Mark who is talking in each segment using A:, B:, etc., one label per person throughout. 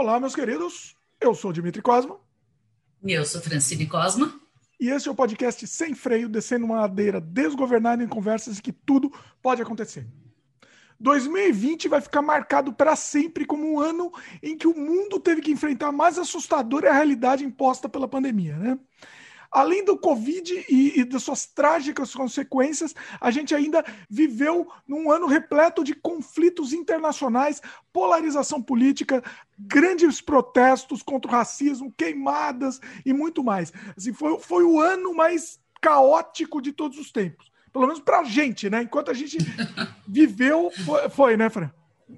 A: Olá, meus queridos. Eu sou Dimitri Cosma.
B: E eu sou Francine Cosma.
A: E esse é o podcast Sem Freio, descendo uma ladeira desgovernada em conversas em que tudo pode acontecer. 2020 vai ficar marcado para sempre como um ano em que o mundo teve que enfrentar a mais assustadora realidade imposta pela pandemia, né? Além do Covid e, e, das suas trágicas consequências, a gente ainda viveu num ano repleto de conflitos internacionais, polarização política, grandes protestos contra o racismo, queimadas e muito mais. Assim, foi, foi o ano mais caótico de todos os tempos. Pelo menos para a gente, né? Enquanto a gente viveu, foi, foi né, Fran?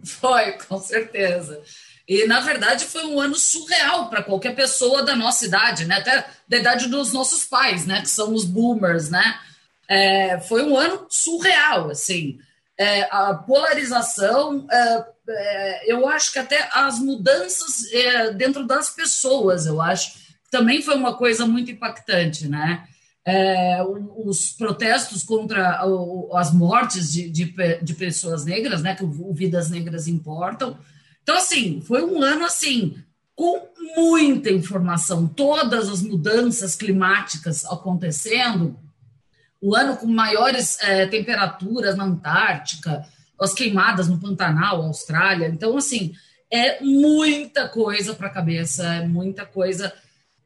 B: Foi, com certeza. E, na verdade, foi um ano surreal para qualquer pessoa da nossa idade, né? até da idade dos nossos pais, né? que são os boomers. Né? É, foi um ano surreal, assim. É, a polarização, é, é eu acho que até as mudanças é, dentro das pessoas, eu acho, também foi uma coisa muito impactante, né? É, os protestos contra as mortes de, de, de, pessoas negras, né? Que o Vidas Negras importam, então, assim, foi um ano assim com muita informação, todas as mudanças climáticas acontecendo, o ano com maiores é, temperaturas na Antártica, as queimadas no Pantanal, Austrália. Então, assim, é muita coisa para a cabeça, é muita coisa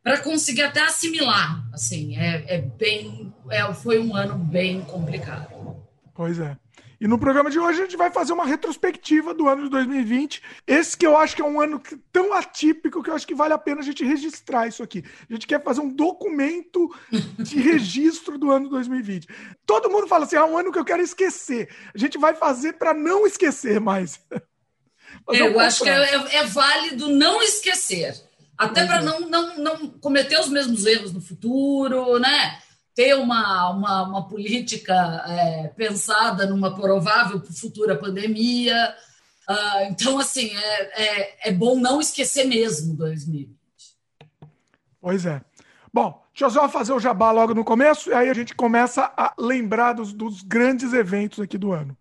B: para conseguir até assimilar. Assim, é, é bem, é, foi um ano bem complicado.
A: Pois é. E no programa de hoje a gente vai fazer uma retrospectiva do ano de 2020. Esse que eu acho que é um ano tão atípico que eu acho que vale a pena a gente registrar isso aqui. A gente quer fazer um documento de registro do ano 2020. Todo mundo fala assim: é um ano que eu quero esquecer. A gente vai fazer para não esquecer mais.
B: É, eu acho que é, é, é, válido não esquecer. Até para não, não, não cometer os mesmos erros no futuro, né? Ter uma, uma, uma política é, pensada numa provável futura pandemia. Uh, então, assim, é, é, é bom não esquecer mesmo 2020.
A: Pois é. Bom, deixa eu só fazer o jabá logo no começo, e aí a gente começa a lembrar dos, dos grandes eventos aqui do ano.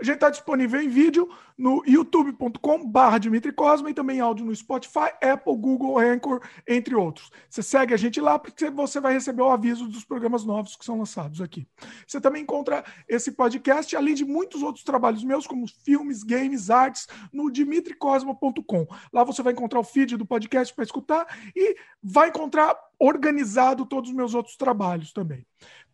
A: A gente está disponível em vídeo no youtube.com.br Dimitri Cosma e também áudio no Spotify, Apple, Google, Anchor, entre outros. Você segue a gente lá porque você vai receber o aviso dos programas novos que são lançados aqui. Você também encontra esse podcast, além de muitos outros trabalhos meus, como filmes, games, artes, no dimitricosma.com. Lá você vai encontrar o feed do podcast para escutar e vai encontrar organizado todos os meus outros trabalhos também.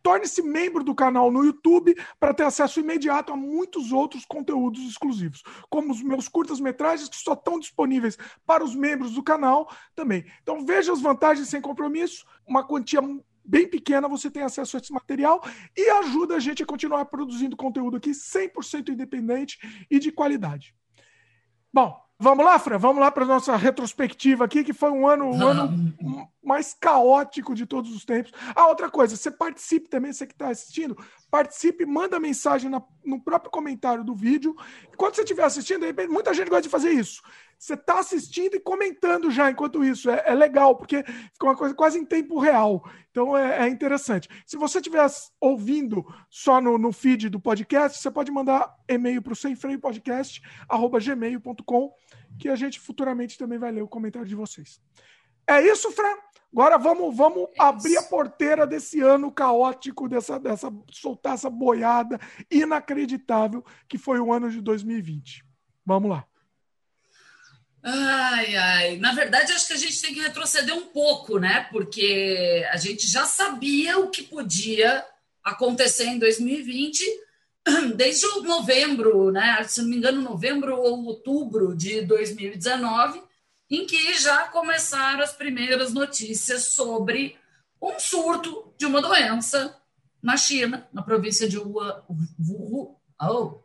A: Torne-se membro do canal no YouTube para ter acesso imediato a muitos outros conteúdos exclusivos, como os meus curtas-metragens que só estão disponíveis para os membros do canal também. Então veja as vantagens sem compromisso, uma quantia bem pequena, você tem acesso a esse material e ajuda a gente a continuar produzindo conteúdo aqui 100% independente e de qualidade. Bom, Vamos lá, Fran? Vamos lá para a nossa retrospectiva aqui, que foi um ano, um ano mais caótico de todos os tempos. Ah, outra coisa, você participe também, você que está assistindo, participe, manda mensagem na, no próprio comentário do vídeo. Enquanto você estiver assistindo, muita gente gosta de fazer isso. Você está assistindo e comentando já enquanto isso. É, é, legal, porque fica uma coisa quase em tempo real. Então é, é interessante. Se você estiver ouvindo só no, no, feed do podcast, você pode mandar e-mail para o semfreiopodcast.gmail.com que a gente futuramente também vai ler o comentário de vocês. É isso, Fran? Agora vamos, vamos é abrir a porteira desse ano caótico, dessa, dessa soltar essa boiada inacreditável que foi o ano de 2020. Vamos lá.
B: Ai, ai. Na verdade, acho que a gente tem que retroceder um pouco, né? Porque a gente já sabia o que podia acontecer em 2020 desde o novembro, né? Se não me engano, novembro ou outubro de 2019, em que já começaram as primeiras notícias sobre um surto de uma doença na China, na província de Wuhan, oh,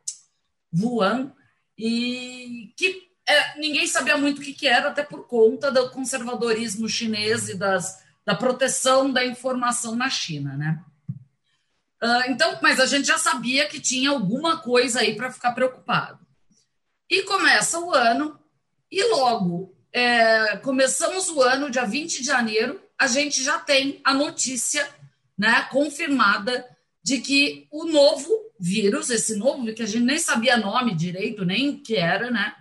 B: Wuhan e que é, ninguém sabia muito o que, que, era, até por conta do conservadorismo chinês e das, da proteção da informação na China, né? Uh, então, mas a gente já sabia que tinha alguma coisa aí para ficar preocupado. E começa o ano, e logo é, começamos o ano, dia 20 de janeiro, a gente já tem a notícia né, confirmada de que o novo vírus, esse novo, que a gente nem sabia nome direito, nem que era, né?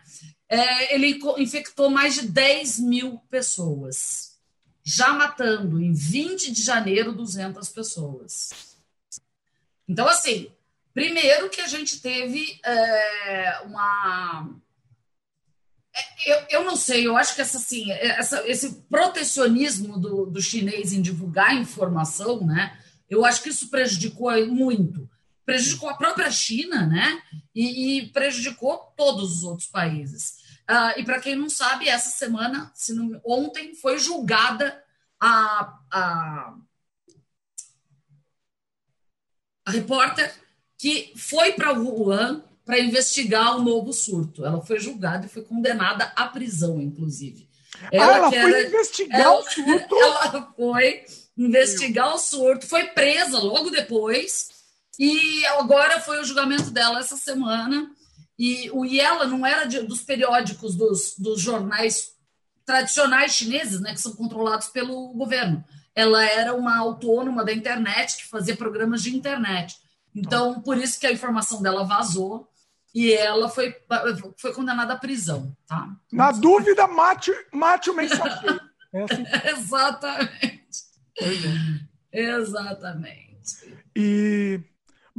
B: é, ele infectou mais de 10 mil pessoas, já matando em 20 de janeiro 200 pessoas. Então, assim, primeiro que a gente teve é, uma. É, eu, eu não sei, eu acho que essa, assim, essa, esse protecionismo do, do chinês em divulgar informação, né? Eu acho que isso prejudicou muito prejudicou a própria China, né? E, e prejudicou todos os outros países. Uh, e para quem não sabe, essa semana, não, ontem, foi julgada a, a, a repórter que foi para Wuhan para investigar o novo surto. Ela foi julgada e foi condenada à prisão, inclusive.
A: Ela, ah, ela foi era, investigar ela, o surto?
B: Ela foi investigar o surto, foi presa logo depois e agora foi o julgamento dela essa semana. E o e ela não era de, dos periódicos dos, dos jornais tradicionais chineses, né, que são controlados pelo governo. Ela era uma autônoma da internet que fazia programas de internet. Então, por isso que a informação dela vazou e ela foi, foi condenada à prisão. Tá?
A: Na dúvida, mate, mate o mensageiro.
B: É assim. Exatamente. É. Exatamente.
A: E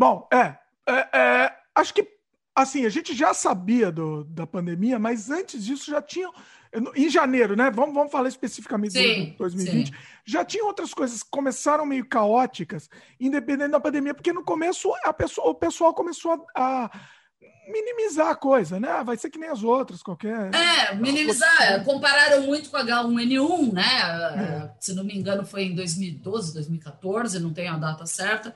A: Bom, é, é, é, acho que assim, a gente já sabia do, da pandemia, mas antes disso já tinha. Em janeiro, né? Vamos, vamos falar especificamente de 2020. Sim. Já tinha outras coisas que começaram meio caóticas, independente da pandemia, porque no começo a pessoa, o pessoal começou a, a minimizar a coisa, né? Ah, vai ser que nem as outras, qualquer.
B: É, minimizar. Compararam muito com a H1N1, né? É. Se não me engano, foi em 2012, 2014, não tenho a data certa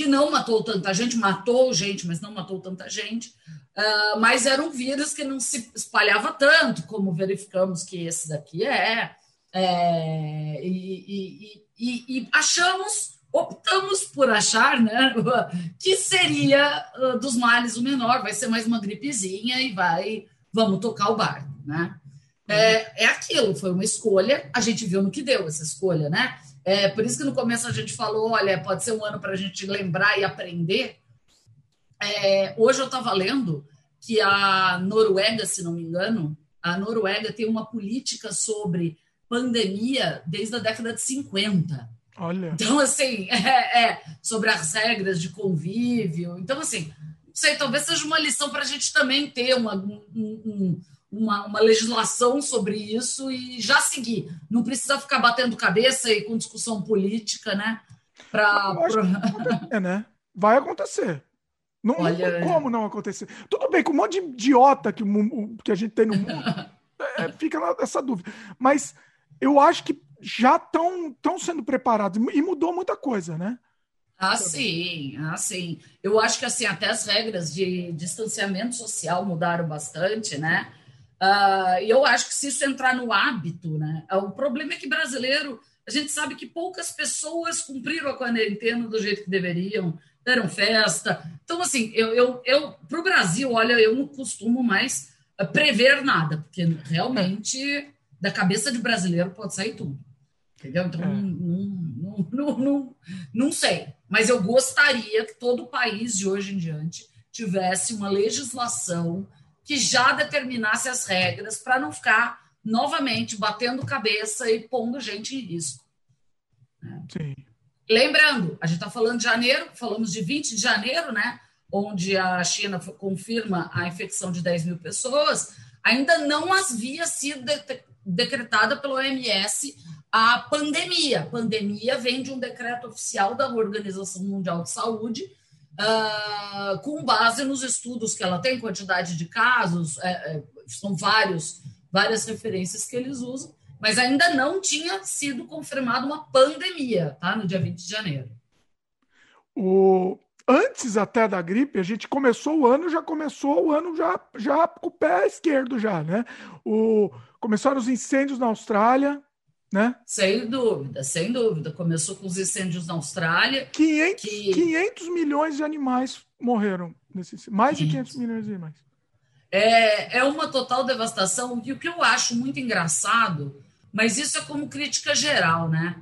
B: que não matou tanta gente, matou gente, mas não matou tanta gente. Uh, mas era um vírus que não se espalhava tanto, como verificamos que esse daqui é. é e, e, e, e, achamos, optamos por achar né, que seria uh, dos males o menor, vai ser mais uma gripezinha e vai, vamos tocar o barco. Né? É, é aquilo, foi uma escolha, a gente viu no que deu essa escolha, né? É, por isso que no começo a gente falou, olha, pode ser um ano para a gente lembrar e aprender. É, hoje eu estava lendo que a Noruega, se não me engano, a Noruega tem uma política sobre pandemia desde a década de 50.
A: Olha.
B: Então, assim, é, é sobre as regras de convívio. Então, assim, não sei, talvez seja uma lição para a gente também ter uma, um, um, uma, uma legislação sobre isso e já seguir. Não precisa ficar batendo cabeça e com discussão política, né?
A: Pra, pra... né? Vai acontecer. Não, Olha, como não acontecer. Tudo bem, com um monte de idiota que, que a gente tem no mundo, é, fica essa dúvida. Mas eu acho que já estão sendo preparados e mudou muita coisa, né?
B: Ah, sim, ah, sim. Eu acho que assim, até as regras de distanciamento social mudaram bastante, né? Uh, e eu acho que se isso entrar no hábito, né? O problema é que brasileiro, a gente sabe que poucas pessoas cumpriram a quarentena do jeito que deveriam, deram festa. Então, assim, eu, eu, eu para o Brasil, olha, eu não costumo mais ah, prever nada, porque realmente da cabeça de brasileiro pode sair tudo. Entendeu? Então, é. não, não, não, não, não sei. Mas eu gostaria que todo o país de hoje em diante tivesse uma legislação que já determinasse as regras para não ficar novamente batendo cabeça e pondo gente em risco.
A: Né? Sim.
B: Lembrando, a gente está falando de janeiro, falamos de 20 de janeiro, né? Onde a China confirma a infecção de 10 mil pessoas, ainda não havia sido de decretada pelo OMS a pandemia. A pandemia vem de um decreto oficial da Organização Mundial de Saúde, uh, com base nos estudos que ela tem, quantidade de casos, é, é, são vários, várias referências que eles usam, mas ainda não tinha sido confirmada uma pandemia, tá? No dia 20 de janeiro.
A: O, antes até da gripe, a gente começou o ano, já começou o ano já, já com o pé esquerdo já, né? O, começaram os incêndios na Austrália, né?
B: Sem dúvida, sem dúvida. Começou com os incêndios na Austrália.
A: 500, que... 500 milhões de animais morreram. Nesse, mais de 500 milhões de animais.
B: É, é uma total devastação. E o que eu acho muito engraçado, mas isso é como crítica geral, né?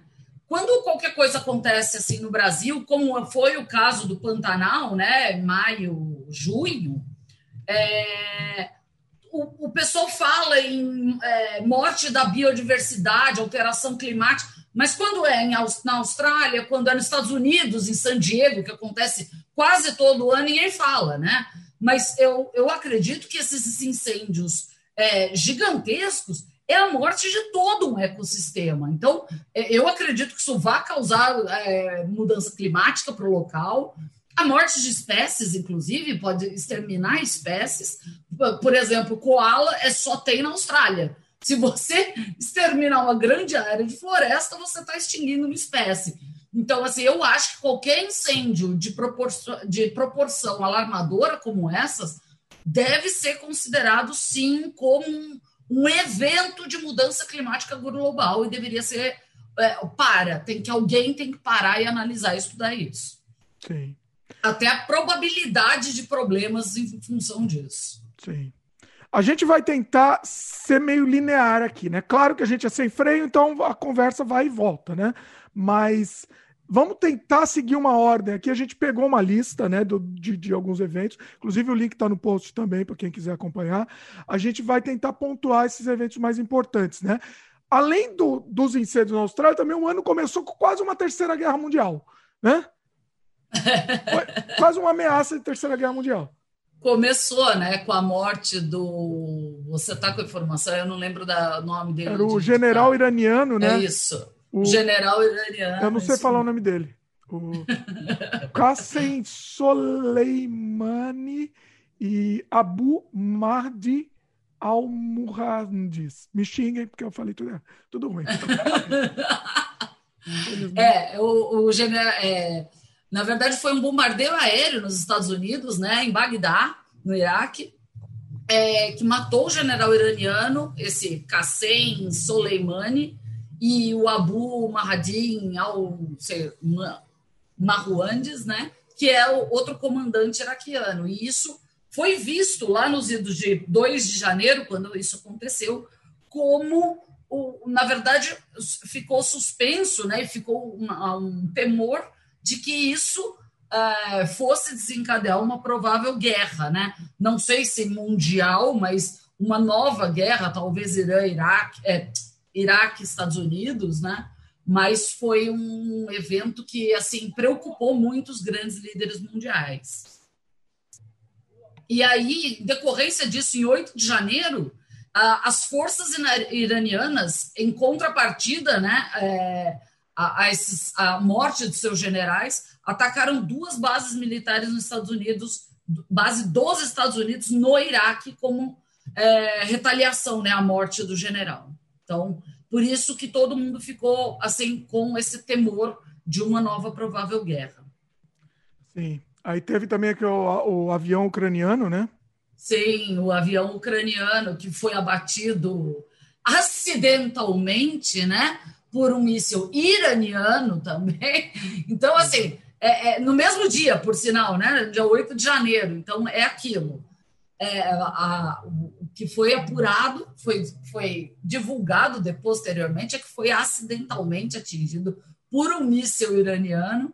B: Quando qualquer coisa acontece assim no Brasil, como foi o caso do Pantanal, né, maio, junho, é, o, o, pessoal fala em é, morte da biodiversidade, alteração climática, mas quando é em, na Austrália, quando é nos Estados Unidos, em San Diego, que acontece quase todo ano, ninguém fala, né? Mas eu, eu acredito que esses incêndios é, gigantescos é a morte de todo um ecossistema. Então, é, eu acredito que isso vai causar é, mudança climática para o local, a morte de espécies, inclusive, pode exterminar espécies. Por exemplo, koala é só tem na Austrália. Se você exterminar uma grande área de floresta, você está extinguindo uma espécie. Então, assim, eu acho que qualquer incêndio de proporção, de proporção alarmadora como essas deve ser considerado, sim, como um, um evento de mudança climática global e deveria ser é, para, tem que alguém tem que parar e analisar e estudar isso.
A: Sim.
B: Até a probabilidade de problemas em função disso.
A: Sim. A gente vai tentar ser meio linear aqui, né? Claro que a gente é sem freio, então a conversa vai e volta, né? Mas vamos tentar seguir uma ordem aqui. A gente pegou uma lista né, do, de, de alguns eventos, inclusive o link está no post também, para quem quiser acompanhar. A gente vai tentar pontuar esses eventos mais importantes, né? Além do, dos incêndios na Austrália, também o ano começou com quase uma terceira guerra mundial, né? Foi quase uma ameaça de terceira guerra mundial
B: começou, né, com a morte do. Você está com a informação? Eu não lembro do nome dele.
A: Era o general iraniano, né?
B: É isso. O general iraniano.
A: Eu não sei falar o nome dele. O Qassem Soleimani e Abu Mahdi al-Muhandis. Me xinguem porque eu falei tudo, tudo ruim.
B: é, o, o general. É, na verdade, foi um bombardeio aéreo nos Estados Unidos, né, em Bagdá, no Iraque, é, que matou o general iraniano, esse Qassem Soleimani, e o Abu Mahdi al Marwandes, né, que é o outro comandante iraquiano. E isso foi visto lá nos idos de 2 de janeiro, quando isso aconteceu, como, na verdade, ficou suspenso, né, ficou um temor de que isso uh, fosse desencadear uma provável guerra, né? Não sei se mundial, mas uma nova guerra, talvez Irã, Iraque, é, Iraque, Estados Unidos, né? Mas foi um evento que assim preocupou muitos grandes líderes mundiais. E aí, em decorrência disso, em 8 de janeiro, as forças iranianas, em contrapartida, né, é, a, a, esses, a morte de seus generais, atacaram duas bases militares nos Estados Unidos, base dos Estados Unidos no Iraque, como é, retaliação, né, à morte do general. Então, por isso que todo mundo ficou assim com esse temor de uma nova provável guerra.
A: Sim. Aí teve também aqui o, o avião ucraniano, né?
B: Sim, o avião ucraniano que foi abatido acidentalmente, né? Por um míssil iraniano também. Então, assim, é, é, no mesmo dia, por sinal, né? Dia 8 de janeiro. Então, é aquilo. É, a, o que foi apurado, foi, foi divulgado de, posteriormente, é que foi acidentalmente atingido por um míssil iraniano,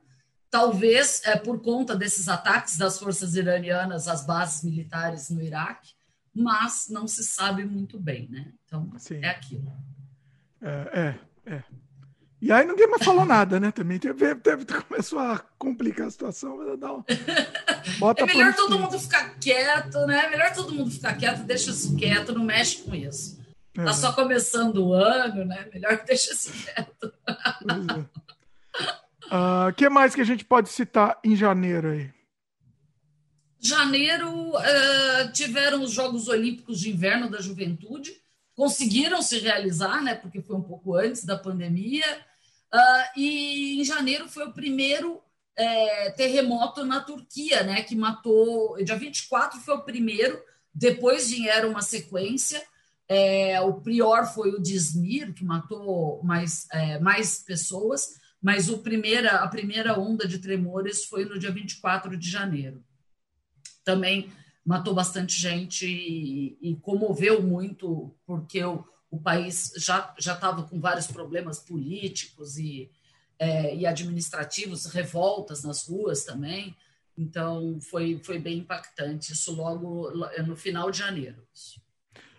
B: talvez é, por conta desses ataques das forças iranianas às bases militares no Iraque, mas não se sabe muito bem, né? Então, Sim. é aquilo.
A: É, é, é. E aí ninguém mais falou nada, né? Também teve, teve, começou a complicar a situação. Dar uma...
B: Bota é melhor todo mundo ficar quieto, né? É melhor todo mundo ficar quieto, deixa isso quieto, não mexe com isso. É. Tá só começando o ano, né? Melhor deixa isso quieto.
A: O é. uh, que mais que a gente pode citar em janeiro aí?
B: Janeiro uh, tiveram os Jogos Olímpicos de Inverno da Juventude conseguiram se realizar, né, porque foi um pouco antes da pandemia, uh, e em janeiro foi o primeiro é, terremoto na Turquia, né, que matou, dia 24 foi o primeiro, depois vieram uma sequência, é, o pior foi o de que matou mais, é, mais pessoas, mas o primeira, a primeira onda de tremores foi no dia 24 de janeiro. Também matou bastante gente e, e comoveu muito, porque o, o país já estava com vários problemas políticos e, é, e administrativos, revoltas nas ruas também. Então, foi, foi bem impactante, isso logo no final de janeiro.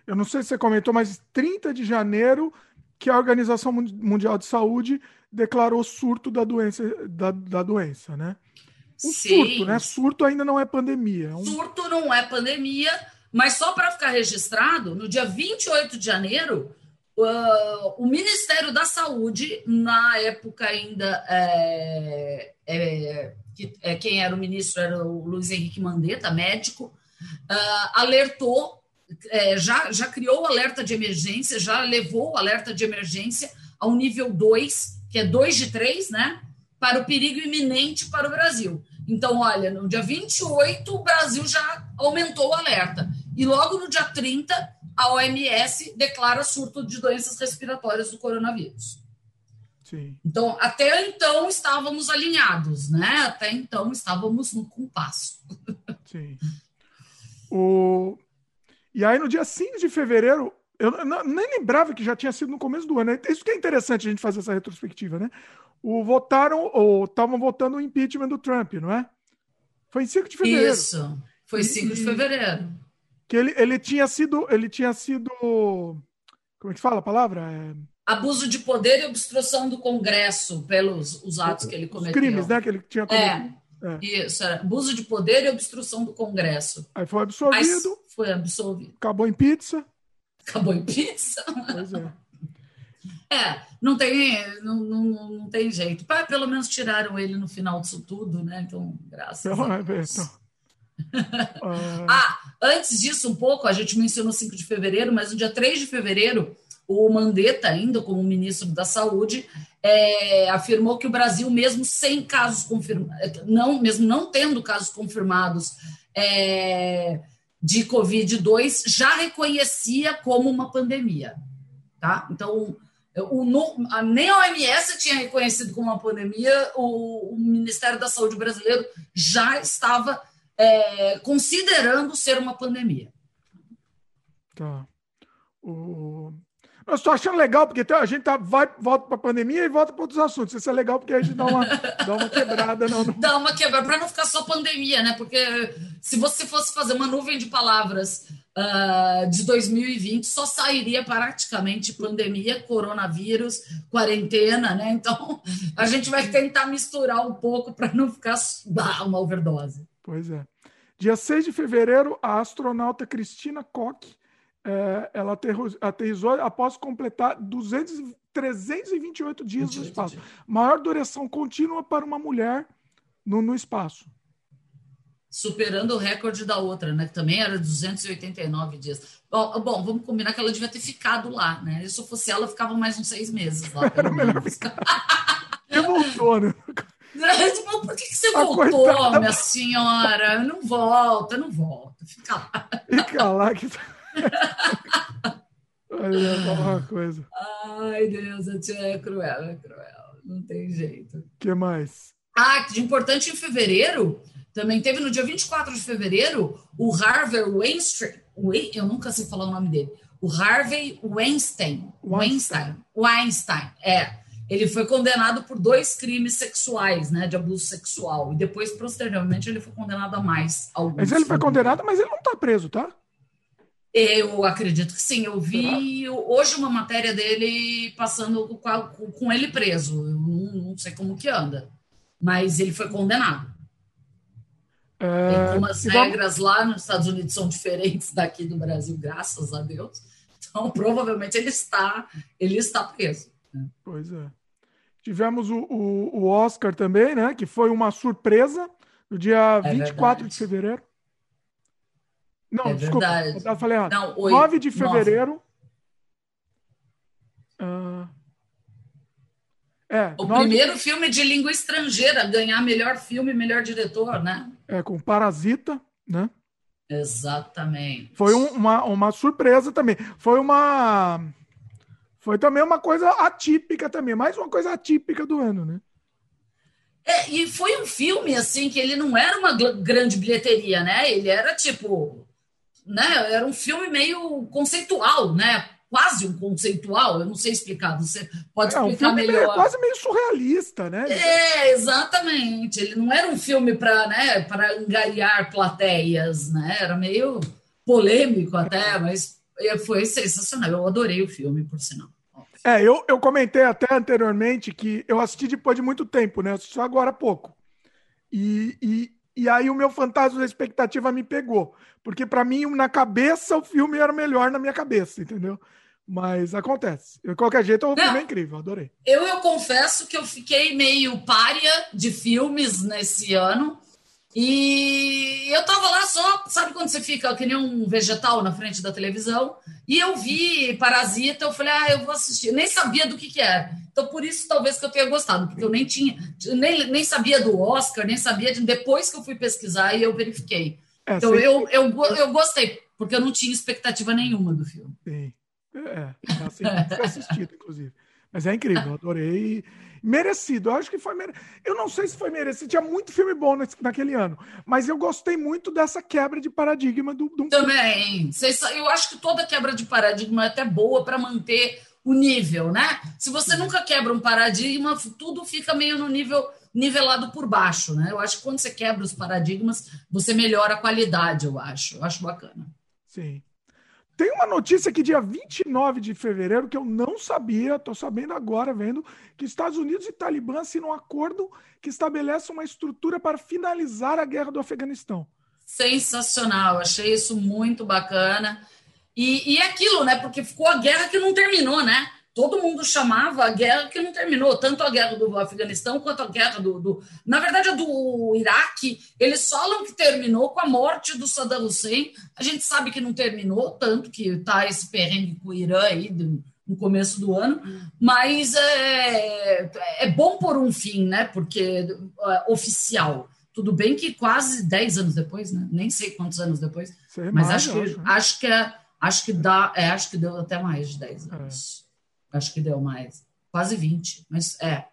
A: eu não sei se você comentou, mas 30 de janeiro que a Organização Mundial de Saúde declarou surto da doença, da, da doença, né? Um Sim. surto, né? Surto ainda não é pandemia. É
B: um... Surto não é pandemia, mas só para ficar registrado, no dia 28 de janeiro, uh, o Ministério da Saúde, na época ainda, é, é, que, é, quem era o ministro era o Luiz Henrique Mandetta, médico, uh, alertou, já, já criou o alerta de emergência, já levou o alerta de emergência ao nível 2, que é 2 de 3, né? Para o perigo iminente para o Brasil. Então, olha, no dia 28, o Brasil já aumentou o alerta. E logo no dia 30, a OMS declara surto de doenças respiratórias do coronavírus. Sim. Então, até então estávamos alinhados, né? Até então estávamos no compasso.
A: Sim. O... E aí, no dia 5 de fevereiro, eu nem lembrava que já tinha sido no começo do ano. Né? Isso que é interessante a gente fazer essa retrospectiva, né? O votaram, ou estavam votando o impeachment do Trump, não é? Foi em 5 de fevereiro.
B: Isso, foi 5 de fevereiro.
A: Que ele, ele tinha sido. Ele tinha sido. Como é que fala a palavra? É...
B: Abuso de poder e obstrução do Congresso pelos os atos que ele cometeu. Os
A: crimes, né? Que ele tinha
B: cometido. É, é. Isso, era abuso de poder e obstrução do Congresso.
A: Aí foi absolvido.
B: foi absolvido.
A: Acabou em pizza.
B: Acabou em pizza. Pois é. É, não tem, não, não, não tem jeito. Pelo menos tiraram ele no final disso tudo, né? Então, graças a Deus. Então. ah, antes disso, um pouco, a gente mencionou 5 de fevereiro, mas no dia 3 de fevereiro, o Mandetta, ainda como ministro da Saúde, é, afirmou que o Brasil, mesmo sem casos confirmados, não, mesmo não tendo casos confirmados é, de Covid-2, já reconhecia como uma pandemia. Tá? Então, o, nem a OMS tinha reconhecido como uma pandemia, o, o Ministério da Saúde brasileiro já estava é, considerando ser uma pandemia.
A: Tá. O... Eu estou achando legal, porque a gente tá, vai, volta para a pandemia e volta para outros assuntos. Isso é legal porque a gente dá uma, dá uma quebrada. Não, não...
B: Dá uma quebrada, para não ficar só pandemia, né? Porque se você fosse fazer uma nuvem de palavras uh, de 2020, só sairia praticamente pandemia, coronavírus, quarentena, né? Então, a gente vai tentar misturar um pouco para não ficar uma overdose.
A: Pois é. Dia 6 de fevereiro, a astronauta Cristina Koch é, ela aterrizou após completar 200, 328 dias no espaço. Maior duração contínua para uma mulher no, no espaço.
B: Superando o recorde da outra, né? Que também era 289 dias. Bom, bom, vamos combinar que ela devia ter ficado lá, né? Se eu fosse ela, ficava mais uns seis meses lá. Pelo menos.
A: E voltou, né?
B: Tipo, por que, que você a voltou, coitada... minha senhora? Não volta, não volta. Fica lá.
A: Fica lá que. Olha, uma coisa.
B: Ai, Deus, a tia é cruel, é cruel. Não tem jeito. O
A: que mais?
B: Ah, de importante em fevereiro, também teve no dia 24 de fevereiro, o Harvey Weinstein. Eu nunca sei falar o nome dele. O Harvey Weinstein. Weinstein. Weinstein, é ele foi condenado por dois crimes sexuais, né, de abuso sexual. E depois, posteriormente, ele foi condenado a mais alguns.
A: Mas ele foi condenado, mas ele não está preso, tá?
B: Eu acredito que sim. Eu vi hoje uma matéria dele passando com, com ele preso. Eu não, sei como que anda, mas ele foi condenado. É... Tem como as regras lá nos Estados Unidos são diferentes daqui do Brasil, graças a Deus. Então, provavelmente ele está, ele está preso.
A: Pois é. Tivemos o, o, o, Oscar também, né? Que foi uma surpresa no dia é 24 verdade. de fevereiro. Não, é desculpa, verdade. eu falei errado. Não, 9 de fevereiro. Uh,
B: é, o 9... primeiro filme de língua estrangeira a ganhar melhor filme melhor diretor, né?
A: É, com Parasita, né?
B: Exatamente.
A: Foi um, uma, uma surpresa também. Foi uma foi também uma coisa atípica também, mais uma coisa atípica do ano, né?
B: É, e foi um filme assim que ele não era uma grande bilheteria, né? Ele era tipo, né? Era um filme meio conceitual, né? Quase um conceitual, eu não sei explicar, você pode é, explicar um melhor. Meio,
A: quase meio surrealista, né?
B: É, exatamente. Ele não era um filme para, né, engariar plateias, né? Era meio polêmico até, mas foi sensacional. Eu adorei o filme, por sinal.
A: É, eu, eu comentei até anteriormente que eu assisti depois de muito tempo, né? Assisti agora há pouco. E, e, e aí o meu fantasma da expectativa me pegou. Porque para mim, na cabeça, o filme era melhor na minha cabeça, entendeu? Mas acontece. De qualquer jeito, o filme é incrível, adorei.
B: Eu, eu confesso que eu fiquei meio párea de filmes nesse ano. E eu tava lá só, sabe quando você fica que nem um vegetal na frente da televisão? E eu vi Parasita, eu falei, ah, eu vou assistir. Eu nem sabia do que, que era. Então, por isso, talvez que eu tenha gostado, porque eu nem tinha, nem, nem sabia do Oscar, nem sabia de. Depois que eu fui pesquisar e eu verifiquei. É, então, eu, eu, eu gostei, porque eu não tinha expectativa nenhuma do filme.
A: Sim. É, assim, assistido, inclusive. Mas é incrível, adorei. Merecido, eu acho que foi merecido. Eu não sei se foi merecido, tinha muito filme bom nesse, naquele ano, mas eu gostei muito dessa quebra de paradigma do, do...
B: Também. Eu acho que toda quebra de paradigma é até boa para manter o nível, né? Se você nunca quebra um paradigma, tudo fica meio no nível nivelado por baixo, né? Eu acho que quando você quebra os paradigmas, você melhora a qualidade, eu acho. Eu acho bacana.
A: Sim. Tem uma notícia aqui, dia 29 de fevereiro, que eu não sabia, estou sabendo agora, vendo, que Estados Unidos e Talibã assinam um acordo que estabelece uma estrutura para finalizar a guerra do Afeganistão.
B: Sensacional, achei isso muito bacana. E, e é aquilo, né? Porque ficou a guerra que não terminou, né? Todo mundo chamava a guerra que não terminou, tanto a guerra do Afeganistão quanto a guerra do. do... Na verdade, a do Iraque, eles falam que terminou com a morte do Saddam Hussein. A gente sabe que não terminou, tanto que está esse perrengue com o Irã aí do, no começo do ano, mas é, é bom por um fim, né? Porque é, oficial. Tudo bem que quase 10 anos depois, né? Nem sei quantos anos depois, sei mas mais, acho, que, acho, né? acho que é, acho que dá, é, acho que deu até mais de 10 é. anos. Acho que deu mais, quase 20, mas é.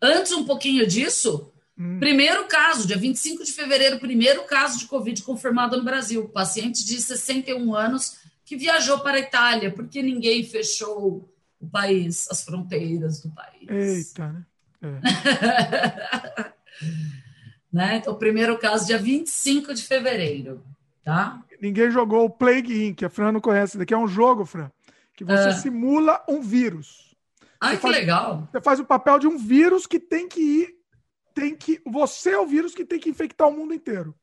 B: Antes um pouquinho disso, hum. primeiro caso, dia 25 de fevereiro, primeiro caso de Covid confirmado no Brasil, paciente de 61 anos que viajou para a Itália, porque ninguém fechou o país, as fronteiras do país.
A: Eita, né?
B: É. né? Então, primeiro caso, dia 25 de fevereiro, tá?
A: Ninguém jogou o Plague Inc. A Fran não conhece. Daqui é um jogo, Fran que você ah. simula um vírus.
B: Ai, que
A: faz,
B: legal.
A: Você faz o papel de um vírus que tem que ir, tem que. Você é o vírus que tem que infectar o mundo inteiro.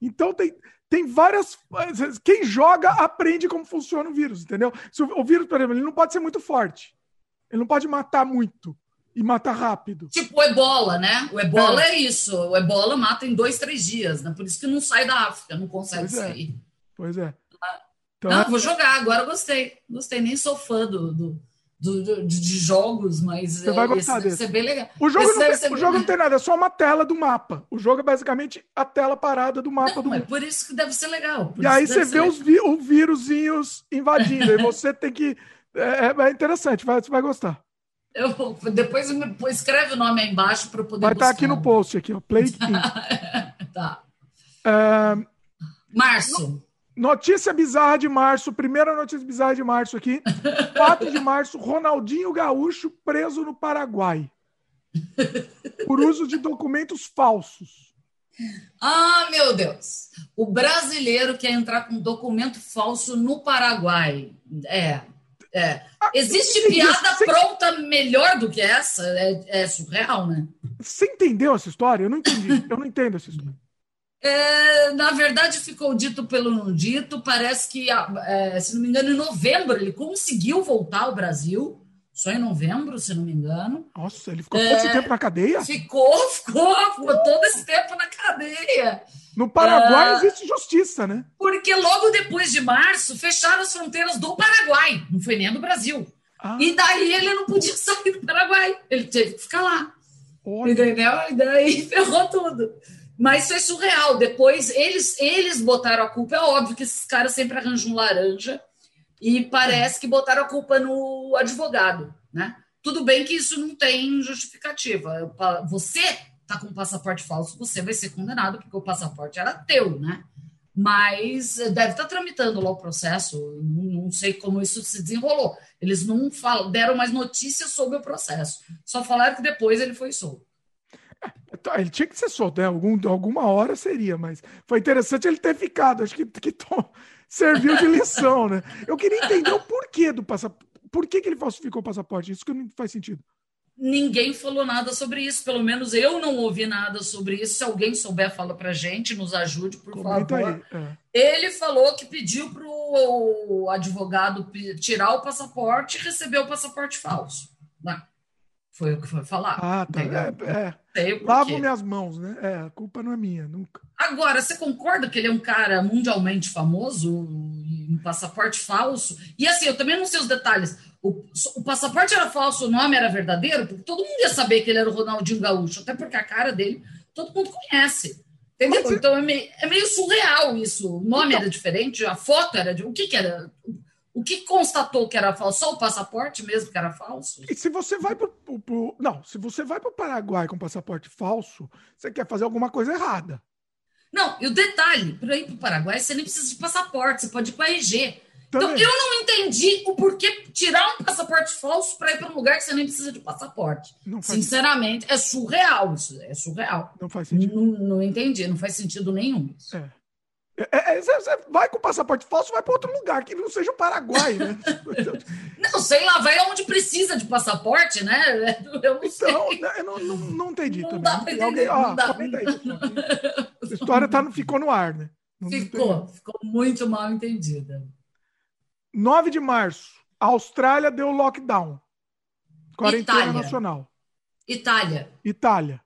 A: Então tem, tem várias. Quem joga aprende como funciona o vírus, entendeu? Se o, o vírus, por exemplo, ele não pode ser muito forte. Ele não pode matar muito e matar rápido.
B: Tipo o ebola, né? O ebola é, é isso. O ebola mata em dois, três dias, né? Por isso que não sai da África, não consegue pois
A: é.
B: sair. É.
A: Pois é.
B: Então, não, vou jogar, agora gostei. Gostei, nem sou fã do, do, do, de, jogos, mas
A: você vai gostar
B: esse desse. bem legal.
A: O jogo, não tem, o jogo não tem nada, é só uma tela do mapa. O jogo é basicamente a tela parada do mapa
B: não,
A: do
B: mundo. É por isso que deve ser legal.
A: E aí você vê os vi, os vírusinhos invadindo, e você tem que. É, é, é interessante, vai, você vai gostar.
B: Eu, depois escreve o nome aí embaixo para poder.
A: Vai estar tá aqui no post aqui, ó. Play
B: Tá.
A: Uh,
B: Março.
A: Notícia bizarra de março, primeira notícia bizarra de março aqui. 4 de março, Ronaldinho Gaúcho preso no Paraguai. Por uso de documentos falsos.
B: Ah, meu Deus! O brasileiro quer entrar com documento falso no Paraguai. É. é. Ah, Existe piada você... pronta melhor do que essa? É, é surreal, né?
A: Você entendeu essa história? Eu não entendi. Eu não entendo essa história.
B: É, na verdade, ficou dito pelo não dito. Parece que, é, se não me engano, em novembro ele conseguiu voltar ao Brasil. Só em novembro, se não me engano.
A: Nossa, ele ficou todo esse é, tempo na cadeia?
B: Ficou, ficou, ficou todo esse tempo na cadeia.
A: No Paraguai é, existe justiça, né?
B: Porque logo depois de março fecharam as fronteiras do Paraguai, não foi nem do Brasil. Ah. E daí ele não podia sair do Paraguai, ele teve que ficar lá. Olha. Entendeu? E daí ferrou tudo. Mas foi surreal. Depois, eles, eles botaram a culpa. É óbvio que esses caras sempre arranjam um laranja e parece que botaram a culpa no advogado, né? Tudo bem que isso não tem justificativa. Você tá com um passaporte falso, você vai ser condenado porque o passaporte era teu, né? Mas deve estar tá tramitando lá o processo. Não, sei como isso se desenrolou. Eles não falam, deram mais notícias sobre o processo. Só falaram que depois ele foi solto.
A: Tá, ele tinha que ser solto, né? Algum, alguma hora seria, mas foi interessante ele ter ficado. Acho que, que serviu de lição, né? Eu queria entender o porquê do passaporte. Por que, que ele falsificou o passaporte? Isso que não faz sentido.
B: Ninguém falou nada sobre isso, pelo menos eu não ouvi nada sobre isso. Se alguém souber, fala pra gente, nos ajude, por Comenta favor. É. Ele falou que pediu pro advogado tirar o passaporte e receber o passaporte falso. Né? Foi o que foi falar.
A: Ah, tá. É, é. Lavo minhas mãas, né? É, a culpa não é minha, nunca.
B: Agora, você concorda que ele é um cara mundialmente famoso, um passaporte falso? E assim, eu também não sei os detalhes. O, o, passaporte era falso, o nome era verdadeiro, porque todo mundo ia saber que ele era o Ronaldinho Gaúcho, até porque a cara dele todo mundo conhece. Entendeu? Mas, então é meio, é meio, surreal isso. O nome então, era diferente, a foto era de. O que, que era? O que constatou que era falso? Só o passaporte mesmo que era falso?
A: E se você vai para o. Não, se você vai para o Paraguai com passaporte falso, você quer fazer alguma coisa errada.
B: Não, e o detalhe, para ir para o Paraguai, você nem precisa de passaporte, você pode ir com a RG. Então, eu não entendi o porquê tirar um passaporte falso para ir para um lugar que você nem precisa de passaporte. Sinceramente, sentido. é surreal isso. É surreal.
A: Não faz sentido.
B: Não, não entendi, não faz sentido nenhum isso.
A: É. É, é, você vai com passaporte falso, vai para outro lugar, que não seja o Paraguai, né?
B: não, sei lá, vai onde precisa de passaporte, né?
A: Eu não então, sei. Né, eu não, não, não entendi não também. Dá pra entender, Alguém, não dá. Aí, A história tá, ficou no ar, né?
B: Não ficou, ficou muito mal entendida.
A: 9 de março, a Austrália deu lockdown. Quarentena Itália. nacional.
B: Itália.
A: Itália.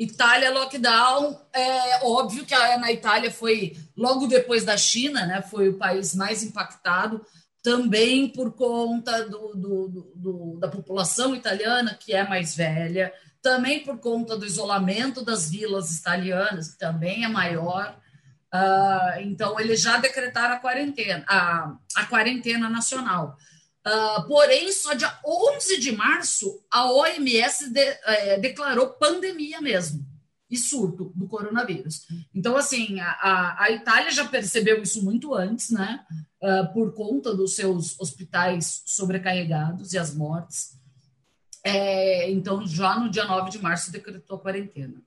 B: Itália, lockdown. É óbvio que na Itália foi logo depois da China, né? Foi o país mais impactado, também por conta do, do, do, da população italiana, que é mais velha, também por conta do isolamento das vilas italianas, que também é maior. Uh, então, eles já decretaram a quarentena, a, a quarentena nacional. Uh, porém, só dia 11 de março, a OMS de, é, declarou pandemia mesmo e surto do coronavírus. Então, assim, a, a Itália já percebeu isso muito antes, né? Uh, por conta dos seus hospitais sobrecarregados e as mortes. É, então, já no dia 9 de março, decretou a quarentena.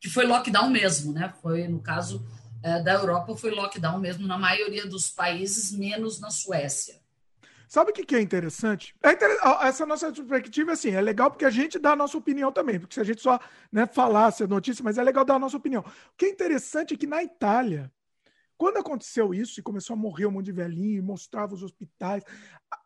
B: Que foi lockdown mesmo, né? Foi, no caso, é, da Europa foi lockdown mesmo na maioria dos países, menos na Suécia.
A: Sabe o que, que é interessante? É inter... Essa nossa perspectiva, assim, é legal porque a gente dá a nossa opinião também, porque se a gente só né, falasse a notícia, mas é legal dar a nossa opinião. O que é interessante é que na Itália, quando aconteceu isso e começou a morrer um monte de velhinho mostrava os hospitais,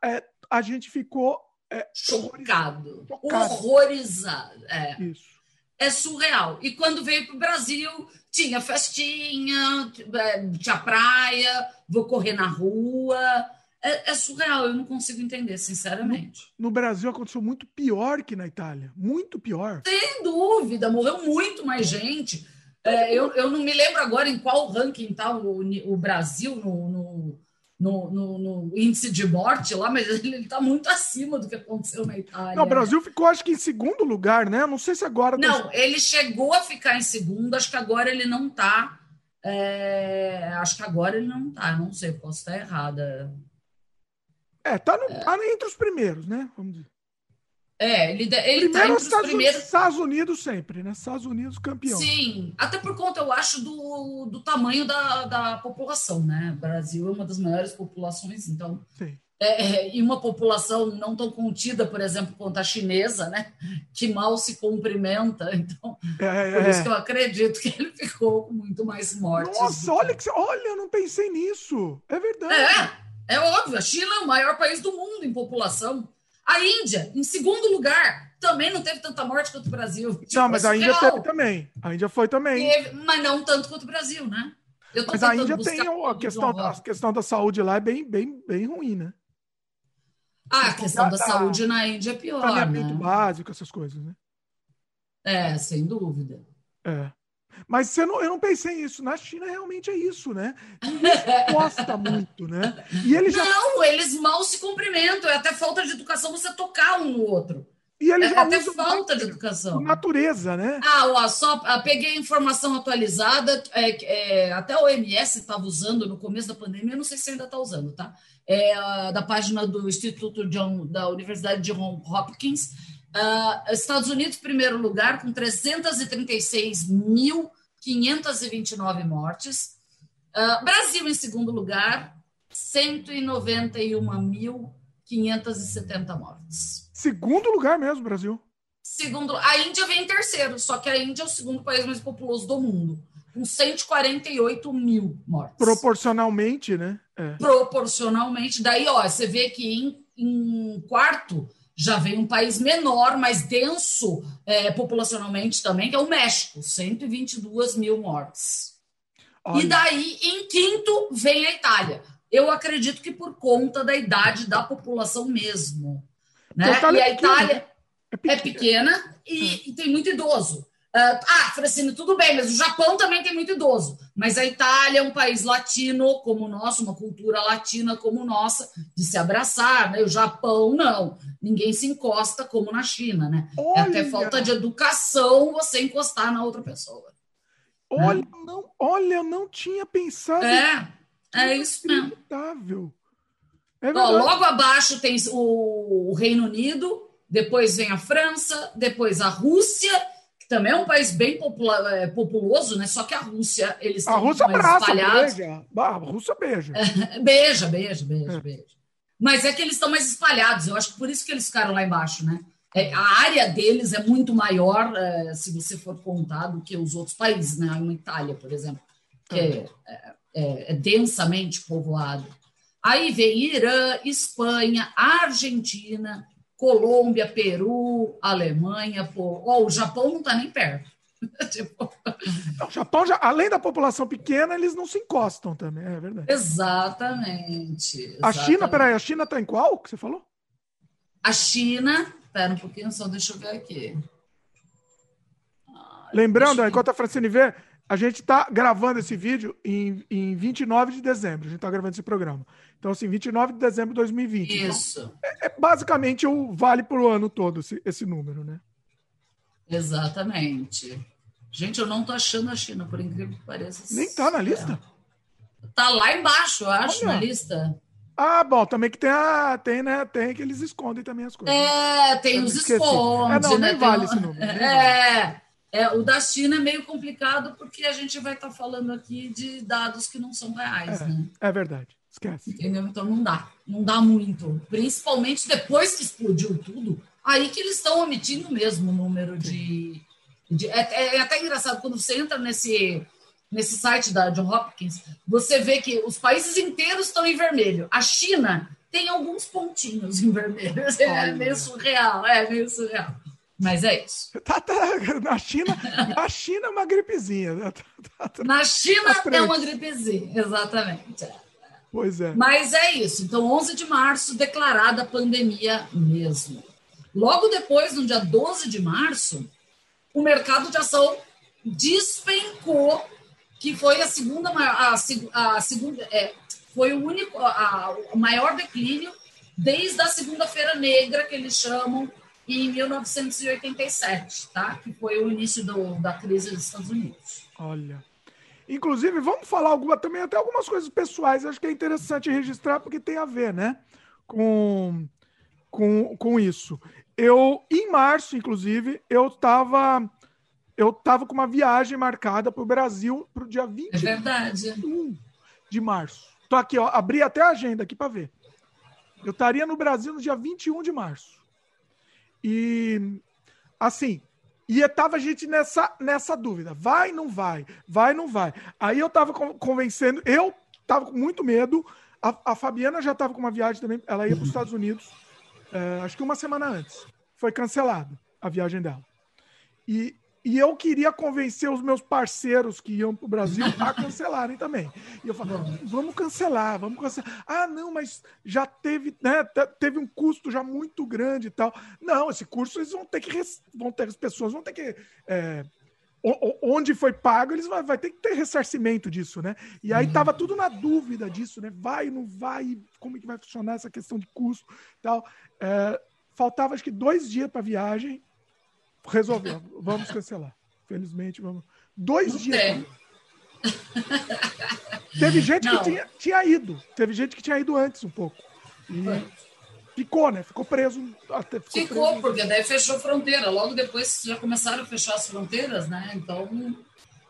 A: é, a gente ficou é,
B: chocado, horrorizado. horrorizado. É.
A: Isso.
B: É surreal. E quando veio para o Brasil, tinha festinha, é, tinha praia, vou correr na rua. É, é, surreal, eu não consigo entender, sinceramente.
A: No, no, Brasil aconteceu muito pior que na Itália. Muito pior.
B: Sem dúvida, morreu muito mais gente. É, eu, eu não me lembro agora em qual ranking está o, o Brasil no, no no, no, no, índice de morte lá, mas ele está muito acima do que aconteceu na Itália.
A: Não, o Brasil ficou, acho que, em segundo lugar, né? Não sei se agora.
B: Tá não, tá... ele chegou a ficar em segundo, acho que agora ele não está. É... Acho que agora ele não está, não sei, posso estar errada.
A: É, tá, no, é. tá entre os primeiros, né? Vamos dizer.
B: É, ele, ele tá
A: entre os Estados primeiros. Unidos, Estados Unidos sempre, né? Estados Unidos campeão.
B: Sim, até por conta, eu acho, do, do tamanho da, da população, né? O Brasil é uma das maiores populações, então.
A: Sim.
B: É, é, e uma população não tão contida, por exemplo, quanto a chinesa, né? Que mal se cumprimenta. Então, é, é por isso é. que eu acredito que ele ficou com muito mais mortes.
A: Nossa, olha, que, olha, eu não pensei nisso. É verdade.
B: É, é óbvio. A China é o maior país do mundo em população. A Índia, em segundo lugar, também não teve tanta morte quanto o Brasil.
A: Tipo, não, mas a Índia real. teve também. A Índia foi também.
B: Teve, mas não tanto quanto o Brasil, né?
A: mas a Índia tem a questão, da, a questão da saúde lá é bem, bem, bem ruim, né?
B: Ah, a questão da, da, saúde na Índia é pior. Saneamento
A: né? básico, essas coisas, né?
B: É, sem dúvida.
A: É. Mas você não, eu não pensei nisso. Na China realmente é isso, né? gosta muito, né?
B: E eles já... Não, eles mal se cumprimentam. É até falta de educação você tocar um no outro.
A: E eles
B: é até falta de educação.
A: Natureza, né?
B: Ah, ó, só ah, peguei a informação atualizada. É, é, até a OMS estava usando no começo da pandemia, eu não sei se ainda está usando, tá? É, da página do Instituto John, da Universidade de John Hopkins Uh, Estados Unidos, primeiro lugar, com 336.529 mortes. Uh, Brasil em segundo lugar, 191.570 mortes.
A: Segundo lugar mesmo, Brasil.
B: Segundo, a Índia vem em terceiro, só que a Índia é o segundo país mais populoso do mundo, com 148 mil mortes.
A: Proporcionalmente, né?
B: É. Proporcionalmente. Daí, ó, você vê que em, em quarto já vem um país menor, mais denso é, populacionalmente também, que é o México, 122 mil mortes. Olha. E daí, em quinto, vem a Itália. Eu acredito que por conta da idade da população mesmo. Né? Então, e a Itália é pequena, é pequena e, hum. e, tem muito idoso. Uh, ah, Francine, tudo bem, mas o Japão também tem muito idoso. Mas a Itália é um país latino como o nosso, uma cultura latina como nossa, de se abraçar, né? O Japão, não. Ninguém se encosta como na China, né? Olha. É até falta de educação você encostar na outra pessoa.
A: Olha, né? não, olha, eu não tinha pensado.
B: É, é isso mesmo.
A: É
B: Ó, logo abaixo tem o Reino Unido, depois vem a França, depois a Rússia também é um país bem popula é, populoso, né? Só que a Rússia, eles
A: estão mais abraça, espalhados. Beija. A Rússia beija.
B: beija, beija, beija, é. beija. Mas é que eles estão mais espalhados. Eu acho que por isso que eles ficaram lá embaixo, né? É, a área deles é muito maior, é, se você for contar, do que os outros países, né? A Itália, por exemplo, que é, é, é densamente povoado. Aí vem Irã, Espanha, Argentina, Colômbia, Peru, Alemanha, pô, oh, o Japão não está nem perto.
A: tipo... O Japão, já, além da população pequena, eles não se encostam também, é verdade.
B: Exatamente. exatamente.
A: A China, peraí, a China está em qual que você falou?
B: A China, pera um pouquinho só, deixa eu ver aqui.
A: Lembrando, enquanto a Francine vê, a gente está gravando esse vídeo em, em 29 de dezembro. A gente está gravando esse programa. Então, assim, 29 de dezembro de 2020.
B: Então, Isso. Então,
A: é, é, basicamente o vale para o ano todo esse, esse número, né?
B: Exatamente. Gente, eu não estou achando a China, por incrível que pareça.
A: Nem está na lista?
B: Está lá embaixo, eu acho, Olha. na lista.
A: Ah, bom, também que tem a. Tem, né? Tem que eles escondem também as coisas.
B: É, tem os esconde. É,
A: não,
B: né?
A: nem vale esse número.
B: É. Vale. É, o da China é meio complicado porque a gente vai estar tá falando aqui de dados que não são reais,
A: é,
B: né?
A: É verdade. Esquece.
B: Entendeu? Então não dá. Não dá muito. Principalmente depois que explodiu tudo, aí que eles estão omitindo mesmo o número de. de é, é, é, até engraçado quando você entra nesse, nesse site da John Hopkins, você vê que os países inteiros estão em vermelho. A China tem alguns pontinhos em vermelho. É meio surreal, é meio surreal. Mas é isso.
A: Tá, tá, na China, na China é uma gripezinha. Né?
B: Tá, tá, na China é uma gripezinha, exatamente.
A: Pois é.
B: Mas é isso. Então, 11 de março, declarada a pandemia mesmo. Logo depois, no dia 12 de março, o mercado de ação despencou, que foi a segunda a, a segunda é, foi o único a, o maior declínio desde a segunda-feira negra que eles chamam em 1987, tá? Que foi o início do, da crise dos Estados Unidos.
A: Olha. Inclusive, vamos falar alguma, também até algumas coisas pessoais, acho que é interessante registrar porque tem a ver, né? Com, com, com isso. Eu, em março, inclusive, eu estava eu tava com uma viagem marcada para o Brasil para o dia 21 é
B: verdade.
A: de março. Tô aqui, ó, abri até a agenda aqui para ver. Eu estaria no Brasil no dia 21 de março. E assim, e estava a gente nessa, nessa dúvida: vai, não vai, vai, não vai. Aí eu estava convencendo, eu estava com muito medo. A, a Fabiana já estava com uma viagem também, ela ia para os Estados Unidos, é, acho que uma semana antes. Foi cancelada a viagem dela. E, e eu queria convencer os meus parceiros que iam para o Brasil a cancelarem também. E eu falei, vamos cancelar, vamos cancelar. Ah, não, mas já teve, né, teve um custo já muito grande e tal. Não, esse curso eles vão ter que, vão ter, as pessoas vão ter que. É, onde foi pago, eles vai, vai ter que ter ressarcimento disso, né? E aí tava tudo na dúvida disso, né? Vai, não vai, como é que vai funcionar essa questão de custo tal. É, faltava acho que dois dias para viagem resolveu. Vamos cancelar. Felizmente, vamos. Dois Não dias. Tem. Teve gente Não. que tinha, tinha ido. Teve gente que tinha ido antes um pouco. E ficou, né? Ficou preso.
B: Até ficou, ficou preso. porque daí fechou fronteira. Logo depois já começaram a fechar as fronteiras, né? Então.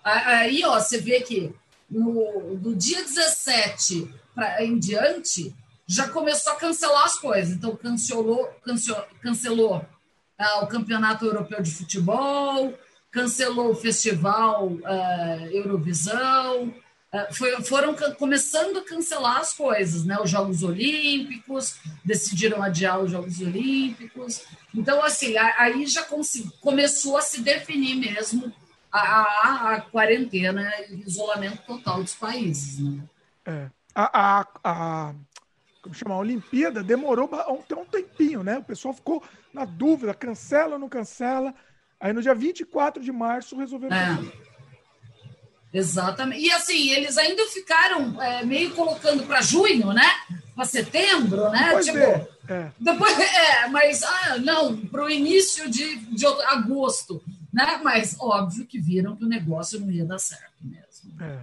B: Aí, ó, você vê que no, do dia 17 pra, em diante, já começou a cancelar as coisas. Então, cancelou, cancelou, cancelou o Campeonato Europeu de Futebol, cancelou o Festival uh, Eurovisão, uh, foi, foram começando a cancelar as coisas, né? Os Jogos Olímpicos, decidiram adiar os Jogos Olímpicos. Então, assim, aí já começou a se definir mesmo a, a, a quarentena e isolamento total dos países, né?
A: É. A, a, a, como chama, a Olimpíada demorou um, um tempinho, né? O pessoal ficou na dúvida, cancela ou não cancela. Aí no dia 24 de março resolveram. É.
B: Exatamente. E assim, eles ainda ficaram é, meio colocando para junho, né? Para setembro, né?
A: Depois tipo, é. é.
B: Depois, é, mas ah, não, para o início de, de agosto, né? Mas óbvio que viram que o negócio não ia dar certo mesmo.
A: É.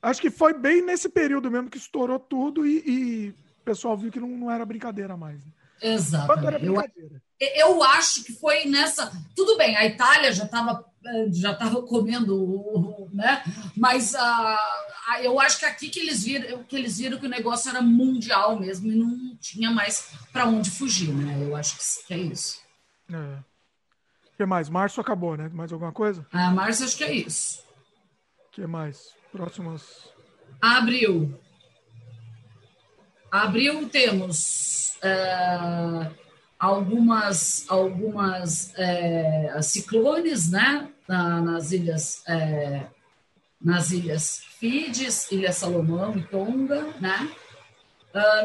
A: Acho que foi bem nesse período mesmo que estourou tudo e, e pessoal viu que não, não era brincadeira mais. Né?
B: Exatamente. Eu, eu, acho que foi nessa. Tudo bem, a Itália já estava já estava comendo, né? Mas uh, eu acho que aqui que eles viram que eles viram que o negócio era mundial mesmo e não tinha mais para onde fugir, né? Eu acho que, é isso. É.
A: O que mais? Março acabou, né? Mais alguma coisa?
B: Ah, março acho que é isso.
A: O que mais? Próximas.
B: Abril. Abril temos uh, algumas, algumas uh, ciclones né, na, nas ilhas uh, nas ilhas Fides, Ilha Salomão e Tonga. Né?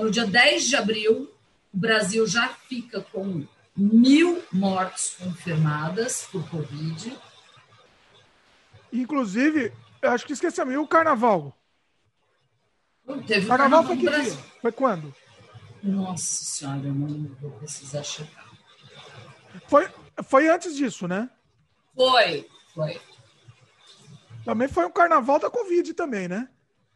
B: no dia 10 de abril, o Brasil já fica com mil mortes confirmadas por Covid.
A: Inclusive, acho que esqueci o carnaval.
B: Teve
A: carnaval, foi que dia? Foi quando?
B: Nossa senhora, eu não vou precisar checar.
A: Foi, foi antes disso, né?
B: Foi, foi.
A: Também foi um carnaval da Covid também, né?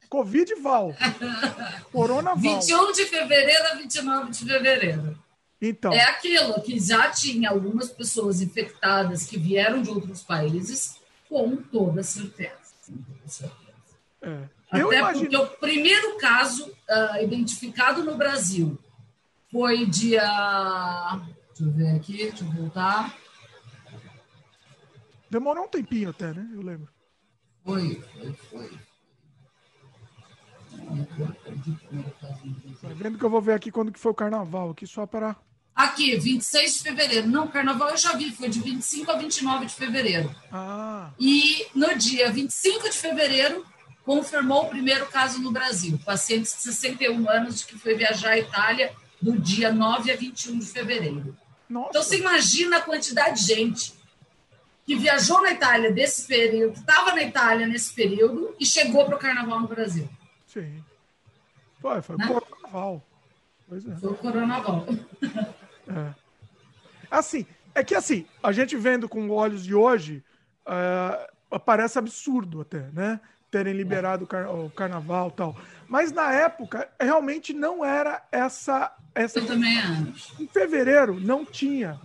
A: Covid Val. Corona Val.
B: 21 de fevereiro a 29 de fevereiro.
A: Então.
B: É aquilo que já tinha algumas pessoas infectadas que vieram de outros países, com toda certeza. Com toda certeza. É. Até imagino... porque o primeiro caso uh, identificado no Brasil foi dia. Deixa eu ver aqui, deixa eu voltar.
A: Demorou um tempinho até, né? Eu lembro.
B: Foi, foi, foi.
A: Tá vendo que eu vou ver aqui quando que foi o carnaval, aqui só para.
B: Aqui, 26 de fevereiro. Não, carnaval eu já vi, foi de 25 a 29 de fevereiro.
A: Ah.
B: E no dia 25 de fevereiro, confirmou o primeiro caso no Brasil. Paciente de 61 anos que foi viajar à Itália do dia 9 a 21 de fevereiro. Nossa. Então, você imagina a quantidade de gente que viajou na Itália desse período, estava na Itália nesse período e chegou para o carnaval no Brasil.
A: Sim. Foi, foi né? o carnaval.
B: Pois é. Foi o carnaval.
A: É. Assim, é que assim, a gente vendo com olhos de hoje, uh, parece absurdo até, né? Terem liberado o, car o carnaval tal. Mas na época, realmente não era essa. essa...
B: Eu também acho.
A: Em fevereiro, não tinha.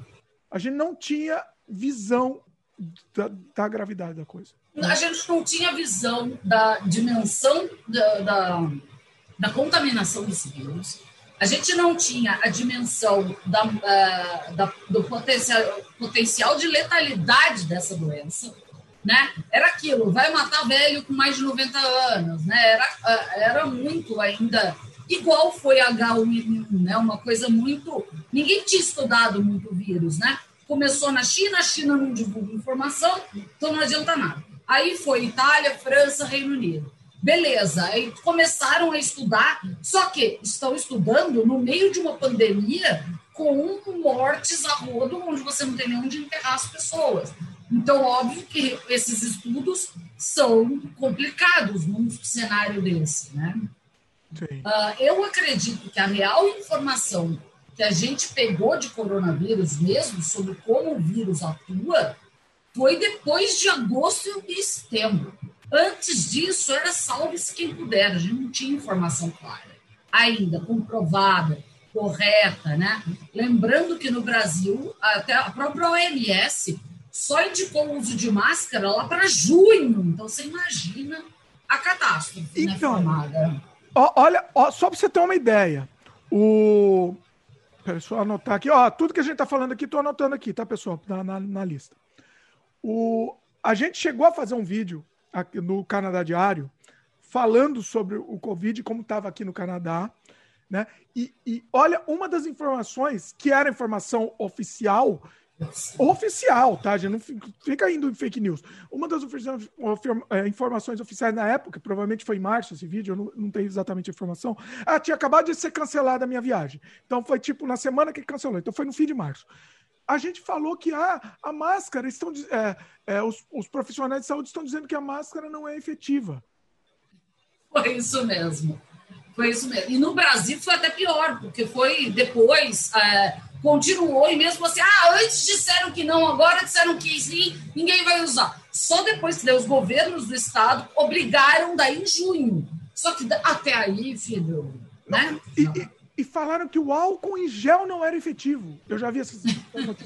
A: A gente não tinha visão da, da gravidade da coisa.
B: A gente não tinha visão da dimensão da, da, da contaminação desse vírus. A gente não tinha a dimensão da, uh, da, do potencial, potencial de letalidade dessa doença né? Era aquilo, vai matar velho com mais de 90 anos, né? Era, era muito ainda igual foi H1N1, né? Uma coisa muito. Ninguém tinha estudado muito vírus, né? Começou na China, a China não divulga informação, então não adianta nada. Aí foi Itália, França, Reino Unido. Beleza, aí começaram a estudar, só que estão estudando no meio de uma pandemia com mortes a rodo, onde você não tem nem onde enterrar as pessoas. Então, óbvio que esses estudos são complicados num cenário desse, né? Uh, eu acredito que a real informação que a gente pegou de coronavírus mesmo, sobre como o vírus atua, foi depois de agosto e setembro. Antes disso, era salve-se quem puder, a gente não tinha informação clara, ainda comprovada, correta, né? Lembrando que no Brasil, até a própria OMS só indicou o uso de máscara lá para junho. Então, você imagina a catástrofe, né, então, né,
A: Olha, ó, só para você ter uma ideia, o... Só anotar aqui. Ó, tudo que a gente está falando aqui, estou anotando aqui, tá, pessoal? Na, na, na, lista. O... A gente chegou a fazer um vídeo aqui no Canadá Diário falando sobre o Covid, como estava aqui no Canadá. Né? E, e olha, uma das informações que era informação oficial oficial, tá? Já não fica indo em fake news. Uma das é, informações oficiais na época, provavelmente foi em março esse vídeo, eu não, não tenho exatamente a informação. Ah, tinha acabado de ser cancelada a minha viagem. Então foi tipo na semana que cancelou. Então foi no fim de março. A gente falou que ah, a máscara estão. É, é, os, os profissionais de saúde estão dizendo que a máscara não é efetiva.
B: Foi isso mesmo. Foi isso mesmo. E no Brasil foi até pior, porque foi depois. É continuou e mesmo assim, ah, antes disseram que não, agora disseram que sim, ninguém vai usar. Só depois que os governos do estado obrigaram daí em junho. Só que até aí, filho, né?
A: E, e, e falaram que o álcool em gel não era efetivo. Eu já vi essas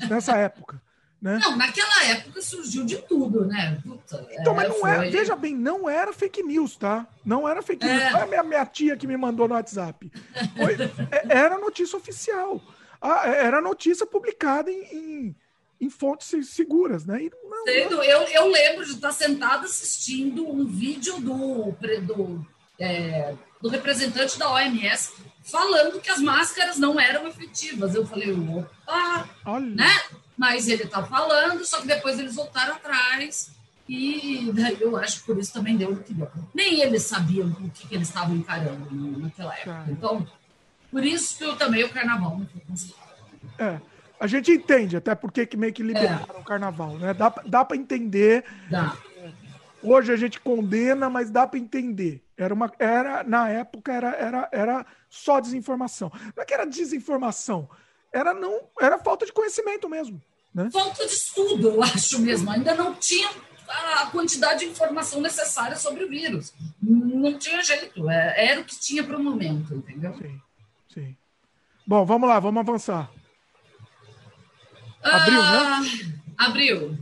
A: nessa época. Né?
B: Não, naquela época surgiu de tudo, né? Puta,
A: então, mas é, não era, veja bem, não era fake news, tá? Não era fake news. É. Não é a minha, minha tia que me mandou no WhatsApp. Foi, é, era notícia oficial. Ah, é, era notícia publicada em, em, em fontes seguras, né? E
B: não, eu, eu lembro de estar sentado assistindo um vídeo do, do, é, do representante da OMS falando que as máscaras não eram efetivas. Eu falei, opa, Olha. né? Mas ele está falando, só que depois eles voltaram atrás. E eu acho que por isso também deu o que deu. Nem eles sabiam o que, que eles estavam encarando naquela época. Então, por isso que eu, também o carnaval não foi cancelado.
A: É. A gente entende até porque que meio que liberaram é. o carnaval, né? Dá, dá para entender.
B: Dá.
A: Hoje a gente condena, mas dá para entender. Era uma, era na época era, era, era só desinformação. Não é que era desinformação, era não, era falta de conhecimento mesmo. Né?
B: Falta de estudo, eu acho mesmo. Ainda não tinha a quantidade de informação necessária sobre o vírus. Não tinha jeito. É, era o que tinha para o momento, entendeu?
A: Sim. Sim. Bom, vamos lá, vamos avançar. Abril, né?
B: ah, né? Abril.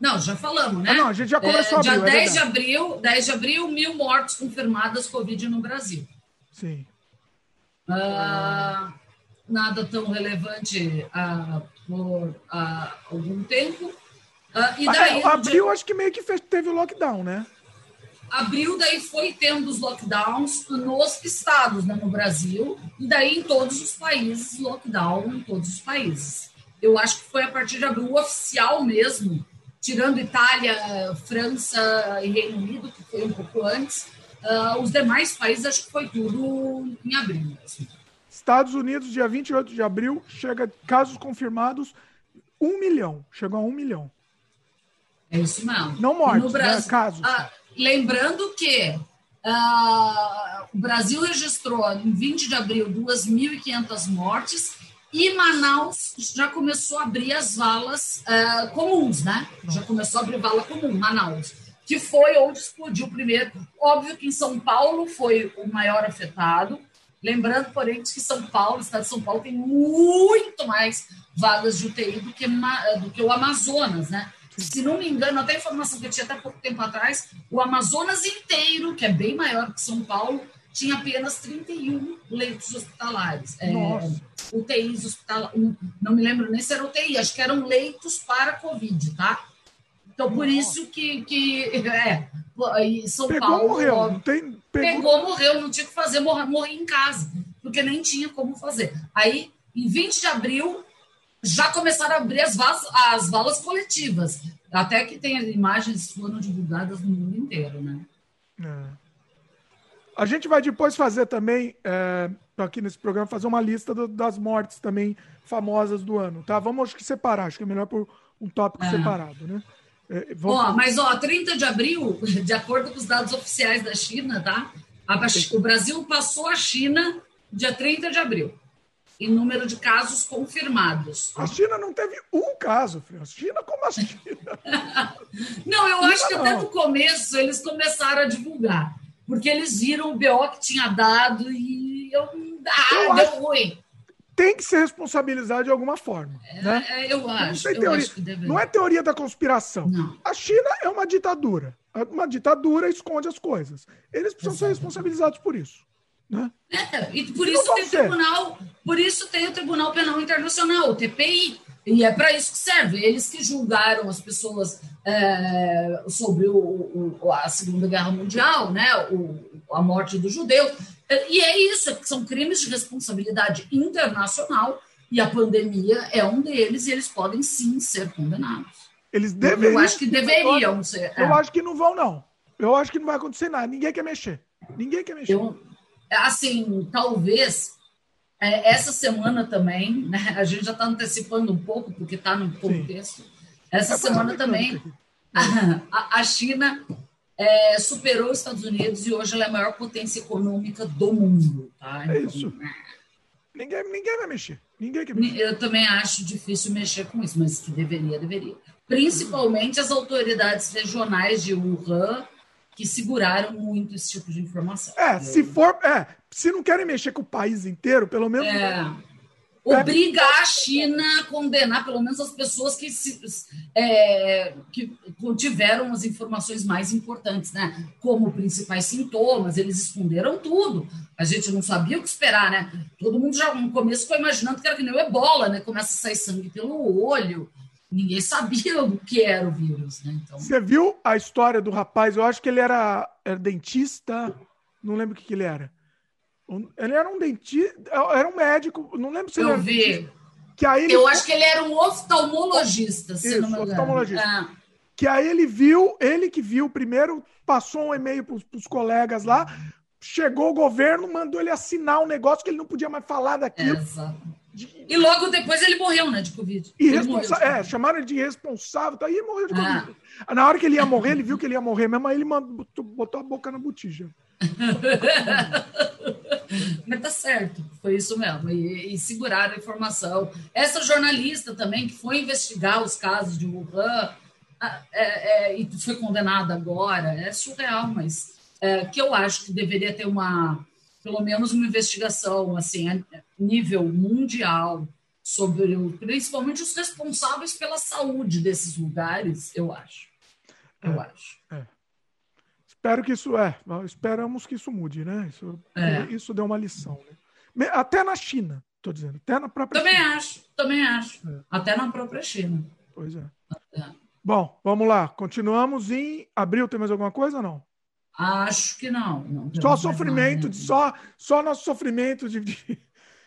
B: Não, já falamos, né? Ah,
A: não, a gente já começou é,
B: Dia abril, 10 é de abril, 10 de abril, mil mortes confirmadas Covid no Brasil.
A: Sim.
B: Ah, nada tão relevante ah, por ah, algum tempo.
A: Ah, e daí, ah, abril, dia... acho que meio que fez, teve o lockdown, né?
B: Abril daí foi tendo os lockdowns nos estados, né, no Brasil, e daí em todos os países, lockdown em todos os países. Eu acho que foi a partir de abril oficial mesmo, tirando Itália, França e Reino Unido, que foi um pouco antes, uh, os demais países acho que foi tudo em abril mesmo.
A: Estados Unidos, dia 28 de abril, chega casos confirmados, um milhão, chegou a um milhão.
B: É isso mesmo.
A: Não mortes, no Brasil, né? casos. Ah,
B: Lembrando que uh, o Brasil registrou em 20 de abril 2.500 mortes e Manaus já começou a abrir as valas uh, comuns, né? Já começou a abrir vala comum, Manaus, que foi onde explodiu primeiro. Óbvio que em São Paulo foi o maior afetado. Lembrando, porém, que São Paulo, o estado de São Paulo, tem muito mais vagas de UTI do que, do que o Amazonas, né? Se não me engano, até a informação que eu tinha até pouco tempo atrás, o Amazonas inteiro, que é bem maior que São Paulo, tinha apenas 31 leitos hospitalares. É, UTIs hospitalares. Não me lembro nem se era UTI, acho que eram leitos para Covid, tá? Então, por isso que, que é, São
A: pegou,
B: Paulo.
A: Morreu, tem,
B: pegou. pegou, morreu, não tinha o que fazer, morrer, morrer em casa, porque nem tinha como fazer. Aí, em 20 de abril, já começaram a abrir as, valas, as valas coletivas. Até que tem imagens foram divulgadas no mundo inteiro, né? É.
A: A gente vai depois fazer também, é, aqui nesse programa, fazer uma lista do, das mortes também famosas do ano, tá? Vamos acho que separar, acho que é melhor por um tópico é. separado, né?
B: É, vamos... ó, mas, ó, 30 de abril, de acordo com os dados oficiais da China, tá? A, o Brasil passou a China dia 30 de abril em número de casos confirmados.
A: A China não teve um caso, A China como a China?
B: não, eu acho que até no começo eles começaram a divulgar, porque eles viram o BO que tinha dado e eu, ah, eu deu acho... ruim
A: tem que ser responsabilizado de alguma forma.
B: É,
A: né?
B: É, eu acho.
A: Não, eu acho não é teoria da conspiração.
B: Não.
A: A China é uma ditadura. Uma ditadura esconde as coisas. Eles precisam Exato. ser responsabilizados por isso. Né?
B: É, e por isso tem o tribunal, por isso tem o Tribunal Penal Internacional, o TPI, e é para isso que serve. Eles que julgaram as pessoas é, sobre o, o, a Segunda Guerra Mundial, né, o, a morte dos judeus. E é isso, são crimes de responsabilidade internacional e a pandemia é um deles e eles podem sim ser condenados.
A: Eles deveriam.
B: Eu acho que deveriam ser.
A: Eu é. acho que não vão, não. Eu acho que não vai acontecer nada. Ninguém quer mexer. Ninguém quer mexer. Eu,
B: assim, talvez é, essa semana também, né, a gente já está antecipando um pouco, porque está no contexto. Sim. Essa é semana também, a, a China é, superou os Estados Unidos e hoje ela é a maior potência econômica do mundo. Tá?
A: É então, é isso. Ninguém, ninguém vai mexer. Ninguém quer mexer.
B: Eu também acho difícil mexer com isso, mas que deveria, deveria. Principalmente as autoridades regionais de Wuhan que seguraram muito esse tipo de informação.
A: É, se for. É, se não querem mexer com o país inteiro, pelo menos. É,
B: obrigar a China a condenar, pelo menos, as pessoas que, se, é, que tiveram as informações mais importantes, né? Como principais sintomas, eles esconderam tudo. A gente não sabia o que esperar, né? Todo mundo já no começo foi imaginando que era que nem o ebola, né? Começa a sair sangue pelo olho ninguém sabia o que era o vírus. Né? Então...
A: Você viu a história do rapaz? Eu acho que ele era, era dentista, não lembro o que, que ele era. Ele era um dentista, era um médico, não lembro se
B: ele
A: Eu
B: era vi.
A: Que aí
B: ele... Eu acho que ele era um oftalmologista, se Isso, não me engano. oftalmologista.
A: Ah. Que aí ele viu, ele que viu primeiro, passou um e-mail para os colegas lá, chegou o governo, mandou ele assinar um negócio que ele não podia mais falar daquilo.
B: Exato. E logo depois ele morreu, né, de Covid.
A: Irresponsa morreu, é, chamaram ele de irresponsável, tá? e morreu de ah. Covid. Na hora que ele ia morrer, ele viu que ele ia morrer mesmo, aí ele mandou, botou a boca na botija.
B: Mas tá certo, foi isso mesmo. E, e seguraram a informação. Essa jornalista também, que foi investigar os casos de Wuhan, é, é, e foi condenada agora, é surreal, mas é, que eu acho que deveria ter uma pelo menos uma investigação assim a nível mundial sobre o, principalmente os responsáveis pela saúde desses lugares, eu acho. Eu é, acho. É.
A: Espero que isso é. Esperamos que isso mude, né? Isso, é. isso deu uma lição. Né? Até na China, estou dizendo. Até na própria
B: Também
A: China.
B: acho, também acho. É. Até na própria China.
A: Pois é. Bom, vamos lá. Continuamos em abril. Tem mais alguma coisa ou não?
B: Acho que não. não
A: só sofrimento, de, só, só nosso sofrimento de, de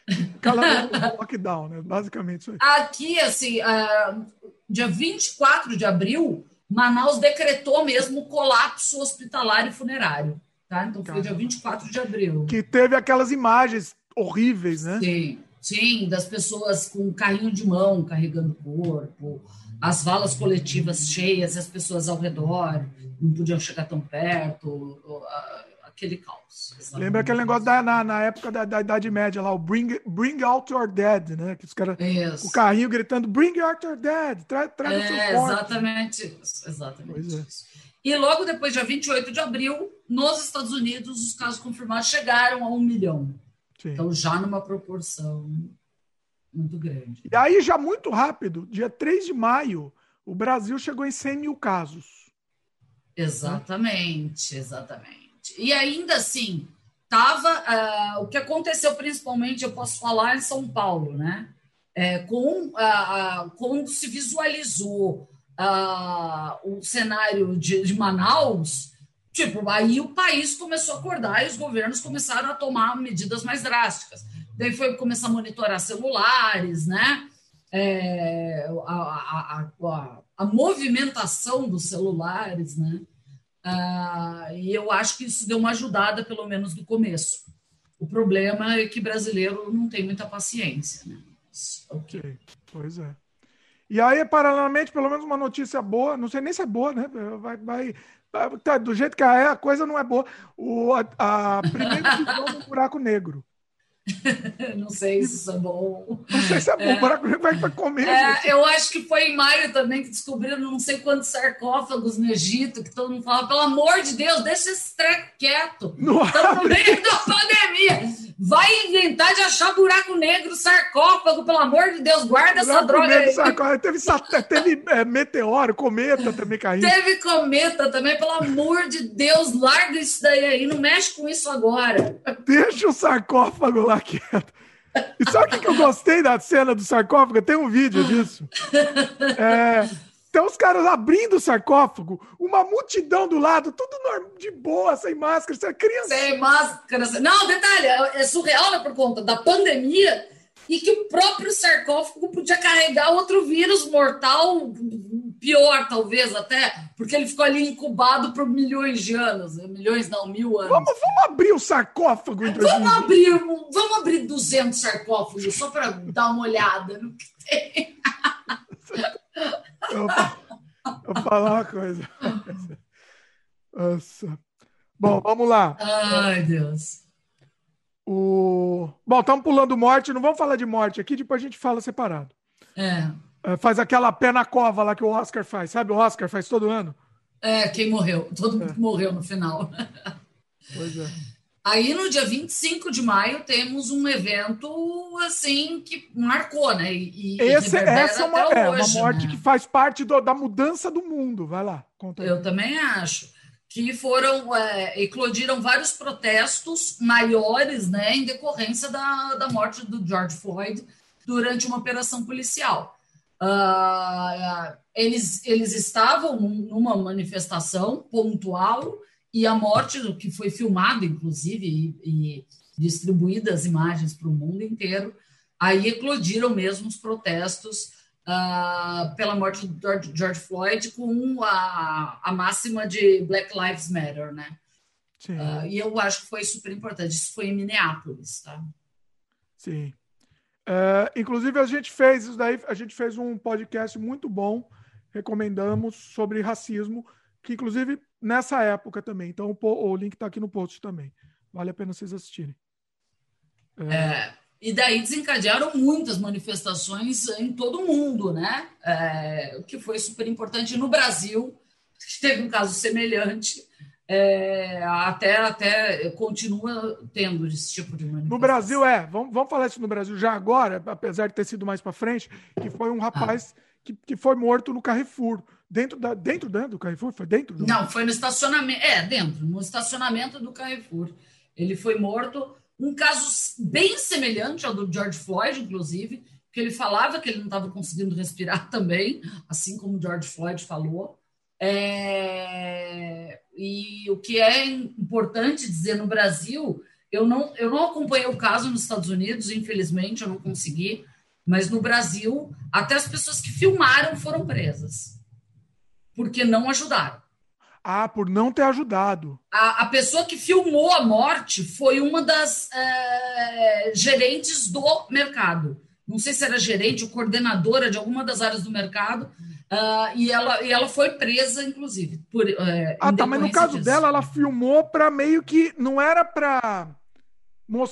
A: lockdown, né? Basicamente isso aí.
B: Aqui, assim, uh, dia 24 de abril, Manaus decretou mesmo o colapso hospitalar e funerário. Tá? Então foi dia 24 de abril.
A: Que teve aquelas imagens horríveis, né?
B: Sim, sim, das pessoas com carrinho de mão carregando o corpo, as valas coletivas cheias, as pessoas ao redor não podiam chegar tão perto, aquele caos.
A: Exatamente. Lembra aquele negócio da, na, na época da, da, Idade Média lá, o Bring, bring Out Your Dead, né? Que os caras, o carrinho gritando, Bring Out Your Dead, tra, traga é, o seu
B: corpo. Exatamente isso, exatamente é. isso. E logo depois, dia 28 de abril, nos Estados Unidos, os casos confirmados chegaram a um milhão. Sim. Então, já numa proporção muito grande.
A: E aí, já muito rápido, dia 3 de maio, o Brasil chegou em 100 mil casos.
B: Exatamente, exatamente. E ainda assim, tava uh, o que aconteceu principalmente, eu posso falar em São Paulo, né? É, com uh, uh, quando se visualizou o cenário de, de Manaus, tipo, aí o país começou a acordar e os governos começaram a tomar medidas mais drásticas. Daí foi começar a monitorar celulares, né? É, a, a, a, a movimentação dos celulares, né? Ah, e eu acho que isso deu uma ajudada, pelo menos no começo. O problema é que brasileiro não tem muita paciência, né?
A: Ok, pois é. E aí, paralelamente, pelo menos uma notícia boa, não sei nem se é boa, né? Vai, vai, tá, do jeito que é, a coisa não é boa. O, a, a primeira do buraco negro.
B: não sei se isso é bom.
A: Não sei se é bom, é, buraco negro vai para comer.
B: É, eu acho que foi em maio também que descobriram não sei quantos sarcófagos no Egito, que todo mundo fala, pelo amor de Deus, deixa esse treco quieto. Estamos no meio da pandemia. Vai inventar de achar buraco negro, sarcófago, pelo amor de Deus, guarda buraco essa droga negro, aí. Sarcófago.
A: Teve, teve é, meteoro, cometa também caindo.
B: Teve cometa também, pelo amor de Deus, larga isso daí aí, não mexe com isso agora.
A: Deixa o sarcófago lá quieto. E sabe o que eu gostei da cena do sarcófago? Tem um vídeo disso. É, tem os caras abrindo o sarcófago, uma multidão do lado, tudo de boa, sem máscara, sem criança.
B: Sem máscara. Não, detalhe, é surreal né, por conta da pandemia e que o próprio sarcófago podia carregar outro vírus mortal, pior talvez até, porque ele ficou ali incubado por milhões de anos, milhões não, mil anos.
A: Vamos, vamos abrir o sarcófago.
B: Então, vamos abrir, vamos abrir 200 sarcófagos só para dar uma olhada no que tem.
A: Eu, vou falar uma coisa. Nossa. Bom, vamos lá.
B: Ai, Deus.
A: O... Bom, estamos pulando morte, não vamos falar de morte aqui, depois a gente fala separado.
B: É.
A: é. Faz aquela pé na cova lá que o Oscar faz, sabe? O Oscar faz todo ano.
B: É, quem morreu. Todo mundo é. morreu no final.
A: Pois é.
B: Aí no dia 25 de maio temos um evento assim que marcou, né? E,
A: Esse, essa é uma, é hoje, uma morte né? que faz parte do, da mudança do mundo. Vai lá,
B: conta aí. Eu também acho que foram é, eclodiram vários protestos maiores, né, em decorrência da, da morte do George Floyd durante uma operação policial. Uh, eles, eles estavam numa manifestação pontual e a morte, que foi filmada, inclusive, e, e distribuída as imagens para o mundo inteiro, aí eclodiram mesmo os protestos uh, pela morte do George, George Floyd com a, a máxima de Black Lives Matter, né? Uh, e eu acho que foi super importante. Isso foi em Minneapolis, tá?
A: Sim. Uh, inclusive, a gente fez isso daí, a gente fez um podcast muito bom, recomendamos, sobre racismo, que inclusive nessa época também. Então o, o link está aqui no post também. Vale a pena vocês assistirem.
B: É... É, e daí desencadearam muitas manifestações em todo o mundo, né? É, o que foi super importante no Brasil, que teve um caso semelhante. É, até, até continua tendo esse tipo de manifestação.
A: No Brasil, é. Vamos, vamos falar isso no Brasil já agora, apesar de ter sido mais para frente, que foi um rapaz ah. que, que foi morto no Carrefour. Dentro, da, dentro, dentro do Carrefour? Foi dentro? Do...
B: Não, foi no estacionamento. É, dentro, no estacionamento do Carrefour. Ele foi morto. Um caso bem semelhante ao do George Floyd, inclusive, que ele falava que ele não estava conseguindo respirar também, assim como o George Floyd falou. É... E o que é importante dizer no Brasil, eu não, eu não acompanhei o caso nos Estados Unidos, infelizmente, eu não consegui, mas no Brasil, até as pessoas que filmaram foram presas porque não ajudaram.
A: Ah, por não ter ajudado.
B: A, a pessoa que filmou a morte foi uma das é, gerentes do mercado. Não sei se era gerente ou coordenadora de alguma das áreas do mercado. Uh, e, ela, e ela foi presa, inclusive. Por,
A: é, ah, tá, mas no caso disso. dela, ela filmou para meio que. Não era para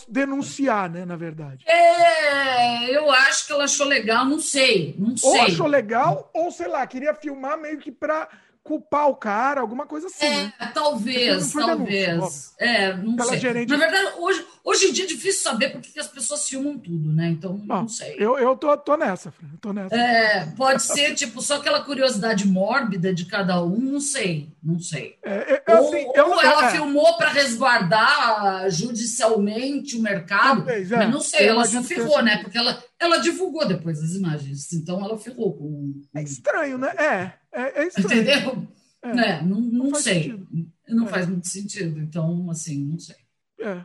A: denunciar, né, na verdade.
B: É, eu acho que ela achou legal, não sei, não sei.
A: Ou achou legal, ou sei lá, queria filmar meio que para culpar o cara, alguma coisa assim. É,
B: né? talvez, talvez. é, não sei. Gerente... Na verdade, hoje, hoje em dia é difícil saber porque as pessoas filmam tudo, né? Então, Bom, não sei.
A: Eu, eu tô, tô nessa, tô nessa.
B: É, pode ser, tipo, só aquela curiosidade mórbida de cada um, não sei, não sei.
A: É, eu, assim, ou,
B: eu, ou ela é. filmou para resguardar judicialmente o mercado, Talvez, é. mas não sei, ela se ferrou, né? Porque ela, ela divulgou depois as imagens, então ela ferrou com...
A: É estranho, né? É. É, é
B: estranho. Entendeu? É, né? Não, não, não sei. Sentido. Não é. faz muito sentido. Então, assim, não sei.
A: É.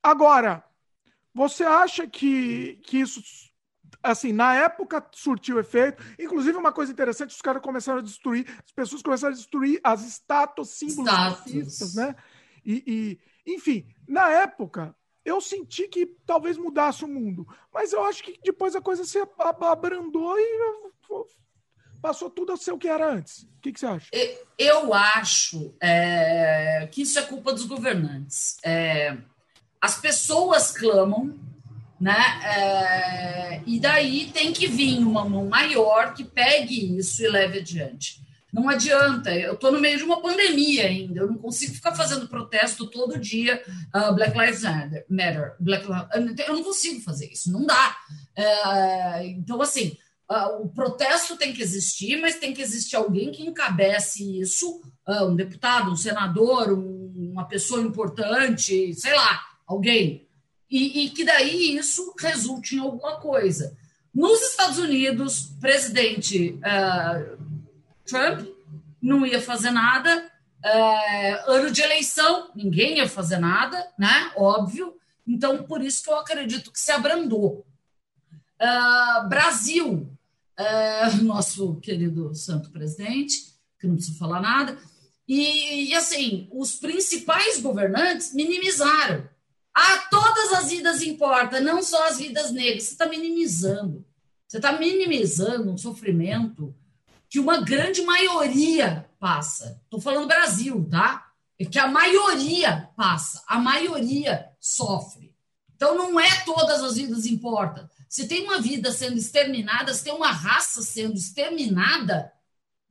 A: Agora, você acha que, que isso, assim, na época surtiu efeito? Inclusive, uma coisa interessante, os caras começaram a destruir, as pessoas começaram a destruir as estátuas, símbolos racistas, né? E, e, enfim, na época, eu senti que talvez mudasse o mundo. Mas eu acho que depois a coisa se abrandou e passou tudo a ser o que era antes. O que, que você acha?
B: Eu acho é, que isso é culpa dos governantes. É, as pessoas clamam, né? É, e daí tem que vir uma mão maior que pegue isso e leve adiante. Não adianta, eu estou no meio de uma pandemia ainda, eu não consigo ficar fazendo protesto todo dia, uh, Black Lives Matter, Black, eu não consigo fazer isso, não dá. Uh, então, assim, uh, o protesto tem que existir, mas tem que existir alguém que encabece isso, um deputado, um senador, um, uma pessoa importante, sei lá, alguém. E, e que daí isso resulte em alguma coisa. Nos Estados Unidos, presidente Trump não ia fazer nada. É, ano de eleição, ninguém ia fazer nada, né? Óbvio. Então, por isso que eu acredito que se abrandou. Uh, Brasil, uh, nosso querido santo presidente, que não preciso falar nada, e, e, assim, os principais governantes minimizaram. Ah, todas as vidas importam, não só as vidas negras. Você está minimizando. Você está minimizando um sofrimento que uma grande maioria passa. Estou falando Brasil, tá? É que a maioria passa, a maioria sofre. Então não é todas as vidas importam. Se tem uma vida sendo exterminada, se tem uma raça sendo exterminada,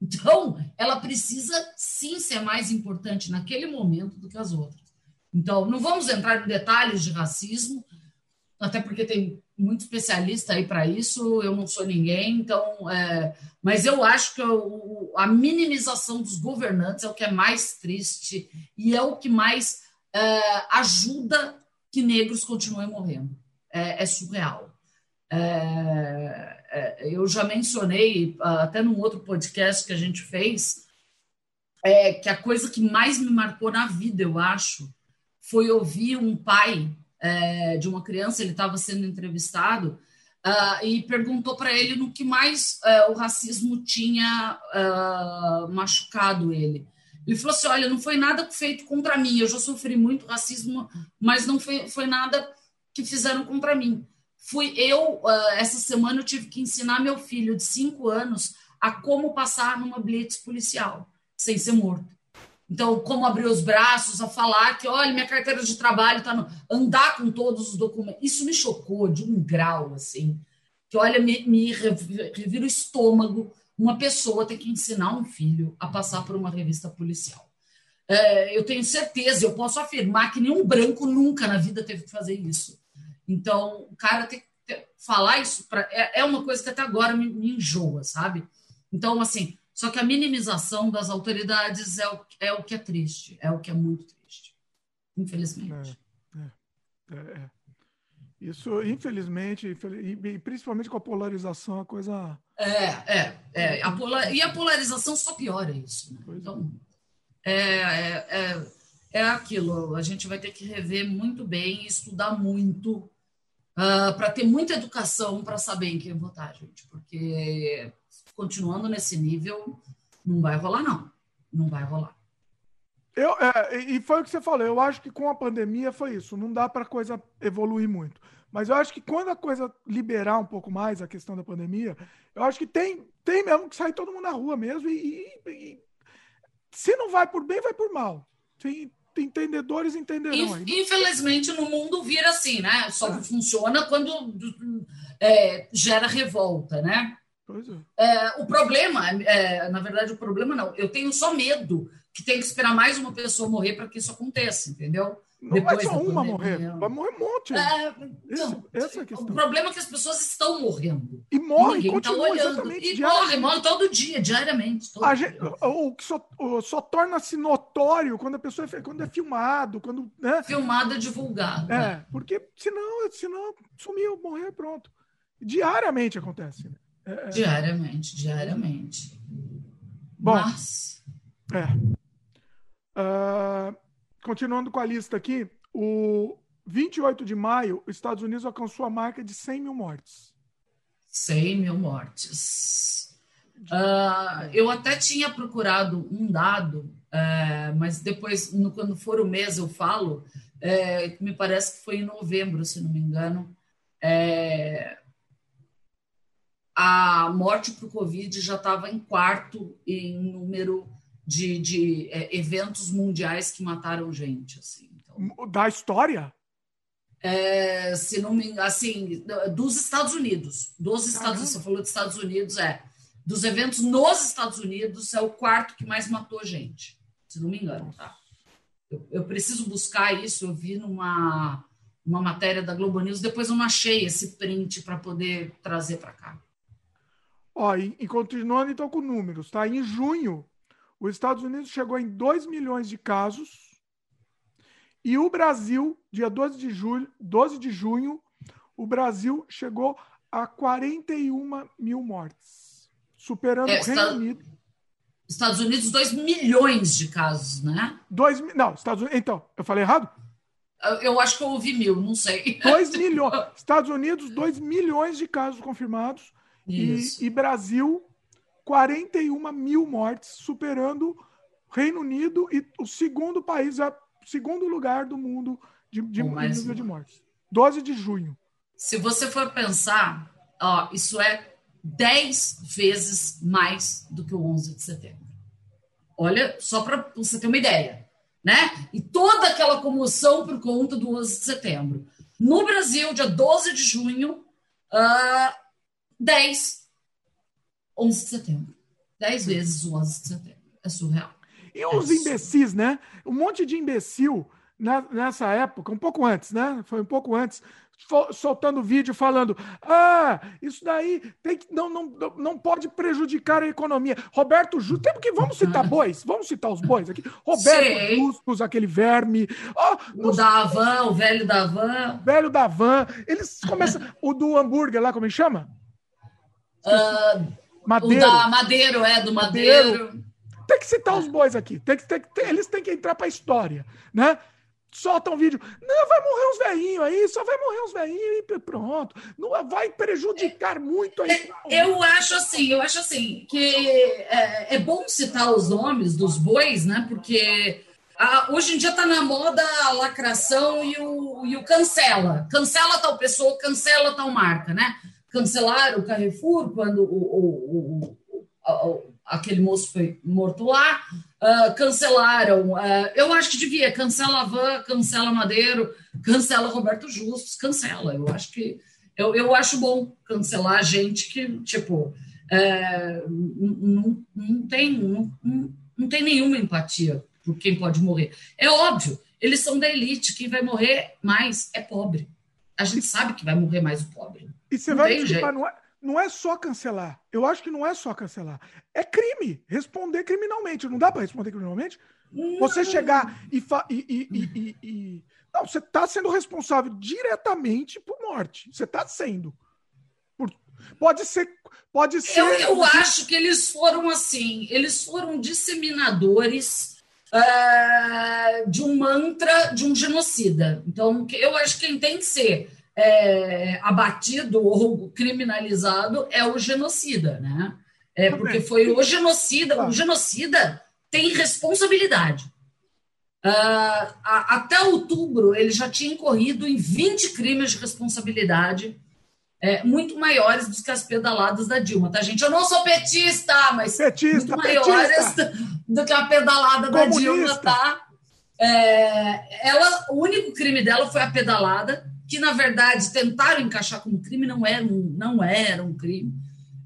B: então ela precisa sim ser mais importante naquele momento do que as outras. Então, não vamos entrar em detalhes de racismo, até porque tem muito especialista aí para isso, eu não sou ninguém, então, é, mas eu acho que o, a minimização dos governantes é o que é mais triste e é o que mais é, ajuda que negros continuem morrendo. É, é surreal. É, é, eu já mencionei, até num outro podcast que a gente fez, é, que a coisa que mais me marcou na vida, eu acho, foi ouvir um pai é, de uma criança, ele estava sendo entrevistado uh, e perguntou para ele no que mais uh, o racismo tinha uh, machucado ele. Ele falou assim: Olha, não foi nada feito contra mim, eu já sofri muito racismo, mas não foi, foi nada que fizeram contra mim. Fui eu, essa semana, eu tive que ensinar meu filho de cinco anos a como passar numa blitz policial, sem ser morto. Então, como abrir os braços, a falar que, olha, minha carteira de trabalho está no... andar com todos os documentos. Isso me chocou de um grau, assim, que, olha, me, me revira o estômago uma pessoa ter que ensinar um filho a passar por uma revista policial. É, eu tenho certeza, eu posso afirmar que nenhum branco nunca na vida teve que fazer isso. Então, o cara tem que falar isso pra, é, é uma coisa que até agora me, me enjoa, sabe? Então, assim, só que a minimização das autoridades é o, é o que é triste, é o que é muito triste, infelizmente. É, é, é,
A: é. Isso, infelizmente, e principalmente com a polarização, a coisa.
B: É, é, é. A polar... E a polarização só piora isso. Né? Então, é, é, é, é aquilo. A gente vai ter que rever muito bem, estudar muito, uh, ah, para ter muita educação para saber em quem votar, gente. Porque continuando nesse nível, não vai rolar, não. Não vai rolar.
A: Eu, é, e foi o que você falou. Eu acho que com a pandemia foi isso. Não dá para a coisa evoluir muito. Mas eu acho que quando a coisa liberar um pouco mais a questão da pandemia, eu acho que tem, tem mesmo que sair todo mundo na rua mesmo. E, e, e se não vai por bem, vai por mal. Tem, entendedores entenderão.
B: Infelizmente, no mundo vira assim, né? Só é. funciona quando é, gera revolta, né? É. é. o problema, é, na verdade, o problema não. Eu tenho só medo que tem que esperar mais uma pessoa morrer para que isso aconteça, entendeu?
A: Não Depois vai só uma morrer, vai morrer um monte. É,
B: então, essa é a. O problema é que as pessoas estão morrendo.
A: E morrem, tá olhando.
B: E morrem, morrem todo dia, diariamente. Todo
A: gente, o que só, só torna-se notório quando a pessoa é, quando é filmado, quando. Né?
B: Filmado e divulgado.
A: É, porque senão, senão sumiu, morreu pronto. Diariamente acontece, né?
B: É, é. Diariamente, diariamente. Bom, Mas...
A: é. Uh, continuando com a lista aqui, o 28 de maio, os Estados Unidos alcançou a marca de 100 mil mortes.
B: 100 mil mortes. Uh, eu até tinha procurado um dado, uh, mas depois, no, quando for o mês, eu falo. Uh, me parece que foi em novembro, se não me engano. É, a morte por Covid já estava em quarto em número de, de é, eventos mundiais que mataram gente. Assim.
A: Então, da história?
B: é, se não me assim, dos Estados Unidos. Dos Estados Unidos, você falou dos Estados Unidos, é. Dos eventos nos Estados Unidos, é o quarto que mais matou gente, se não me engano, tá? Eu, eu preciso buscar isso, eu vi numa uma matéria da Globo News, depois eu não achei esse print para poder trazer para cá.
A: Ó, e, e, continuando então com números, tá? Em junho, os Estados Unidos chegou em 2 milhões de casos e o Brasil, dia 12 de julho, 12 de junho, o Brasil chegou a 41 mil mortes, superando é, o Reino Unido.
B: Estados Unidos, 2 milhões de casos, né?
A: Dois, não, Estados Unidos. Então, eu falei errado?
B: Eu acho que eu ouvi mil, não sei.
A: 2 milhões. Estados Unidos, 2 milhões de casos confirmados. E, e, Brasil, 41 mil mortes, superando Reino Unido e o segundo país, o segundo lugar do mundo de, de número de mortes. 12 de junho.
B: Se você for pensar, ó, isso é 10 vezes mais do que o 11 de setembro. Olha, só para você ter uma ideia né? E toda aquela comoção por conta do 11 de setembro. No Brasil, dia 12 de junho, uh, 10, 11 de setembro. 10 vezes o 11 de setembro. É surreal.
A: E os é imbecis, né? Um monte de imbecil nessa época, um pouco antes, né? Foi um pouco antes, soltando vídeo falando: ah, isso daí tem que, não, não, não pode prejudicar a economia. Roberto Justus, temos que vamos citar bois, vamos citar os bois aqui. Roberto Justus, aquele verme.
B: Oh, o Davan, o velho Davan.
A: Velho Davan. Eles começam. o do hambúrguer lá, como ele chama?
B: Uh, Madeiro. O da Madeiro, é, do Madeiro. Madeiro.
A: Tem que citar os bois aqui. Tem que, tem, tem, eles têm que entrar para a história, né? solta um vídeo. Não, vai morrer uns velhinhos aí, só vai morrer uns velhinhos e pronto. Não vai prejudicar muito aí.
B: É, eu acho assim, eu acho assim que é, é bom citar os nomes dos bois, né? Porque a, hoje em dia está na moda a lacração e o, e o cancela. Cancela tal pessoa, cancela tal marca, né? Cancelaram o Carrefour quando o, o, o aquele moço foi morto lá, uh, cancelaram. Uh, eu acho que devia, cancela a Van, cancela Madeiro, cancela Roberto Justus, cancela. Eu acho que eu, eu acho bom cancelar gente que, tipo, é, não, não, tem, não, não tem nenhuma empatia por quem pode morrer. É óbvio, eles são da elite, quem vai morrer mais é pobre. A gente sabe que vai morrer mais o pobre.
A: E você não vai desculpar, não é, não é só cancelar. Eu acho que não é só cancelar. É crime. Responder criminalmente. Não dá para responder criminalmente? Você chegar e, e, e, e Não, você está sendo responsável diretamente por morte. Você está sendo. Por... Pode ser. Pode ser.
B: Eu, eu acho que eles foram assim. Eles foram disseminadores. Uh, de um mantra de um genocida. Então, eu acho que quem tem que ser é, abatido ou criminalizado é o genocida, né? É porque foi o genocida, o genocida tem responsabilidade. Uh, a, até outubro ele já tinha incorrido em 20 crimes de responsabilidade é, muito maiores do que as pedaladas da Dilma, tá, gente? Eu não sou petista, mas
A: petista,
B: muito maiores petista. do que a pedalada Comunista. da Dilma, tá? É, ela, o único crime dela foi a pedalada, que na verdade tentaram encaixar como crime, não era um, não era um crime.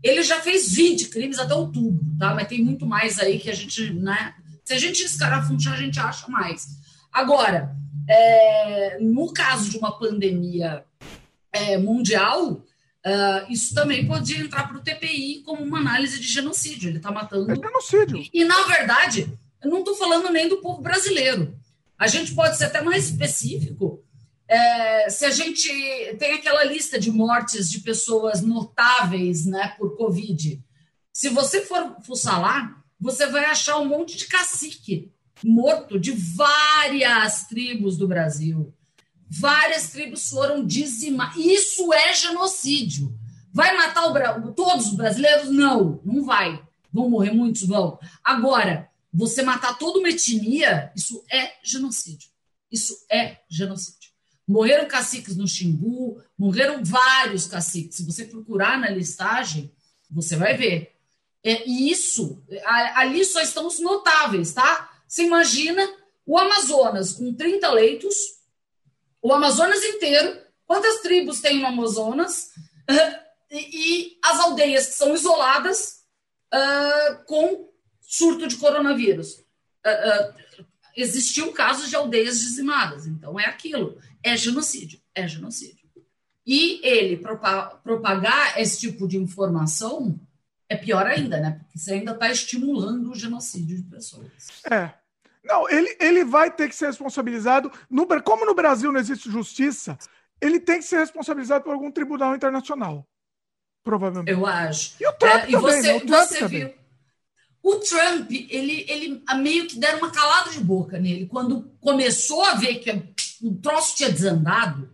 B: Ele já fez 20 crimes até outubro, tá? Mas tem muito mais aí que a gente, né? Se a gente escarafunchar, a gente acha mais. Agora, é, no caso de uma pandemia é, mundial, Uh, isso também pode entrar para o TPI como uma análise de genocídio. Ele está matando. É
A: genocídio.
B: E, na verdade, eu não estou falando nem do povo brasileiro. A gente pode ser até mais específico é, se a gente tem aquela lista de mortes de pessoas notáveis né, por Covid, se você for fuçar lá, você vai achar um monte de cacique morto de várias tribos do Brasil. Várias tribos foram dizimadas. Isso é genocídio. Vai matar o, todos os brasileiros? Não, não vai. Vão morrer muitos? Vão. Agora, você matar toda uma etnia, isso é genocídio. Isso é genocídio. Morreram caciques no Xingu, morreram vários caciques. Se você procurar na listagem, você vai ver. É, e isso, ali só estão os notáveis, tá? Você imagina o Amazonas com 30 leitos O Amazonas inteiro. Quantas tribos tem no Amazonas? e, e, as aldeias que são isoladas uh, com surto de coronavírus. Uh, uh, existiu casos de aldeias dizimadas. Então, é aquilo. É genocídio. É genocídio. E ele propagar esse tipo de informação é pior ainda, né? Porque você ainda está estimulando o genocídio de pessoas.
A: É. Não, ele, ele vai ter que ser responsabilizado. No, como no Brasil não existe justiça, ele tem que ser responsabilizado por algum tribunal internacional. Provavelmente.
B: Eu acho.
A: E o Trump é, também, você, né? O Trump você também. Viu,
B: o Trump, ele, ele meio que deram uma calada de boca nele. Quando começou a ver que o troço tinha desandado,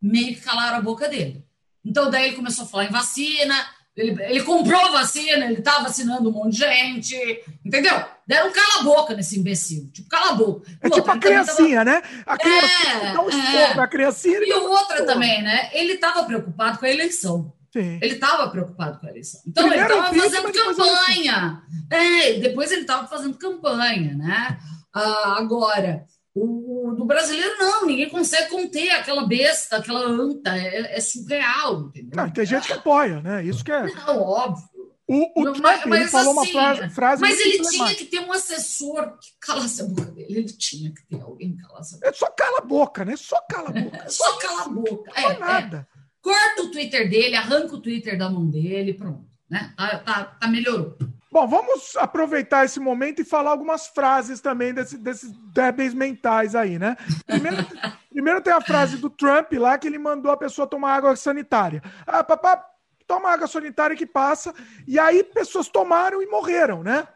B: meio que calaram a boca dele. Então, daí ele começou a falar em vacina, ele, ele comprou a vacina, ele tá vacinando um monte de gente, entendeu? Deram cala-boca nesse imbecil. Tipo, cala-boca.
A: É tipo a criancinha, tava... né? A criancinha é, dá um é. a criancinha.
B: E o outra também, né? Ele estava preocupado com a eleição. Sim. Ele estava preocupado com a eleição. Então, Primeiro ele estava fazendo campanha. É, depois ele estava fazendo campanha, né? Ah, agora, o, do brasileiro, não, ninguém consegue conter aquela besta, aquela anta, é, é surreal, entendeu?
A: Não, tem gente que apoia, né? Isso que é.
B: Não, óbvio.
A: O, o Trump, mas, mas, ele falou assim, uma frase.
B: Mas ele tinha que ter um assessor que calasse a boca dele. Ele tinha que ter alguém que calasse a boca. É
A: só cala a boca, né? Só cala a boca. É
B: só cala a boca.
A: Não é, nada.
B: É. Corta o Twitter dele, arranca o Twitter da mão dele, pronto. Né? Tá, tá, tá melhorou.
A: Bom, vamos aproveitar esse momento e falar algumas frases também desse, desses débeis mentais aí, né? Primeiro, primeiro tem a frase do Trump lá que ele mandou a pessoa tomar água sanitária. Ah, papá, toma água sanitária que passa. E aí pessoas tomaram e morreram, né?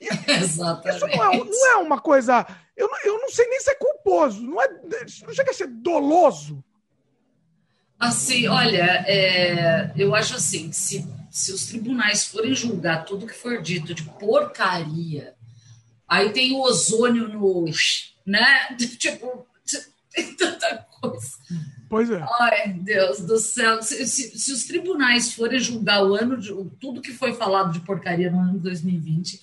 B: E, Exatamente.
A: Isso não é, não é uma coisa. Eu não, eu não sei nem se é culposo, não, é, não chega a ser doloso.
B: Assim, olha, é, eu acho assim, se se os tribunais forem julgar tudo que for dito de porcaria, aí tem o ozônio no. né? Tipo, tem tanta coisa.
A: Pois é.
B: Ai, Deus do céu. Se, se, se, os tribunais forem julgar o ano de tudo que foi falado de porcaria no ano de 2020,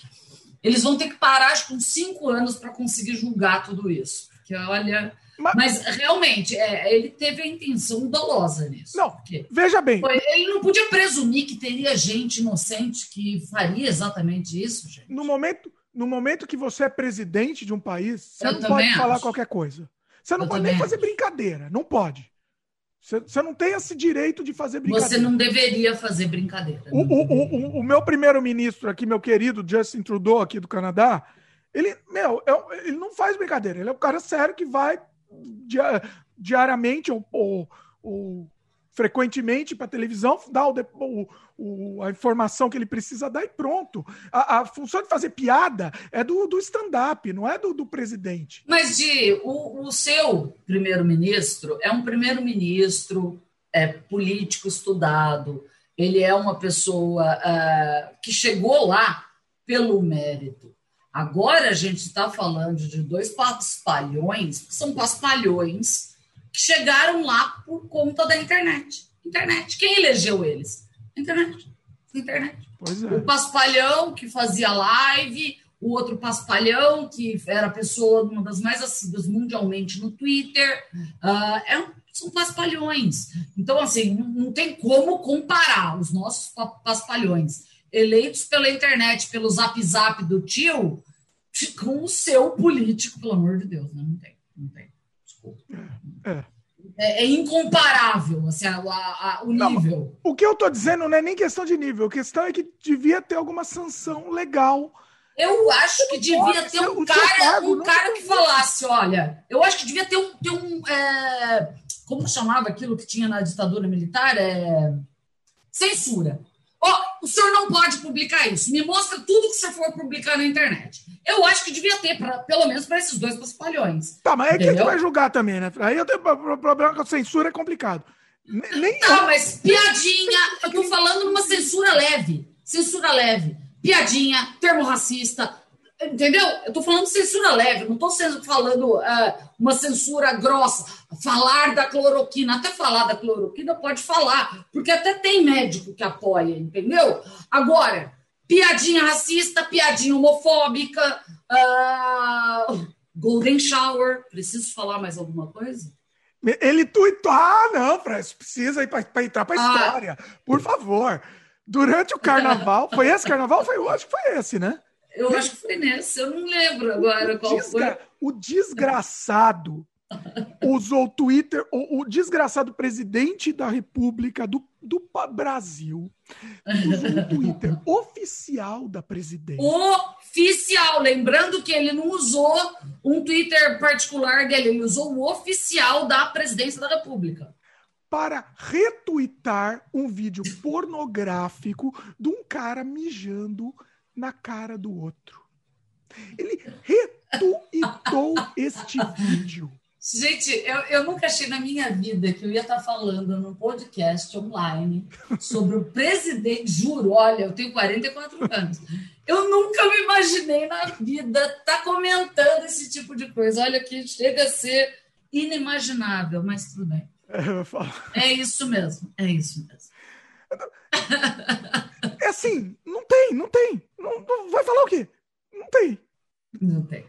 B: eles vão ter que parar acho, com cinco anos para conseguir julgar tudo isso. Porque, olha, mas, Mas realmente, é, ele teve a intenção dolosa nisso.
A: Não, veja bem.
B: Foi, ele não podia presumir que teria gente inocente que faria exatamente isso, gente.
A: No momento, no momento que você é presidente de um país, você Eu não pode acho. falar qualquer coisa. Você não Eu pode nem acho. fazer brincadeira. Não pode. Você, você não tem esse direito de fazer brincadeira.
B: Você não deveria fazer brincadeira.
A: O, o, o, o, meu primeiro-ministro aqui, meu querido Justin Trudeau, aqui do Canadá, ele, meu, ele não faz brincadeira. Ele é um cara sério que vai diariamente ou, ou, ou frequentemente para televisão, dá o, o, a informação que ele precisa dar e pronto. A, a função de fazer piada é do, do stand-up, não é do, do presidente.
B: Mas, Di, o, o seu primeiro-ministro é um primeiro-ministro é, político estudado, ele é uma pessoa uh, que chegou lá pelo mérito. Agora a gente está falando de dois paspalhões, que são paspalhões, que chegaram lá por conta da internet. Internet. Quem elegeu eles? Internet. Internet.
A: É.
B: O paspalhão que fazia live, o outro paspalhão que era a pessoa uma das mais assíduas mundialmente no Twitter. Uh, é, são paspalhões. Então, assim, não, não tem como comparar os nossos paspalhões eleitos pela internet, pelo zap zap do tio, com o seu político, pelo amor de Deus, né? não tem, não tem. Desculpa. É. É, é incomparável assim, a, a, a, o nível. Não,
A: o que eu estou dizendo não é nem questão de nível, a questão é que devia ter alguma sanção legal.
B: Eu acho que devia ter um cara, um cara que falasse, olha, eu acho que devia ter um, ter um é, como chamava aquilo que tinha na ditadura militar? É, censura. Oh, o senhor não pode publicar isso. Me mostra tudo que o senhor for publicar na internet. Eu acho que devia ter, pra, pelo menos para esses dois paspalhões.
A: Tá, mas é que que vai julgar também, né? Aí eu tenho problema com a censura, é complicado.
B: Nem tá, mas piadinha. Eu tô falando numa censura leve. Censura leve. Piadinha, termo racista, Entendeu? Eu estou falando censura leve, não estou falando uh, uma censura grossa. Falar da cloroquina, até falar da cloroquina pode falar, porque até tem médico que apoia, entendeu? Agora, piadinha racista, piadinha homofóbica, uh, golden shower. Preciso falar mais alguma coisa?
A: Ele tuitou. Ah, não, Fred, precisa ir para entrar para a ah. história. Por favor. Durante o carnaval. Foi esse carnaval? Foi, que foi esse, né?
B: Eu acho que foi nesse. Eu não lembro agora o qual desgra... foi.
A: O desgraçado usou o Twitter, o, o, desgraçado presidente da República do, do Brasil usou o Twitter oficial da presidência.
B: Oficial, lembrando que ele não usou um Twitter particular dele, ele usou o oficial da presidência da República.
A: Para retweetar um vídeo pornográfico de um cara mijando na cara do outro. Ele retweetou este vídeo.
B: Gente, eu, eu nunca achei na minha vida que eu ia estar falando num podcast online sobre o presidente. Juro, olha, eu tenho 44 anos. Eu nunca me imaginei na vida estar comentando esse tipo de coisa. Olha que chega a ser inimaginável, mas tudo bem. É, é isso mesmo, é isso mesmo.
A: Assim, não tem, não tem. Não, não vai falar o quê? Não tem.
B: Não tem.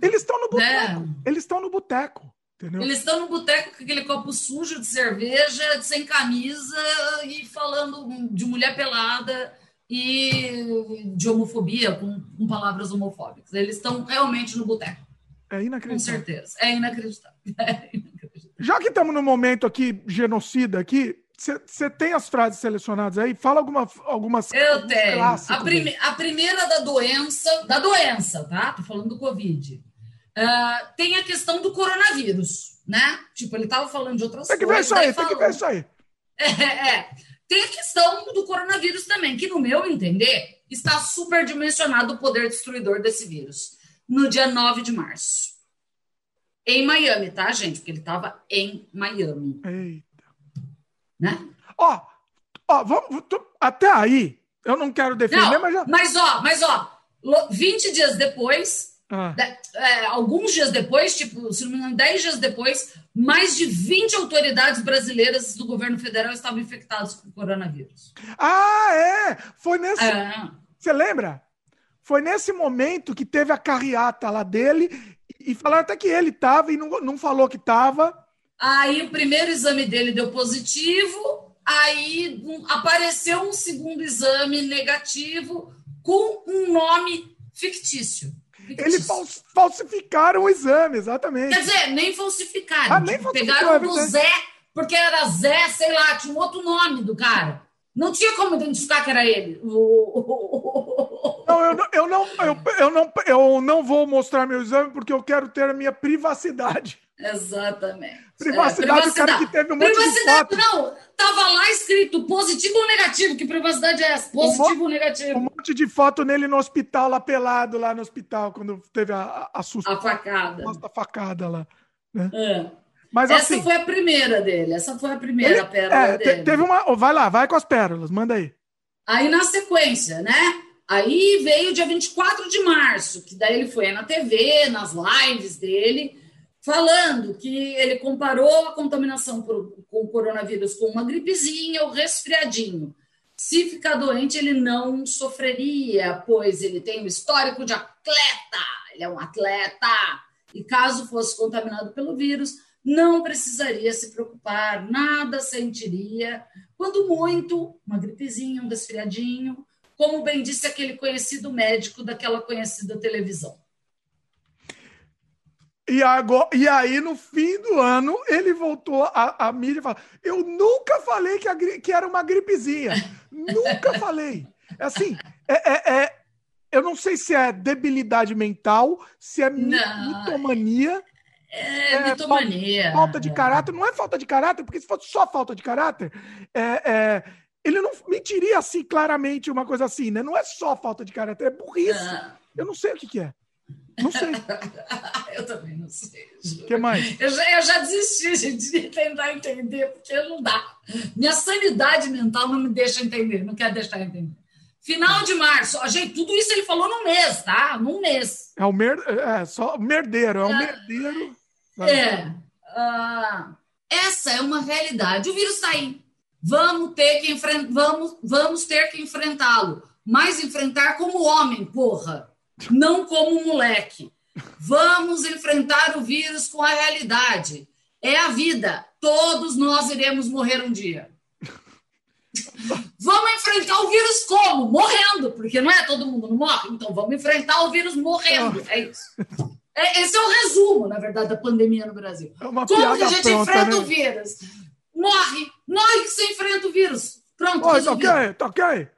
A: Eles estão no boteco. É. Eles estão no boteco. Entendeu?
B: Eles estão no boteco com aquele copo sujo de cerveja, sem camisa e falando de mulher pelada e de homofobia, com, com palavras homofóbicas. Eles estão realmente no boteco.
A: É inacreditável. Com
B: certeza. É inacreditável. É
A: inacreditável. Já que estamos no momento aqui genocida aqui, você tem as frases selecionadas aí? Fala alguma, algumas
B: Eu tenho. A, prime a, primeira da doença, da doença, tá? Tô falando do Covid. Uh, tem a questão do coronavírus, né? Tipo, ele estava falando de outras
A: tem que
B: coisas.
A: Ver isso aí, tem que ver isso aí.
B: É, é. Tem a questão do coronavírus também, que, no meu entender, está superdimensionado o poder destruidor desse vírus. No dia 9 de março. Em Miami, tá, gente? Porque ele estava em Miami.
A: Eita.
B: Né?
A: Ó, ó, vamos, até aí, eu não quero defender,
B: não,
A: mas já.
B: Mas, ó, mas, ó, 20 dias depois, ah. É, alguns dias depois, tipo, se não me engano, 10 dias depois, mais de 20 autoridades brasileiras do governo federal estavam infectadas com coronavírus.
A: Ah, é! Foi nesse. É. Você lembra? Foi nesse momento que teve a carreata lá dele e falaram até que ele estava e não, não falou que estava.
B: Aí o primeiro exame dele deu positivo, aí apareceu um segundo exame negativo com um nome fictício.
A: Eles falsificaram o exame, exatamente.
B: Quer dizer, nem falsificaram. Ah, nem tipo, falsificaram. Pegaram do Zé, porque era Zé, sei lá, tinha um outro nome do cara. Não tinha como identificar que era ele.
A: Não, eu, não, eu, não, eu, eu, não, eu não vou mostrar meu exame porque eu quero ter a minha privacidade.
B: Exatamente.
A: Privacidade, é, privacidade. o cara que teve um monte de foto.
B: Não, tava lá escrito positivo ou negativo. Que privacidade é essa? Positivo um ou negativo?
A: Um monte de foto nele no hospital, lá pelado, lá no hospital, quando teve a, a,
B: a facada.
A: A facada lá. Né?
B: É. Mas, essa assim, foi a primeira dele. Essa foi a primeira ele, pérola é, dele.
A: Teve uma. Vai lá, vai com as pérolas, manda aí.
B: Aí na sequência, né? Aí veio dia 24 de março, que daí ele foi na TV, nas lives dele falando que ele comparou a contaminação por, com o coronavírus com uma gripezinha ou resfriadinho. Se ficar doente, ele não sofreria, pois ele tem um histórico de atleta, ele é um atleta. E caso fosse contaminado pelo vírus, não precisaria se preocupar, nada sentiria. Quando muito, uma gripezinha, um resfriadinho, como bem disse aquele conhecido médico daquela conhecida televisão.
A: E, agora, e aí, no fim do ano, ele voltou a, a mídia e falou: Eu nunca falei que, a, que era uma gripezinha. nunca falei. É assim, é, é, é, eu não sei se é debilidade mental, se é não. mitomania.
B: É, é mitomania.
A: Falta de caráter. Não é falta de caráter, porque se fosse só falta de caráter, é, é, ele não mentiria assim claramente uma coisa assim, né? Não é só falta de caráter, é burrice. Ah. Eu não sei o que, que é. Não sei.
B: eu também não sei.
A: O que mais?
B: Eu já, eu já desisti, gente, de tentar entender, porque não dá. Minha sanidade mental não me deixa entender, não quer deixar entender. Final de março. Ó, gente, tudo isso ele falou no mês, tá? Num mês.
A: É o mer... é, só merdeiro, é o é, merdeiro.
B: É. Uh, essa é uma realidade. O vírus está aí. Vamos ter que enfrentar, vamos, vamos ter que enfrentá-lo. Mas enfrentar como homem, porra não como moleque. Vamos enfrentar o vírus com a realidade. É a vida. Todos nós iremos morrer um dia. Vamos enfrentar o vírus como? Morrendo, porque não é todo mundo não morre. Então vamos enfrentar o vírus morrendo. É isso. É, esse é o resumo, na verdade, da pandemia no Brasil. É como que a gente pronta, enfrenta né? o vírus? Morre. Morre que você enfrenta o vírus. Pronto.
A: Oi, tá ok, tá ok.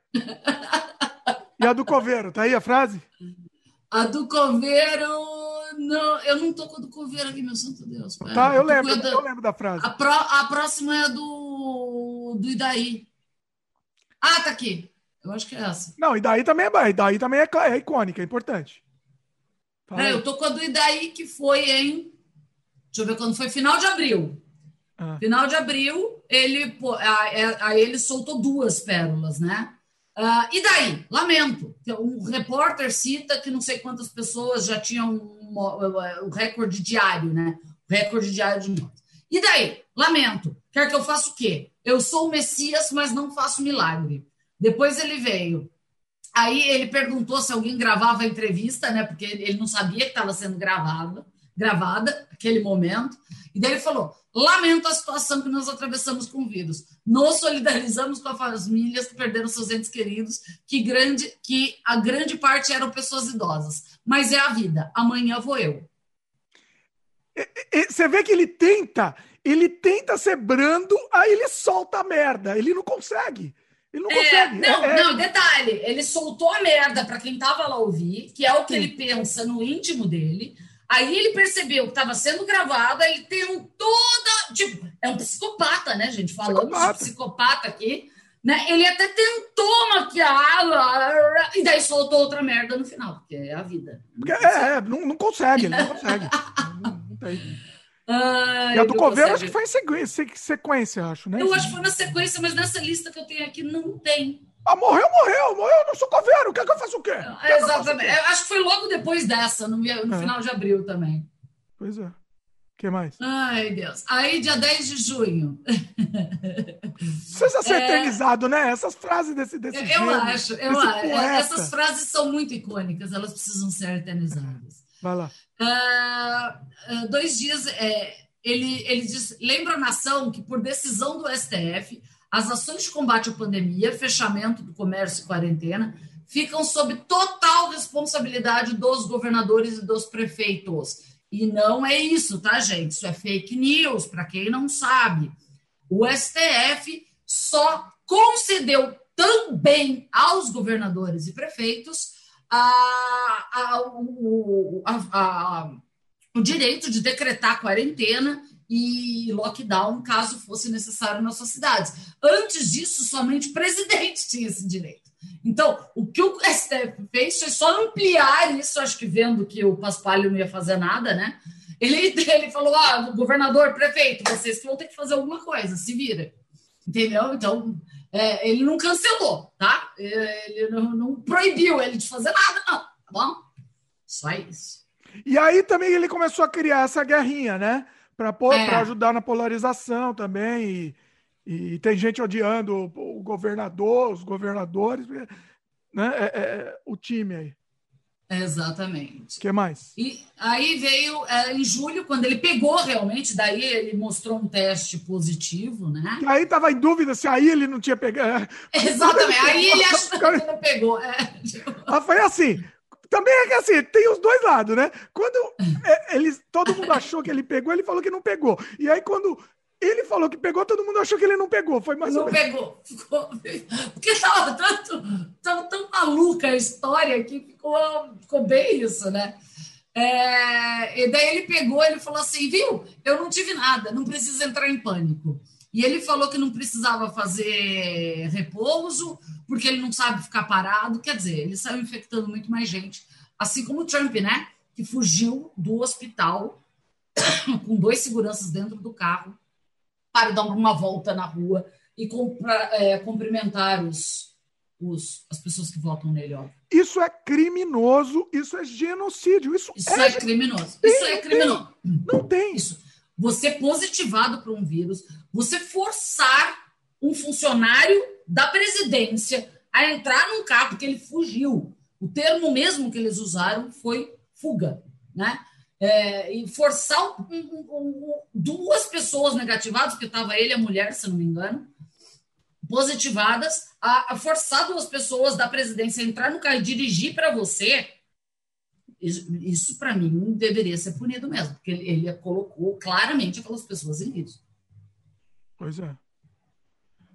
A: e a do coveiro, tá aí a frase?
B: A do coveiro. Não, eu não tô com a do coveiro aqui, meu santo Deus.
A: Pera, tá, eu lembro, da, eu lembro da frase.
B: A, pro, a próxima é a do, do Idaí. Ah, tá aqui. Eu acho que é essa.
A: Não, Idaí também é, Idaí também é, é icônica, é importante.
B: É, eu tô com a do Idaí, que foi em. Deixa eu ver quando foi, final de abril. Ah. Final de abril, ele, é, aí ele soltou duas pérolas, né? Uh, e daí? Lamento. Um repórter cita que não sei quantas pessoas já tinham um, um recorde diário, né? Recorde diário de mortes. E daí? Lamento. Quer que eu faça o quê? Eu sou o Messias, mas não faço milagre. Depois ele veio. Aí ele perguntou se alguém gravava a entrevista, né? Porque ele não sabia que estava sendo gravada, gravada aquele momento. E daí ele falou: lamento a situação que nós atravessamos com o vírus. Nos solidarizamos com as famílias que perderam seus entes queridos, que, grande, que a grande parte eram pessoas idosas. Mas é a vida. Amanhã vou eu.
A: Você vê que ele tenta, ele tenta ser brando, aí ele solta a merda. Ele não consegue. Ele não é, consegue.
B: Não, é, é. não, detalhe, ele soltou a merda para quem tava lá ouvir, que é o que Sim. ele pensa no íntimo dele. Aí ele percebeu que estava sendo gravado, ele tem um toda. Tipo, é um psicopata, né, gente? Falando psicopata. de psicopata aqui. Né? Ele até tentou maquiar, e daí soltou outra merda no final, porque é a vida.
A: Não é, é, não, não consegue, ele não consegue. não, não tem. Ai, e a do Coveiro acho que foi em sequência, sequência, acho, né?
B: Eu acho que foi na sequência, mas nessa lista que eu tenho aqui não tem.
A: Ah, morreu, morreu, morreu, não sou coveiro, quer que eu faça o quê?
B: É, exatamente. Eu, acho que foi logo depois dessa, no, no é. final de abril também.
A: Pois é. O que mais?
B: Ai, Deus. Aí, dia 10 de junho.
A: Precisa ser é... eternizado, né? Essas frases desse, desse
B: Eu gênero, acho, eu acho. Essas frases são muito icônicas, elas precisam ser eternizadas.
A: Vai lá.
B: Uh, dois dias, é, ele, ele diz: lembra a nação que, por decisão do STF, as ações de combate à pandemia, fechamento do comércio e quarentena, ficam sob total responsabilidade dos governadores e dos prefeitos. E não é isso, tá, gente? Isso é fake news, para quem não sabe. O STF só concedeu também aos governadores e prefeitos a, a, o, a, o direito de decretar quarentena e lockdown, caso fosse necessário nas suas cidades. Antes disso, somente o presidente tinha esse direito. Então, o que o STF fez foi só ampliar isso, acho que vendo que o Paspalho não ia fazer nada, né? Ele, ele falou: ah, governador, prefeito, vocês que vão ter que fazer alguma coisa, se vira. Entendeu? Então, é, ele não cancelou, tá? Ele não, não, proibiu ele de fazer nada, não, tá bom? Só isso.
A: E aí também ele começou a criar essa guerrinha, né? Para é. ajudar na polarização também. E, e, tem gente odiando o, o governador, os governadores, né? É, é, é o time aí.
B: Exatamente.
A: O que mais?
B: E aí veio é, em julho, quando ele pegou realmente, daí ele mostrou um teste positivo, né?
A: E aí tava em dúvida se aí ele não tinha pegado.
B: Exatamente, aí ele achou que não pegou. É.
A: Ah, foi assim, também é que assim, tem os dois lados, né? Quando é, eles, todo mundo achou que ele pegou, ele falou que não pegou. E aí, quando ele falou que pegou, todo mundo achou que ele não pegou. Foi mais
B: não pegou. Ficou... Porque estava tanto, tão, tão maluca a história que ficou, ficou bem isso, né? É... e daí ele pegou, ele falou assim, viu? Eu não tive nada, não precisa entrar em pânico. E ele falou que não precisava fazer repouso, porque ele não sabe ficar parado. Quer dizer, ele saiu infectando muito mais gente. Assim como o Trump, né? Que fugiu do hospital com dois seguranças dentro do carro para dar uma volta na rua e compra, é, cumprimentar os, os, as pessoas que votam nele, ó.
A: Isso é criminoso, isso é genocídio. Isso,
B: isso é, é criminoso. Tem, isso é criminoso.
A: Não tem.
B: Isso. Você positivado por um vírus, você forçar um funcionário da presidência a entrar num carro porque ele fugiu. O termo mesmo que eles usaram foi fuga, né? é, e forçar um, um, um, duas pessoas negativadas, porque estava ele e a mulher, se não me engano, positivadas, a, a forçar duas pessoas da presidência a entrar no carro e dirigir para você, isso, isso para mim deveria ser punido mesmo, porque ele, ele colocou claramente aquelas pessoas em risco.
A: Pois é.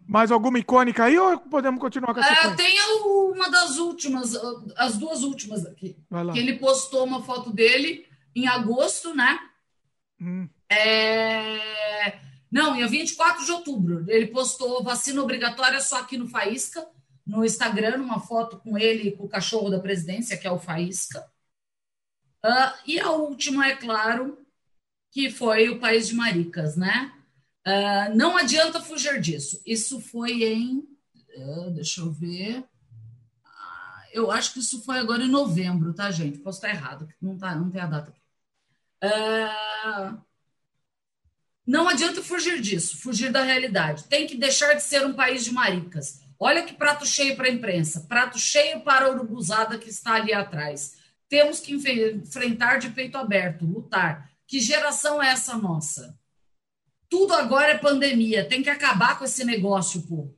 A: Mais alguma icônica aí ou podemos continuar com a
B: é, Tem uma das últimas, as duas últimas aqui. Que ele postou uma foto dele em agosto, né? Hum. É... Não, em 24 de outubro. Ele postou vacina obrigatória só aqui no Faísca, no Instagram, uma foto com ele e com o cachorro da presidência, que é o Faísca. Uh, e a última, é claro, que foi o País de Maricas, né? Uh, não adianta fugir disso. Isso foi em. Uh, deixa eu ver. eu acho que isso foi agora em novembro, tá, gente? Posso estar errado, não, tá, não tem a data. Não adianta fugir disso, fugir da realidade. Tem que deixar de ser um país de maricas. Olha que prato cheio para a imprensa, prato cheio para a urubuzada que está ali atrás. Temos que enfrentar de peito aberto, lutar. Que geração é essa nossa? Tudo agora é pandemia. Tem que acabar com esse negócio, pô.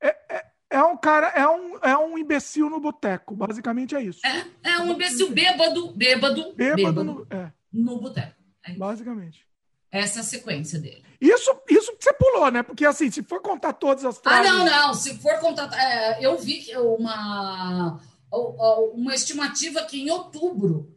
A: É, é, é um cara, é um, é um imbecil no boteco. Basicamente é isso.
B: É, é um imbecil bêbado, bêbado, bêbado, bêbado no, é. no boteco.
A: É Basicamente.
B: Essa é a sequência dele.
A: Isso, isso que você pulou, né? Porque assim, se for contar todas as
B: frases... Ah, não, não. Se for contar... É, eu vi uma, uma estimativa que em outubro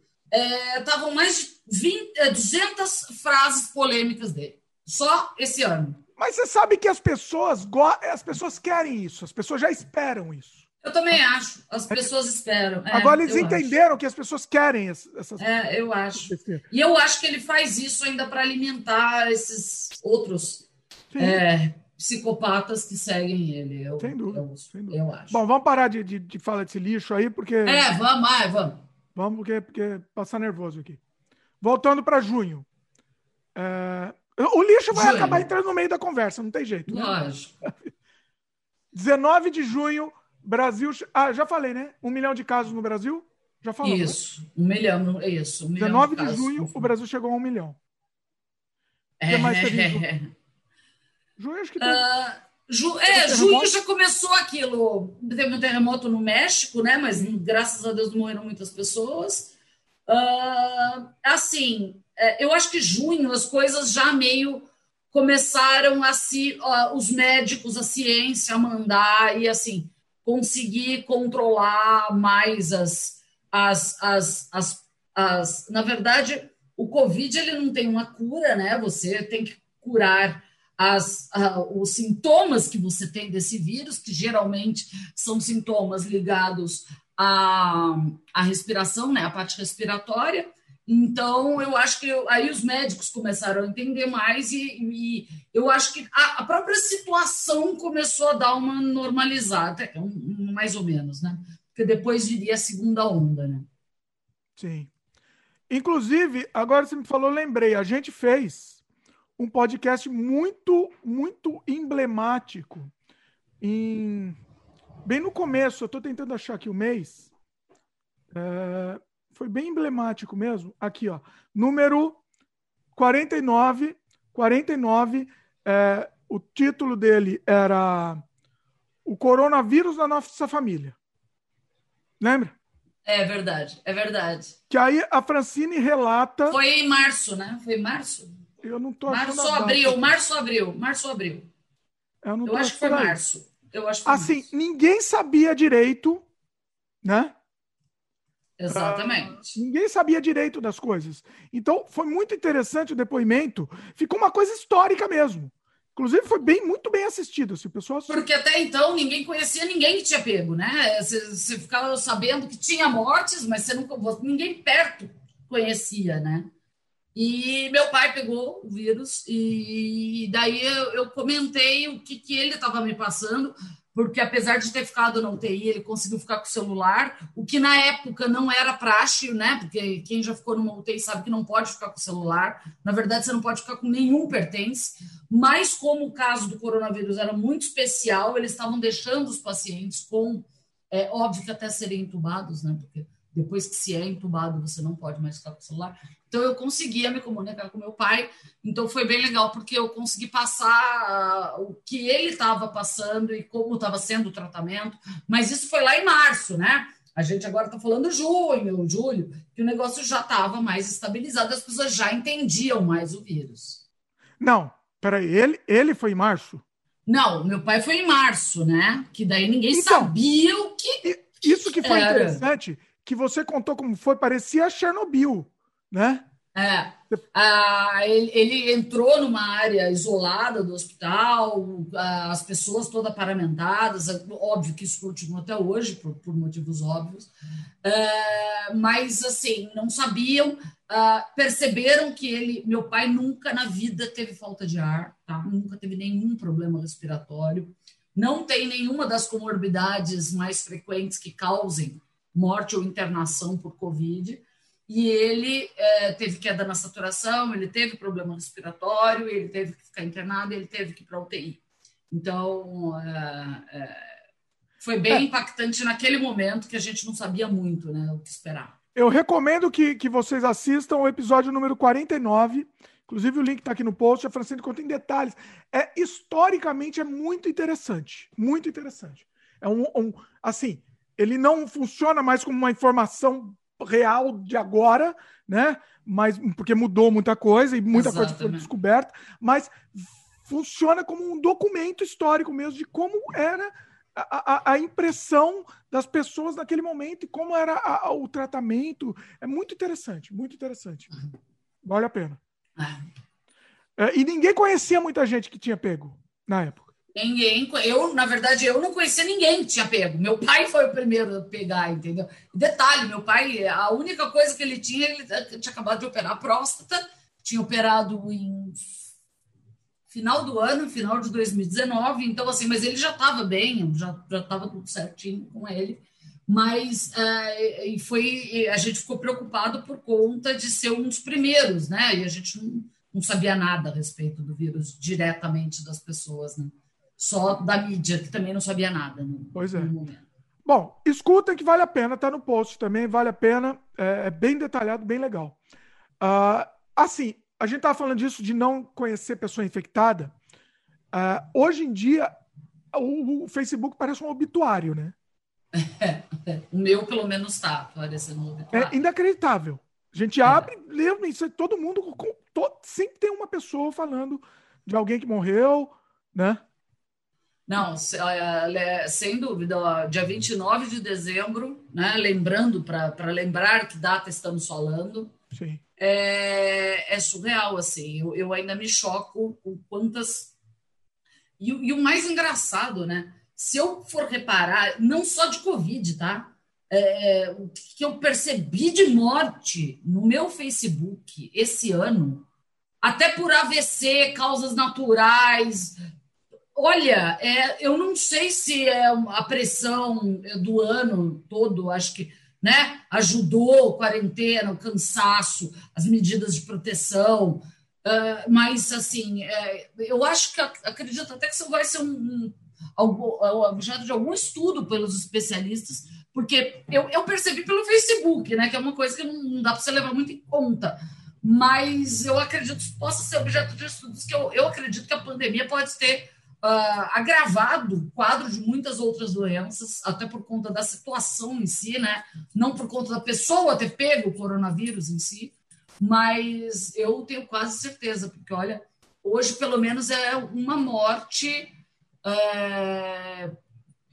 B: estavam é, mais de 20, 200 é, frases polêmicas dele. Só esse ano.
A: Mas você sabe que as pessoas, as pessoas querem isso. As pessoas já esperam isso.
B: Eu também acho. As pessoas esperam.
A: É, Agora eles entenderam acho. que as pessoas querem essas
B: É, eu acho. E eu acho que ele faz isso ainda para alimentar esses outros é, psicopatas que seguem ele. Eu, sem, dúvida, eu, sem dúvida. Eu acho.
A: Bom, vamos parar de, de, de falar desse lixo aí, porque.
B: É, vamos, vai, vamos.
A: Vamos, porque, porque passar nervoso aqui. Voltando para junho. É, o lixo vai junho. acabar entrando no meio da conversa, não tem jeito.
B: Né? Lógico.
A: 19 de junho, Brasil. Ah, já falei, né? Um milhão de casos no Brasil? Já falou.
B: Né? Isso, né? um milhão, isso. Um
A: 19 de, de junho, o Brasil chegou a um milhão.
B: É, que mais teve
A: é, junho? acho que teve. Uh,
B: ju, é, junho já começou aquilo. Teve um terremoto no México, né? Mas graças a Deus morreram muitas pessoas. Uh, assim, é, eu acho que junho as coisas já meio começaram a se. Uh, os médicos, a ciência a mandar, e assim conseguir controlar mais as, as, as, as, as, na verdade, o Covid ele não tem uma cura, né? Você tem que curar as, os sintomas que você tem desse vírus, que geralmente são sintomas ligados à, à respiração, né? A parte respiratória. Então, eu acho que eu, aí os médicos começaram a entender mais e, e eu acho que a, a, própria situação começou a dar uma normalizada, um, mais ou menos, né? Porque depois viria a segunda onda, né?
A: Sim. Inclusive, agora você me falou, lembrei, a gente fez um podcast muito, muito emblemático em bem no começo, eu estou tentando achar aqui o mês. É, foi bem emblemático mesmo. Aqui, ó. Número 49. 49. É, o título dele era O Coronavírus na Nossa Família. Lembra?
B: É verdade, é verdade.
A: Que aí a Francine relata.
B: Foi em março, né? Foi em março?
A: Eu não tô
B: Março, abril, março, abril, março, abril. Eu, não Eu acho que foi março. Eu acho que foi
A: assim, março. ninguém sabia direito, né?
B: Exatamente.
A: Uh, ninguém sabia direito das coisas. Então, foi muito interessante o depoimento. Ficou uma coisa histórica mesmo. Inclusive, foi bem, muito bem assistido. Se o pessoal...
B: Porque até então ninguém conhecia ninguém que tinha pego, né? Você, você ficava sabendo que tinha mortes, mas você nunca, ninguém perto conhecia, né? E meu pai pegou o vírus, e daí eu, eu comentei o que, que ele estava me passando, porque apesar de ter ficado na UTI, ele conseguiu ficar com o celular, o que na época não era praxe, né? Porque quem já ficou numa UTI sabe que não pode ficar com o celular. Na verdade, você não pode ficar com nenhum pertence. Mas como o caso do coronavírus era muito especial, eles estavam deixando os pacientes com, é óbvio que até serem entubados, né? Porque depois que se é entubado, você não pode mais ficar com o celular. Então eu conseguia me comunicar com meu pai. Então foi bem legal porque eu consegui passar uh, o que ele estava passando e como estava sendo o tratamento. Mas isso foi lá em março, né? A gente agora está falando junho, julho, que o negócio já estava mais estabilizado, as pessoas já entendiam mais o vírus.
A: Não, peraí, ele, ele foi em março?
B: Não, meu pai foi em março, né? Que daí ninguém então, sabia o que.
A: Isso que foi era. interessante, que você contou como foi, parecia Chernobyl, né?
B: É. Ah, ele, ele, entrou numa área isolada do hospital, ah, as pessoas todas paramentadas, óbvio que isso continua até hoje, por, por motivos óbvios, é, mas assim, não sabiam, ah, perceberam que ele, meu pai nunca na vida teve falta de ar, tá? nunca teve nenhum problema respiratório, não tem nenhuma das comorbidades mais frequentes que causem morte ou internação por Covid e ele é, teve queda na saturação, ele teve problema respiratório, ele teve que ficar internado, ele teve que ir para UTI. Então, é, é, foi bem é. impactante naquele momento que a gente não sabia muito né, o que esperar.
A: Eu recomendo que, que vocês assistam o episódio número 49. Inclusive, o link está aqui no post. A Francine conta em detalhes. É, historicamente, é muito interessante. Muito interessante. É um, um assim, ele não funciona mais como uma informação real de agora, né? Mas porque mudou muita coisa e muita Exatamente. coisa foi descoberta, mas funciona como um documento histórico mesmo de como era a, a, a impressão das pessoas naquele momento e como era a, o tratamento. É muito interessante, muito interessante. Vale a pena. É. é, e ninguém conhecia muita gente que tinha pego na época.
B: Ninguém, eu, na verdade, eu não conhecia ninguém que tinha pego. Meu pai foi o primeiro a pegar, entendeu? Detalhe, meu pai, a única coisa que ele tinha, ele tinha acabado de operar a próstata, tinha operado em final do ano, final de 2019, então assim, mas ele já estava bem, já estava tudo certinho com ele, mas é, e foi a gente ficou preocupado por conta de ser um dos primeiros, né? E a gente não, não sabia nada a respeito do vírus diretamente das pessoas, né? Só da mídia, que também não sabia nada. No,
A: pois é. Bom, escutem que vale a pena, tá no post também, vale a pena, é, é bem detalhado, bem legal. Uh, assim, a gente tava falando disso de não conhecer pessoa infectada. Uh, hoje em dia, o, o, Facebook parece um obituário, né?
B: É, é. O meu, pelo menos, tá parecendo um obituário.
A: É inacreditável. A gente abre, é. lê, isso, todo mundo, com, todo, sempre tem uma pessoa falando de alguém que morreu, né?
B: Não, sem dúvida, dia 29 de dezembro, né? lembrando, para lembrar que data estamos falando. É, é surreal, assim, eu, eu ainda me choco com quantas... E, e, o mais engraçado, né? Se eu for reparar, não só de Covid, tá? É, o que eu percebi de morte no meu Facebook esse ano, até por AVC, causas naturais, Olha, é, eu não sei se é a pressão do ano todo, acho que né, ajudou quarentena, o cansaço, as medidas de proteção, uh, mas assim, é, eu acho que acredito até que isso vai ser um, um, objeto de algum estudo pelos especialistas, porque eu, eu, percebi pelo Facebook, né, que é uma coisa que não, não dá para você levar muito em conta mas eu acredito que possa ser objeto de estudos, que eu, eu acredito que a pandemia pode ter uh, agravado o quadro de muitas outras doenças, até por conta da situação em si, né? Não por conta da pessoa ter pego o coronavírus em si, mas eu tenho quase certeza, porque olha, hoje pelo menos é uma morte. É,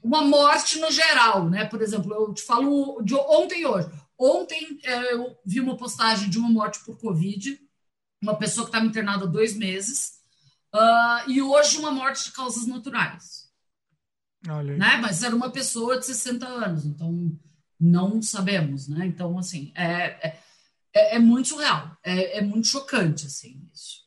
B: uma morte no geral, né? Por exemplo, eu te falo de ontem e hoje. Ontem é, eu vi uma postagem de uma morte por Covid, uma pessoa que estava internada há dois meses, Uh, e hoje uma morte de causas naturais. Né? Mas era uma pessoa de 60 anos, então não sabemos, né? Então, assim, é, é, é, é muito surreal, é, é, muito chocante, assim, isso.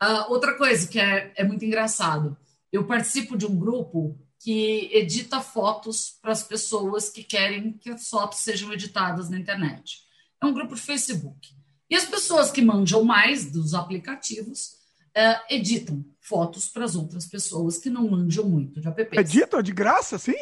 B: Uh, outra coisa que é, é muito engraçado, eu participo de um grupo que edita fotos para as pessoas que querem que as fotos sejam editadas na internet. É um grupo de Facebook. E as pessoas que manjam mais dos aplicativos uh, editam fotos para as outras pessoas que não manjam muito de app.
A: Editam de graça, sim?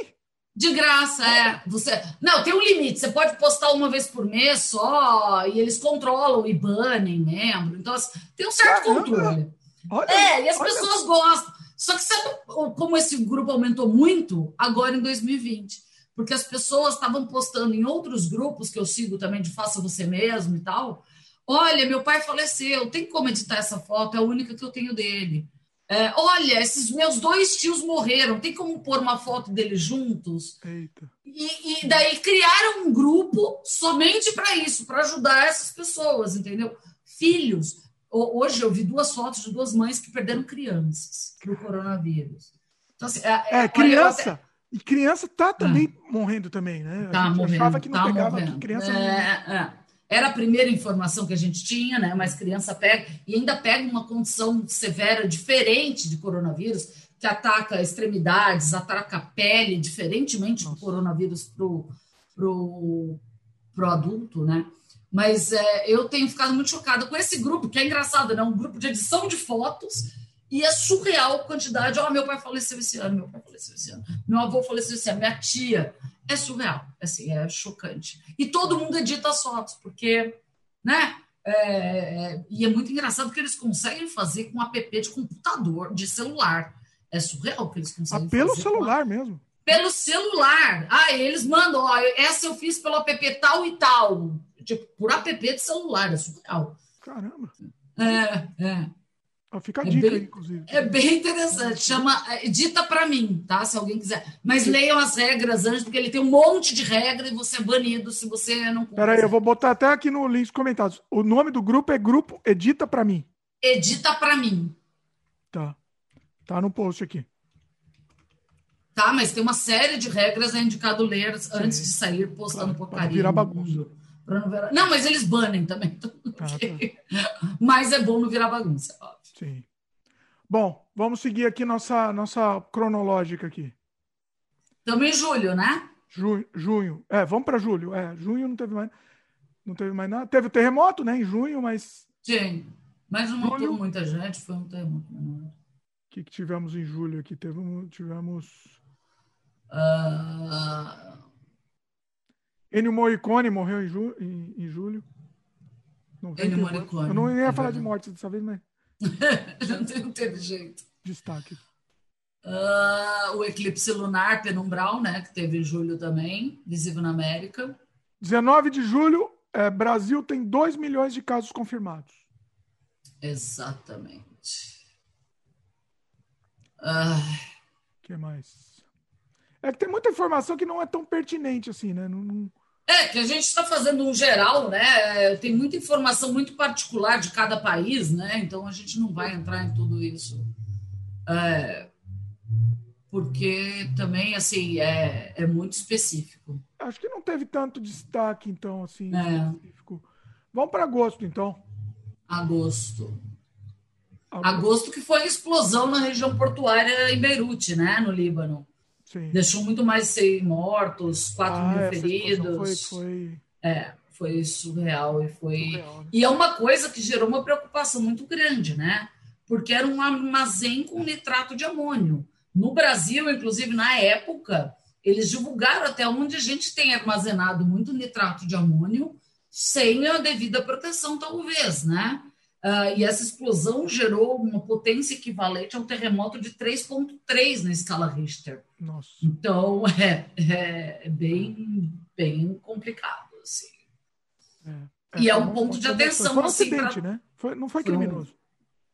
B: De graça, é. Você... Não, tem um limite. Você pode postar uma vez por mês só, e eles controlam e banem membro. Então, assim, tem um certo Caramba. controle. Olha, é, e as olha. pessoas gostam. Só que sabe como esse grupo aumentou muito agora em 2020? Porque as pessoas estavam postando em outros grupos que eu sigo também de faça você mesmo e tal. Olha, meu pai faleceu, tem como editar essa foto? É a única que eu tenho dele. É, olha, esses meus dois tios morreram, tem como pôr uma foto deles juntos? E, e, daí criaram um grupo somente para isso, para ajudar essas pessoas, entendeu? Filhos. Hoje eu vi duas fotos de duas mães que perderam crianças para o coronavírus.
A: Então, assim, é, é, criança. Até... E criança tá também é. morrendo também, né?
B: Tá morrendo. Achava que não tá pegava morrendo. criança. É, é. Era a primeira informação que a gente tinha, né? Mas criança pega e ainda pega uma condição severa diferente de coronavírus, que ataca extremidades, ataca a pele, diferentemente do coronavírus pro, pro, pro adulto, né? Mas é, eu tenho ficado muito chocada com esse grupo, que é engraçado, né? Um grupo de edição de fotos e é surreal a quantidade. Ó, oh, meu pai faleceu esse ano, meu pai faleceu esse ano, meu avô faleceu esse ano, minha tia. É surreal, assim, é chocante. E todo mundo edita as fotos, porque, né? É, e é muito engraçado que eles conseguem fazer com app de computador, de celular. É surreal que eles conseguem
A: ah, pelo
B: fazer.
A: Pelo celular mesmo.
B: Pelo celular. Ah, eles mandam, ó, essa eu fiz pelo app tal e tal. Tipo, por app de celular, é surreal.
A: Caramba.
B: É, é.
A: Fica a é dica, bem, inclusive.
B: É bem interessante. Chama Edita para mim, tá? Se alguém quiser. Mas leiam as regras antes, porque ele tem um monte de regra e você é banido se você não.
A: Peraí, eu vou botar até aqui no link comentários. O nome do grupo é Grupo Edita para mim.
B: Edita para mim.
A: Tá. Tá no post aqui.
B: Tá, mas tem uma série de regras é indicado ler Sim. antes de sair postando claro, porcaria.
A: Pra virar bagunça.
B: Não, mas eles banem também. Ah, tá. Mas é bom não virar bagunça, óbvio.
A: Sim. Bom, vamos seguir aqui nossa, nossa cronológica aqui.
B: Estamos em julho, né?
A: Junho, junho. É, vamos para julho. É, junho não teve mais, não teve mais nada. Teve o terremoto, né? Em junho, mas.
B: Sim, mas não matou muita gente, foi um terremoto
A: O que, que tivemos em julho aqui? Teve, tivemos.
B: Uh...
A: Ennio Morricone morreu em, ju... em, em julho.
B: Não Ennio Morricone.
A: Eu não ia falar de morte dessa vez, mas.
B: não teve jeito.
A: Destaque.
B: Uh, o eclipse lunar penumbral, né, que teve em julho também, visível na América.
A: 19 de julho, é, Brasil tem 2 milhões de casos confirmados.
B: Exatamente.
A: O uh... que mais? É que tem muita informação que não é tão pertinente assim, né? Não, não...
B: É, que a gente está fazendo um geral, né? Tem muita informação muito particular de cada país, né? Então a gente não vai entrar em tudo isso. É, porque também, assim, é, é muito específico.
A: Acho que não teve tanto destaque, então, assim, é. específico. Vamos para agosto, então.
B: Agosto. agosto. Agosto que foi a explosão na região portuária em Beirute, né? No Líbano. Sim. Deixou muito mais de mortos, 4 ah, mil feridos.
A: Foi, foi...
B: É, foi surreal e foi. Surreal, né? E é uma coisa que gerou uma preocupação muito grande, né? Porque era um armazém com nitrato de amônio. No Brasil, inclusive, na época, eles divulgaram até onde a gente tem armazenado muito nitrato de amônio sem a devida proteção, talvez, né? Uh, e essa explosão gerou uma potência equivalente a um terremoto de 3,3 na escala Richter.
A: Nossa.
B: Então, é, é, bem, bem complicado. Assim. É, é, e é um ponto de atenção.
A: Foi um assim, acidente, pra... né? Foi, não foi criminoso.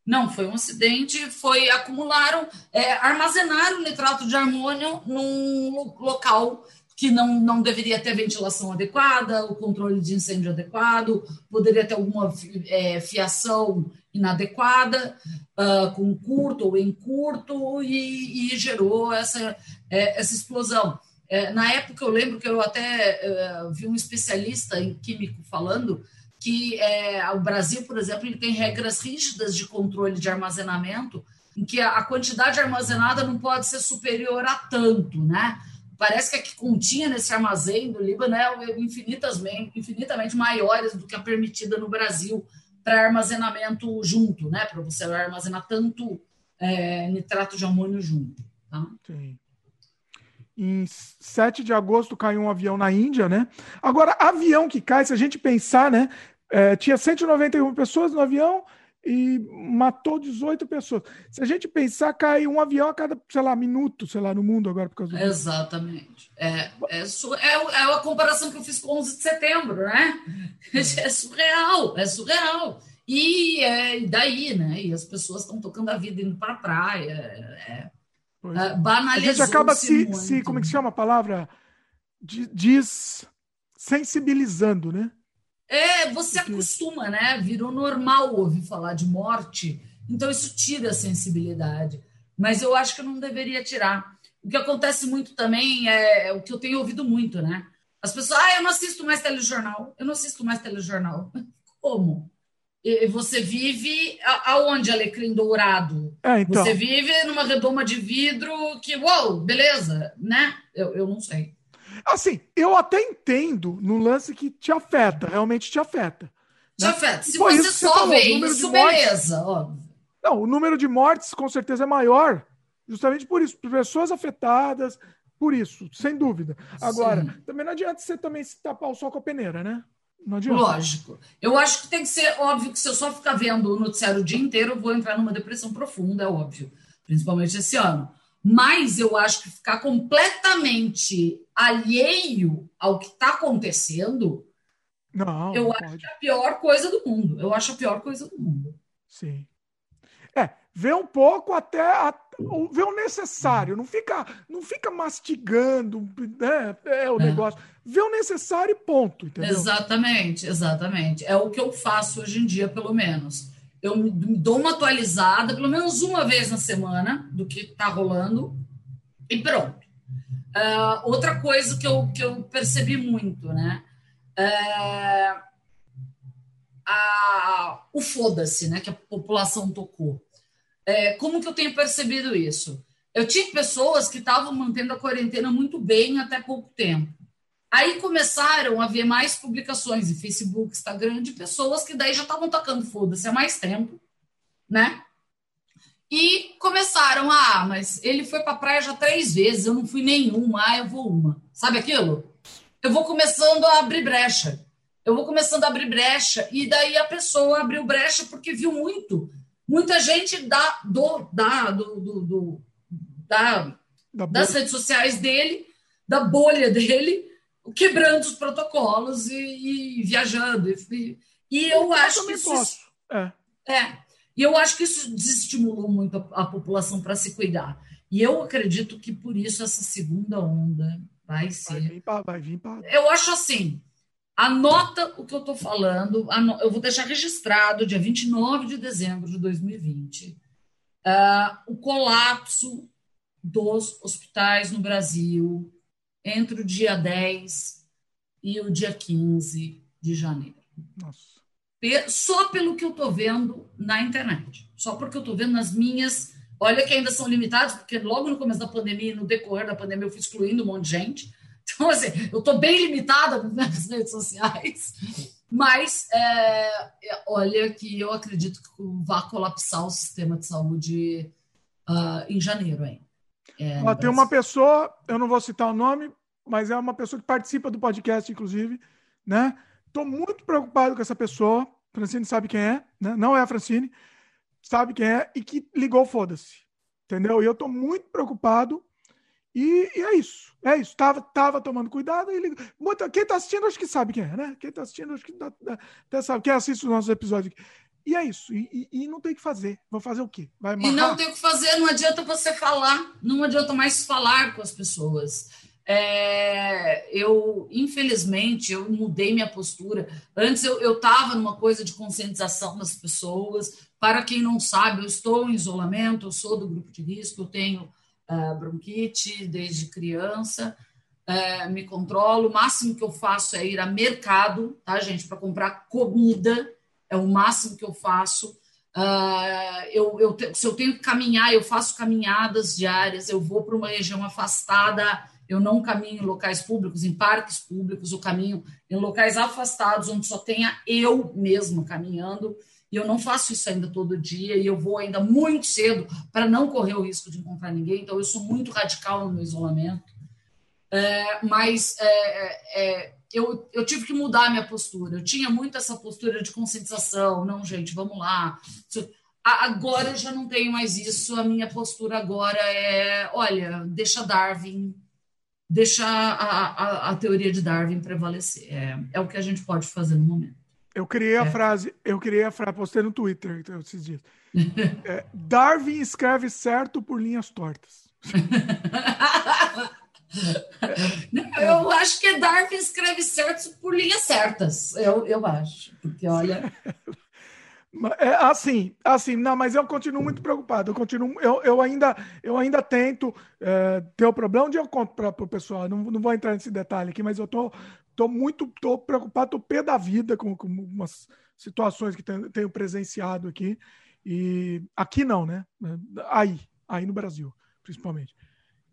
B: Não, foi um acidente. Foi acumularam, é, armazenaram nitrato de amônio num local que não, não deveria ter ventilação adequada, o controle de incêndio adequado, poderia ter alguma é, fiação inadequada, uh, com curto ou em curto, e, e gerou essa, é, essa explosão. É, na época, eu lembro que eu até é, vi um especialista em químico falando que é, o Brasil, por exemplo, ele tem regras rígidas de controle de armazenamento, em que a, a quantidade armazenada não pode ser superior a tanto, né? Parece que a que continha nesse armazém do Líbano é infinitamente, infinitamente maiores do que a permitida no Brasil para armazenamento junto, né? Para você armazenar tanto é, nitrato de amônio junto. Tá?
A: Sim. Em 7 de agosto caiu um avião na Índia, né? Agora, avião que cai, se a gente pensar, né? É, tinha 191 pessoas no avião e matou 18 pessoas. Se a gente pensar, cai um avião a cada, sei lá, minuto, sei lá, no mundo agora por causa do.
B: Exatamente. É, é, é, é a comparação que eu fiz com 11 de setembro, né? É surreal, é surreal. E é, daí, né? E as pessoas estão tocando a vida indo para a praia. É, é, banalizou
A: a gente acaba se, se, como é que se chama a palavra? Diz sensibilizando, né?
B: É, você acostuma, né? Virou normal ouvir falar de morte, então isso tira a sensibilidade. Mas eu acho que não deveria tirar. O que acontece muito também é, é o que eu tenho ouvido muito, né? As pessoas, ah, eu não assisto mais telejornal, eu não assisto mais telejornal. Como? E você vive aonde, Alecrim Dourado? É, então. Você vive numa redoma de vidro que, uou, beleza, né? Eu, eu não sei.
A: Assim, eu até entendo no lance que te afeta, realmente te afeta.
B: Te né? afeta. Se você só vê isso, beleza, óbvio.
A: Não, o número de mortes com certeza é maior, justamente por isso, por pessoas afetadas, por isso, sem dúvida. Agora, Sim. também não adianta você também se tapar o sol com a peneira, né? Não adianta.
B: Lógico. Eu acho que tem que ser óbvio que se eu só ficar vendo o noticiário o dia inteiro, eu vou entrar numa depressão profunda, é óbvio. Principalmente esse ano. Mas eu acho que ficar completamente alheio ao que está acontecendo,
A: não,
B: eu
A: não
B: acho que é a pior coisa do mundo. Eu acho a pior coisa do mundo.
A: Sim. É, vê um pouco até a, vê o necessário, não fica, não fica mastigando, né? É o é. negócio. Vê o necessário e ponto, entendeu?
B: Exatamente, exatamente. É o que eu faço hoje em dia, pelo menos eu me dou uma atualizada, pelo menos uma vez na semana, do que está rolando, e pronto. Uh, outra coisa que eu, que eu percebi muito, né? Uh, a, o foda-se, né? Que a população tocou. Uh, como que eu tenho percebido isso? Eu tinha pessoas que estavam mantendo a quarentena muito bem até pouco tempo. Aí começaram a ver mais publicações em Facebook, Instagram, de pessoas que daí já estavam tocando foda-se há mais tempo, né? E começaram a, ah, mas ele foi para a praia já três vezes, eu não fui nenhuma, ah, eu vou uma. Sabe aquilo? Eu vou começando a abrir brecha. Eu vou começando a abrir brecha, e daí a pessoa abriu brecha porque viu muito. Muita gente da, do, da, do, do, do da, da das redes sociais dele, da bolha dele, quebrando os protocolos e, e viajando. E, e eu, eu acho que isso. Posso. É. é. E eu acho que isso desestimulou muito a, a população para se cuidar. E eu acredito que por isso essa segunda onda vai ser. Vai vir
A: pra, vai vir.
B: Eu acho assim. Anota o que eu estou falando. Eu vou deixar registrado, dia 29 de dezembro de 2020, uh, ah, o colapso dos hospitais no Brasil, entre o dia 10 e o dia 15 de janeiro.
A: Nossa.
B: Só pelo que eu estou vendo na internet. Só porque eu estou vendo nas minhas. Olha que ainda são limitados, porque logo no começo da pandemia, no decorrer da pandemia, eu fui excluindo um monte de gente. Então, assim, eu estou bem limitada nas redes sociais. Mas, é, é, olha que eu acredito que vai colapsar o sistema de saúde uh, em janeiro ainda.
A: É, Ó, tem uma pessoa, eu não vou citar o nome, mas é uma pessoa que participa do podcast, inclusive, né? Estou muito preocupado com essa pessoa. Francine sabe quem é, né? Não é a Francine, sabe quem é e que ligou foda-se, entendeu? E eu estou muito preocupado. E, e, é isso, é isso. Tava, tava tomando cuidado e ligou. Muito, quem está assistindo acho que sabe quem é, né? Quem está assistindo acho que até sabe. Quem assiste os nossos episódios aqui. E é isso. E, e, e, não tem o que fazer. Vou fazer o quê?
B: Vai e não tem o que fazer. Não adianta você falar. Não adianta mais falar com as pessoas. É, eu, infelizmente, eu mudei minha postura. Antes eu estava numa coisa de conscientização das pessoas. Para quem não sabe, eu estou em isolamento, eu sou do grupo de risco, eu tenho uh, bronquite desde criança, uh, me controlo. O máximo que eu faço é ir a mercado, tá, gente, para comprar comida é o máximo que eu faço. Uh, eu, eu, se eu tenho que caminhar, eu faço caminhadas diárias, eu vou para uma região afastada, eu não caminho em locais públicos, em parques públicos, eu caminho em locais afastados, onde só tenha eu mesma caminhando, e eu não faço isso ainda todo dia, e eu vou ainda muito cedo para não correr o risco de encontrar ninguém, então eu sou muito radical no meu isolamento. É, mas é, é, eu, eu tive que mudar a minha postura. Eu tinha muito essa postura de conscientização. Não, gente, vamos lá. Agora eu já não tenho mais isso. A minha postura agora é: olha, deixa Darwin, deixa a, a, a teoria de Darwin prevalecer. É, é o que a gente pode fazer no momento.
A: Eu criei a é. frase, eu criei a frase, postei no Twitter então, esses dias. É, Darwin escreve certo por linhas tortas.
B: eu acho que Darwin escreve certo por linhas certas. Eu, eu acho. Porque, olha.
A: É, assim, assim, não, mas eu continuo muito preocupado. Eu continuo, eu, eu ainda, eu ainda tento é, ter o problema onde eu conto para o pessoal. Não, não vou entrar nesse detalhe aqui, mas eu tô, tô muito, tô preocupado, tô pé da vida com, com umas situações que tenho, tenho presenciado aqui. E aqui não, né? Aí, aí no Brasil, principalmente.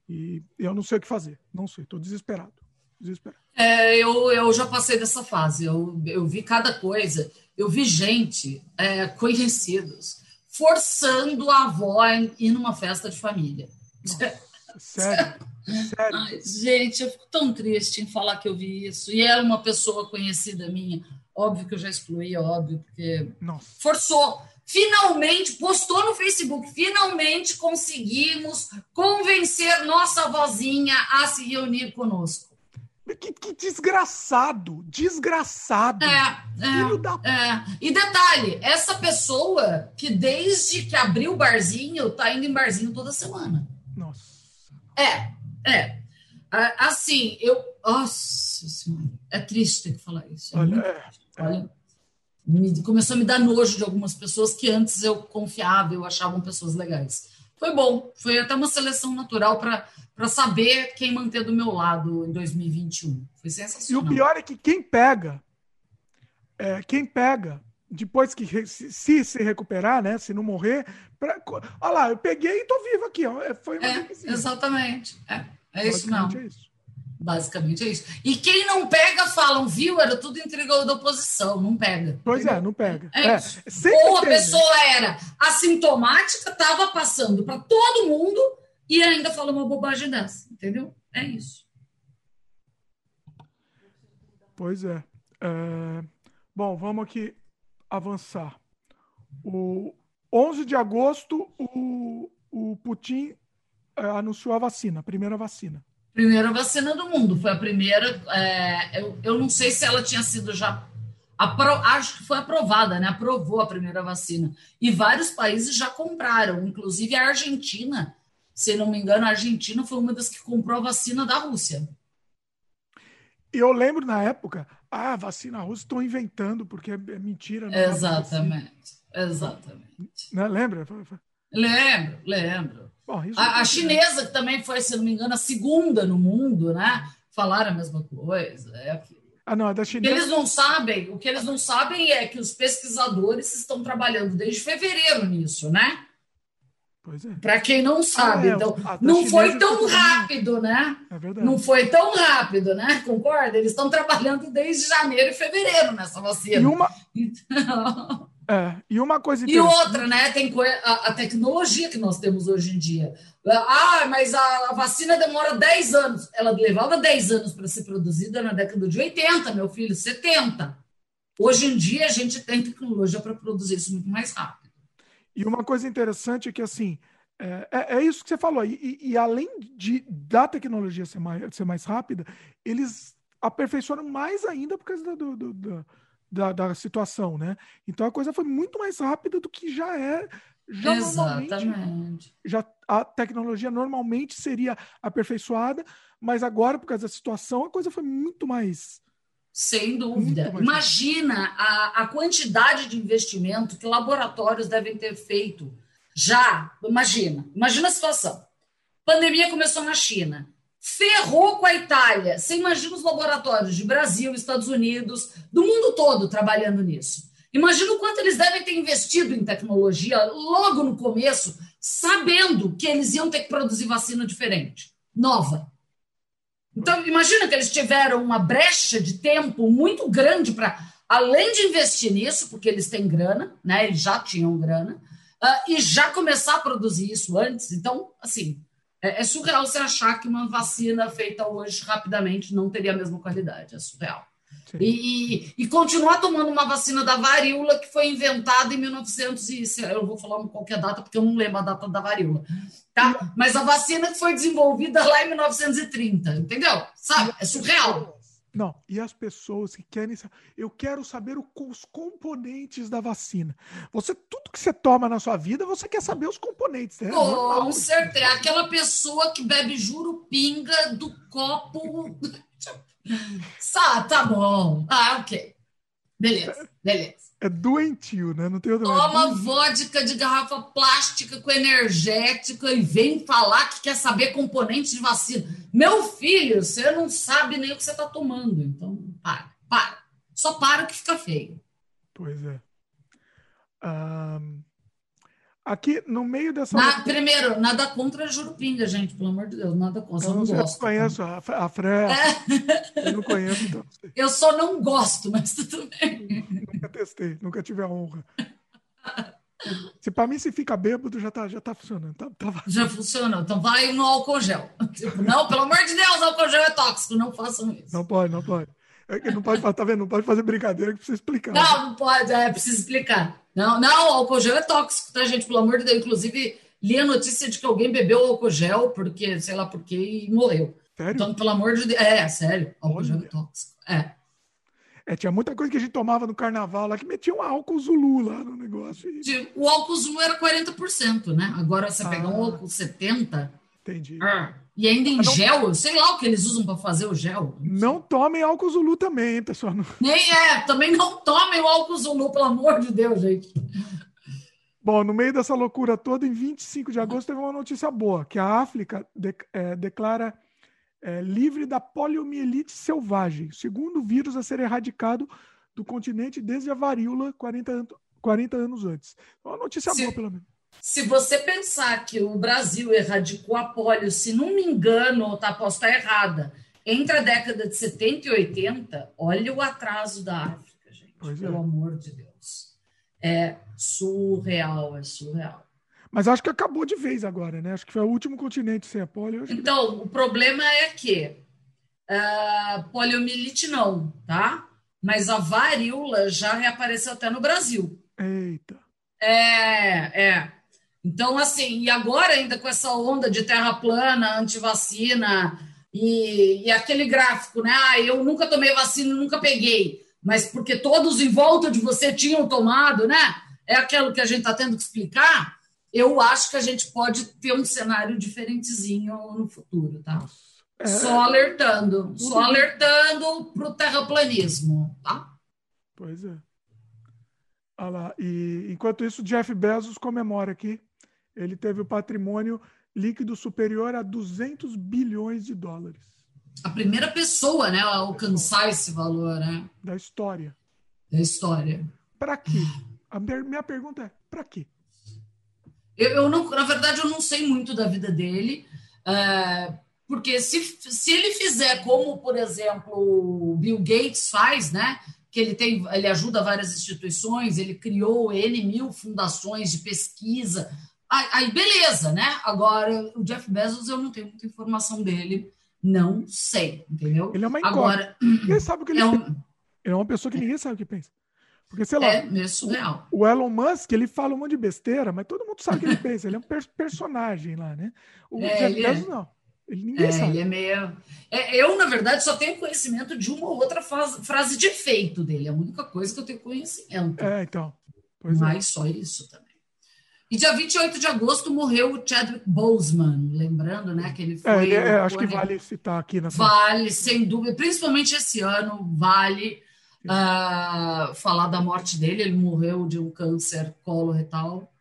A: E eu não sei o que fazer, não sei, estou desesperado. desesperado.
B: É, eu, eu já passei dessa fase, eu, eu vi cada coisa, eu vi gente, é, conhecidos, forçando a avó a ir numa festa de família.
A: Nossa, sério? sério?
B: Ai, gente, eu fico tão triste em falar que eu vi isso. E era uma pessoa conhecida minha, óbvio que eu já excluí, óbvio, porque Nossa. forçou Finalmente, postou no Facebook, finalmente conseguimos convencer nossa vozinha a se reunir conosco.
A: Que, que desgraçado, desgraçado.
B: É, é, da... é, E detalhe, essa pessoa que desde que abriu o barzinho, tá indo em barzinho toda semana.
A: Nossa.
B: É, é. Assim, eu. Nossa senhora, é triste ter que falar isso. É
A: Olha, é,
B: Olha, me, começou a me dar nojo de algumas pessoas que antes eu confiava, eu achavam pessoas legais. Foi bom, foi até uma seleção natural para saber quem manter do meu lado em 2021. Foi sensacional.
A: E o pior é que quem pega, é, quem pega, depois que se, se, se recuperar, né, se não morrer, pra, olha lá, eu peguei e tô vivo aqui, ó. É, foi
B: é, exatamente. É, é isso não. É isso. Basicamente é isso. E quem não pega, falam, viu? Era tudo intriga da oposição, não pega.
A: Pois é, não pega.
B: É, é. Ou a pessoa era assintomática, estava passando para todo mundo e ainda fala uma bobagem dessa, entendeu? É isso.
A: Pois é. é... Bom, vamos aqui avançar. O 11 de agosto, o, o Putin é, anunciou a vacina, a primeira vacina.
B: Primeira vacina do mundo, foi a primeira. É, eu, eu não sei se ela tinha sido já. Apro, acho que foi aprovada, né? Aprovou a primeira vacina. E vários países já compraram, inclusive a Argentina. Se não me engano, a Argentina foi uma das que comprou a vacina da Rússia.
A: Eu lembro na época, ah, vacina russa estão inventando, porque é, é mentira.
B: É exatamente, exatamente.
A: Né? Lembra?
B: Lembro, lembro. Bom, a, a, chinesa, que também foi, se não me engano, a segunda no mundo, né? Falaram a mesma coisa. É
A: Ah, não, é da chinesa.
B: Eles não sabem, o que eles não sabem é que os pesquisadores estão trabalhando desde fevereiro nisso, né?
A: Pois é.
B: Para quem não sabe, ah, é, então, não foi tão rápido, né?
A: É verdade.
B: Não foi tão rápido, né? Concorda? Eles estão trabalhando desde janeiro e fevereiro nessa vacina.
A: E uma, então... É, e uma coisa
B: E outra, né? Tem a, a, tecnologia que nós temos hoje em dia. Ah, mas a, a vacina demora 10 anos. Ela levava 10 anos para ser produzida na década de 80, meu filho, 70. Hoje em dia a gente tem tecnologia para produzir isso muito mais rápido.
A: E uma coisa interessante é que assim. É, é, é isso que você falou. E, e, além de da tecnologia ser mais, ser mais rápida, eles aperfeiçoaram mais ainda por causa do, do, do da, da situação, né? Então a coisa foi muito mais rápida do que já é. Já
B: Exatamente.
A: Já a tecnologia normalmente seria aperfeiçoada, mas agora, por causa da situação, a coisa foi muito mais.
B: Sem dúvida. Imagina a, a quantidade de investimento que laboratórios devem ter feito já. Imagina, imagina a situação. Pandemia começou na China ferrou com a Itália. Você imagina os laboratórios de Brasil, Estados Unidos, do mundo todo trabalhando nisso. Imagina o quanto eles devem ter investido em tecnologia logo no começo, sabendo que eles iam ter que produzir vacina diferente, nova. Então, imagina que eles tiveram uma brecha de tempo muito grande para, além de investir nisso, porque eles têm grana, né? Eles já tinham grana, uh, e já começar a produzir isso antes. Então, assim, É, é, surreal você achar que uma vacina feita hoje rapidamente não teria a mesma qualidade. É surreal. E, e, e, continuar tomando uma vacina da varíola que foi inventada em 1900 e eu vou falar qualquer data porque eu não lembro a data da varíola, tá? Mas a vacina que foi desenvolvida lá em 1930, entendeu? Sabe? É surreal.
A: Não, e as pessoas que querem eu quero saber o, os componentes da vacina. Você tudo que você toma na sua vida, você quer saber os componentes, né?
B: Com certeza, aquela pessoa que bebe jurupinga do copo Sá, tá bom. Ah, ok. Beleza, beleza.
A: É doentio, né? Não tem outra
B: Toma vodka de garrafa plástica com energética e vem falar que quer saber componentes de vacina. Meu filho, você não sabe nem o que você está tomando. Então, para, para. Só para que fica feio.
A: Pois é. Um, Aqui no meio dessa.
B: Na, primeiro, nada contra a Jurupinga, gente, pelo amor de Deus, nada contra. Eu, eu não, gosto.
A: Eu conheço tá? a, a Fre. É. Eu não conheço, então.
B: Eu só não gosto, mas tudo bem.
A: Nunca testei, nunca tive a honra. Se para mim se fica bêbado, já tá, já tá funcionando. Tá, tá...
B: Já funcionou. Então vai no álcool gel. Tipo, não, pelo amor de Deus, álcool gel é tóxico, não façam isso.
A: Não pode, não pode. É que não pode, tá vendo? Não pode fazer brincadeira que precisa explicar.
B: Não, não pode, é, precisa explicar. Não, não, álcool gel é tóxico, tá, gente? Pelo amor de Deus. Inclusive, li a notícia de que alguém bebeu álcool gel, porque, sei lá por quê, e morreu. Sério? Então, pelo amor de Deus. É, sério, álcool gel é tóxico. É.
A: É, tinha muita coisa que a gente tomava no carnaval lá que metia um álcool Zulu lá no negócio.
B: E... O álcool Zulu era 40%, né? Agora você ah. pegar um álcool 70%.
A: Entendi.
B: Ah, e ainda em não... gel, sei lá o que eles usam para fazer o gel.
A: Não tomem álcool Zulu também, hein, pessoal?
B: Nem é, também não tomem o álcool Zulu, pelo amor de Deus, gente.
A: Bom, no meio dessa loucura toda, em 25 de agosto, teve uma notícia boa, que a África de, é, declara é, livre da poliomielite selvagem, segundo vírus a ser erradicado do continente desde a varíola 40, 40 anos antes. Uma notícia boa, pelo menos.
B: Se você pensar que o Brasil erradicou a polio, se não me engano, tá, posso estar errada, entre a década de 70 e 80, olha o atraso da África, gente. Pois pelo é. amor de Deus. É surreal, é surreal.
A: Mas acho que acabou de vez agora, né? Acho que foi o último continente sem a polio.
B: Então, que... o problema é que uh, poliomielite não, tá? Mas a varíola já reapareceu até no Brasil.
A: Eita.
B: É, é. Então, assim, e agora ainda com essa onda de terra plana, antivacina e, e aquele gráfico, né? Ah, eu nunca tomei vacina, nunca peguei, mas porque todos em volta de você tinham tomado, né? É aquilo que a gente está tendo que explicar. Eu acho que a gente pode ter um cenário diferentezinho no futuro, tá? É... Só alertando, só alertando para o terraplanismo, tá?
A: Pois é. Olha lá. E enquanto isso, Jeff Bezos comemora aqui ele teve o patrimônio líquido superior a 200 bilhões de dólares.
B: A primeira pessoa, né, a alcançar esse valor, né?
A: Da história.
B: Da história.
A: Para quê? A minha pergunta é: para quê?
B: Eu, eu, não, na verdade, eu não sei muito da vida dele, é, porque se, se ele fizer como, por exemplo, o Bill Gates faz, né? Que ele tem, ele ajuda várias instituições, ele criou N mil fundações de pesquisa Aí, beleza, né? Agora, o Jeff Bezos, eu não tenho muita informação dele. Não sei, entendeu?
A: Ele é uma incógnita. Agora, ninguém sabe o que ele é um... Ele é uma pessoa que ninguém sabe o que pensa. Porque, sei lá,
B: é surreal.
A: O, o Elon Musk, ele fala um monte de besteira, mas todo mundo sabe o que ele pensa. Ele é um per personagem lá, né? O é, Jeff Bezos, é... não. Ele ninguém
B: é,
A: sabe.
B: Ele é meio... É, eu, na verdade, só tenho conhecimento de uma ou outra frase, frase de efeito dele. É a única coisa que eu tenho conhecimento.
A: É, então.
B: Pois é. mas só isso também. E dia 28 de agosto morreu o Chadwick Boseman, lembrando, né, que ele foi...
A: É, é, acho que vale citar aqui. Nessa...
B: Vale, sem dúvida, principalmente esse ano, vale uh, falar da morte dele, ele morreu de um câncer coloretal,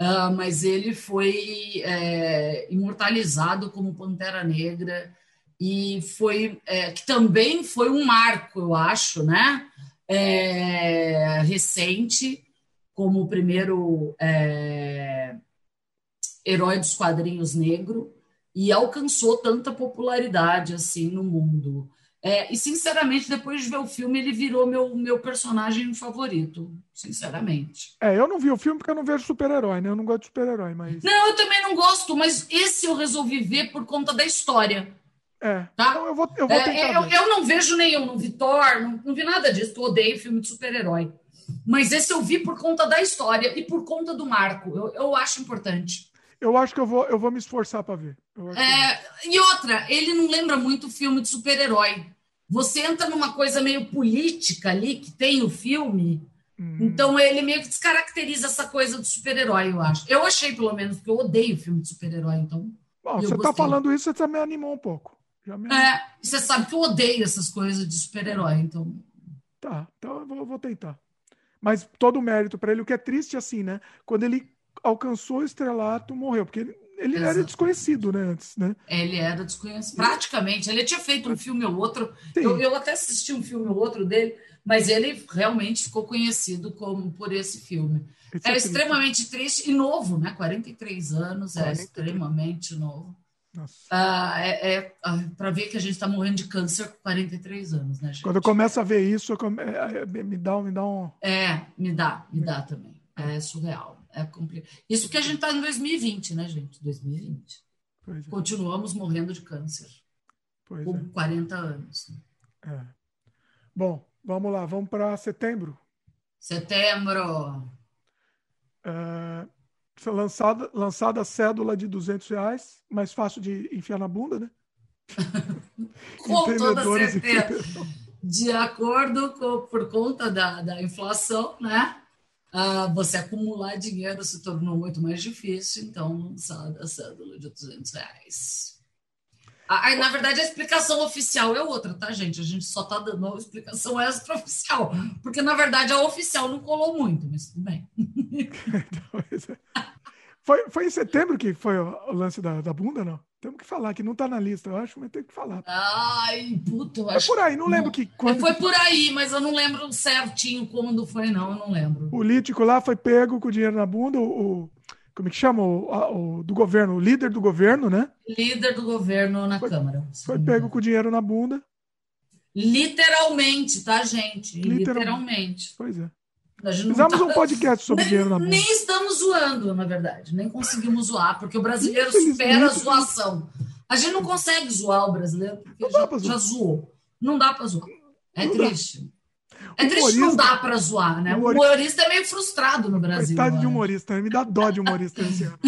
B: uh, mas ele foi é, imortalizado como Pantera Negra, e foi, é, que também foi um marco, eu acho, né, é, recente, como o primeiro é, herói dos quadrinhos negro e alcançou tanta popularidade assim no mundo. É, e, sinceramente, depois de ver o filme, ele virou meu, meu personagem favorito. Sinceramente.
A: É, eu não vi o filme porque eu não vejo super-herói, né? Eu não gosto de super-herói, mas.
B: Não, eu também não gosto, mas esse eu resolvi ver por conta da história.
A: É.
B: Tá?
A: Então eu vou, eu vou tentar.
B: É, eu, eu, não vejo nenhum, não vi Thor, não, não vi nada disso. Eu odeio filme de super-herói. Mas esse eu vi por conta da história e por conta do marco. Eu, eu acho importante.
A: Eu acho que eu vou, eu vou me esforçar para ver.
B: É, e outra, ele não lembra muito filme de super-herói. Você entra numa coisa meio política ali que tem o filme. Hum. Então ele meio que descaracteriza essa coisa do super-herói, eu acho. Eu achei, pelo menos, porque eu odeio filme de super-herói, então.
A: Bom, você está falando isso, você também animou um pouco.
B: Me... É, você sabe que eu odeio essas coisas de super-herói, então.
A: Tá, então eu vou, eu vou tentar. Mas todo o mérito para ele, o que é triste assim, né? Quando ele alcançou o estrelato, morreu, porque ele, ele era desconhecido, né, antes, né?
B: Ele era desconhecido, praticamente. Ele tinha feito um filme ou outro. Eu, eu, até assisti um filme ou outro dele, mas ele realmente ficou conhecido como por esse filme. Esse é, é extremamente triste e novo, né? 43 anos, 43. é extremamente novo. Ah, é, é ah, para ver que a gente está morrendo de câncer com 43 anos, né, gente?
A: Quando eu começo a ver isso, come... É, é, me dá, me dá um.
B: É, me dá, me dá também. É surreal. É complicado. Isso que a gente está em 2020, né, gente? 2020. É. Continuamos morrendo de câncer. Pois com é. 40 anos.
A: É. Bom, vamos lá, vamos para setembro.
B: Setembro.
A: Uh, lançada, lançada a cédula de 200 reais, mais fácil de enfiar na bunda, né?
B: com toda certeza. De acordo com, por conta da, da inflação, né? Ah, você acumular dinheiro se tornou muito mais difícil, então lançada a cédula de 200 reais. Ah, na verdade, a explicação oficial é outra, tá, gente? A gente só está dando a explicação extraoficial, porque na verdade a oficial não colou muito, mas tudo bem.
A: foi, foi em setembro que foi o, lance da, da bunda, não? Temos que falar, que não está na lista, eu acho, mas tem que falar.
B: Ai, puta, eu acho.
A: Foi por aí, não lembro que.
B: Quando... Foi por aí, mas eu não lembro certinho quando foi, não, eu não lembro.
A: O político lá foi pego com o dinheiro na bunda, o, como é que chama? O, o, do governo, o líder do governo, né?
B: Líder do governo na
A: foi,
B: Câmara.
A: Foi pego com o dinheiro na bunda.
B: Literalmente, tá, gente? Literalmente.
A: Pois é. Fizemos tá... um podcast sobre
B: nem,
A: dinheiro na bunda.
B: Nem estamos zoando, na verdade. Nem conseguimos zoar, porque o brasileiro supera a zoação. A gente não consegue zoar o brasileiro, porque já, já, zoou. Não dá para zoar. É não triste. Dá. É triste que não dá para zoar, né? O humorista é meio frustrado no Brasil.
A: Coitado de humorista, né? me dá dó de humorista esse ano.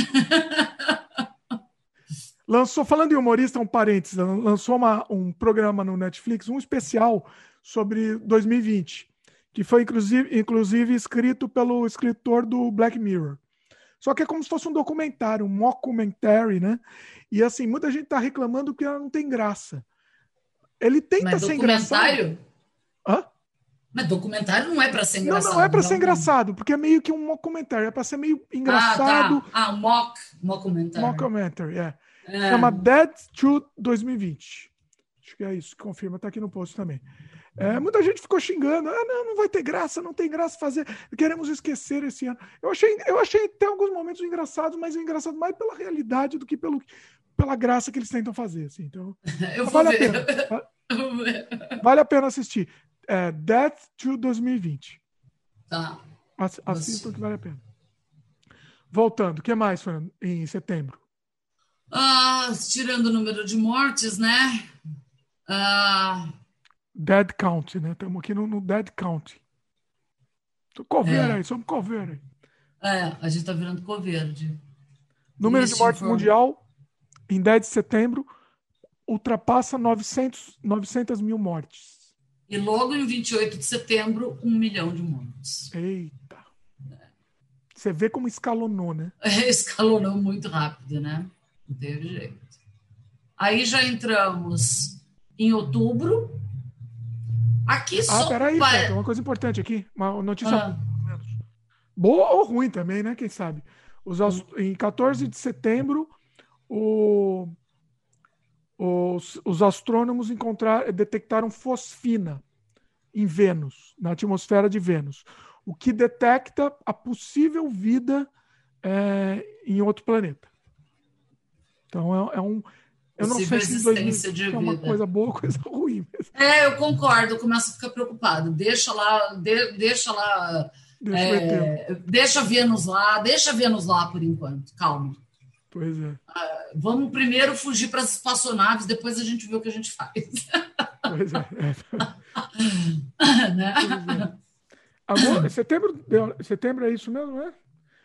A: lançou, falando em humorista, um parênteses, lançou uma, um programa no Netflix, um especial sobre 2020, que foi inclusive, inclusive escrito pelo escritor do Black Mirror. Só que é como se fosse um documentário, um mockumentary, né? E assim, muita gente tá reclamando que ela não tem graça. Ele tenta Mas ser engraçado.
B: Mas documentário não é para ser engraçado.
A: Não, não é para ser engraçado, porque é meio que um mockumentary, é para ser meio engraçado.
B: Ah, tá. ah mock, mockumentary.
A: Mockumentary, é. é. Chama Dead to 2020. Acho que é isso, confirma, tá aqui no post também. É, muita gente ficou xingando, ah, não, não vai ter graça, não tem graça fazer, queremos esquecer esse ano. Eu achei, eu achei até alguns momentos engraçados, mas é engraçado mais pela realidade do que pelo, pela graça que eles tentam fazer. Assim. Então, vale ver. a pena. Vale a pena assistir é, Death to 2020.
B: Tá.
A: Assistam que vale a pena. Voltando, o que mais, foi em setembro?
B: Ah, tirando o número de mortes, né? Ah...
A: Dead Count, né? Estamos aqui no, no, Dead Count. Coveiro é. aí, somos coveiro aí.
B: É, a gente tá virando coverde.
A: Número Isso de mortes mundial em 10 de setembro ultrapassa 900, 900 mil mortes.
B: E logo em 28 de setembro, um milhão de mortes.
A: Eita. Você vê como escalonou, né?
B: Escalonou muito rápido, né? Não teve jeito. Aí já entramos em outubro. Aqui ah, só.
A: Ah, peraí, para... uma coisa importante aqui. Uma notícia ah. boa ou ruim também, né? Quem sabe? Os, em 14 de setembro, o os, os astrônomos encontrar, detectaram fosfina em Vênus, na atmosfera de Vênus, o que detecta a possível vida é, em outro planeta. Então é, é, um, Eu não sei se 2020 é uma coisa boa ou coisa ruim.
B: É, eu concordo, eu começo a ficar preocupado. Deixa lá, de, deixa lá. Deixa, é, deixa Vênus lá, deixa Vênus lá por enquanto, calma.
A: Pois é.
B: Uh, vamos primeiro fugir para as espaçonaves, depois a gente vê o que a gente faz. Pois é.
A: é. né? é. Agora, setembro, setembro é isso mesmo, né?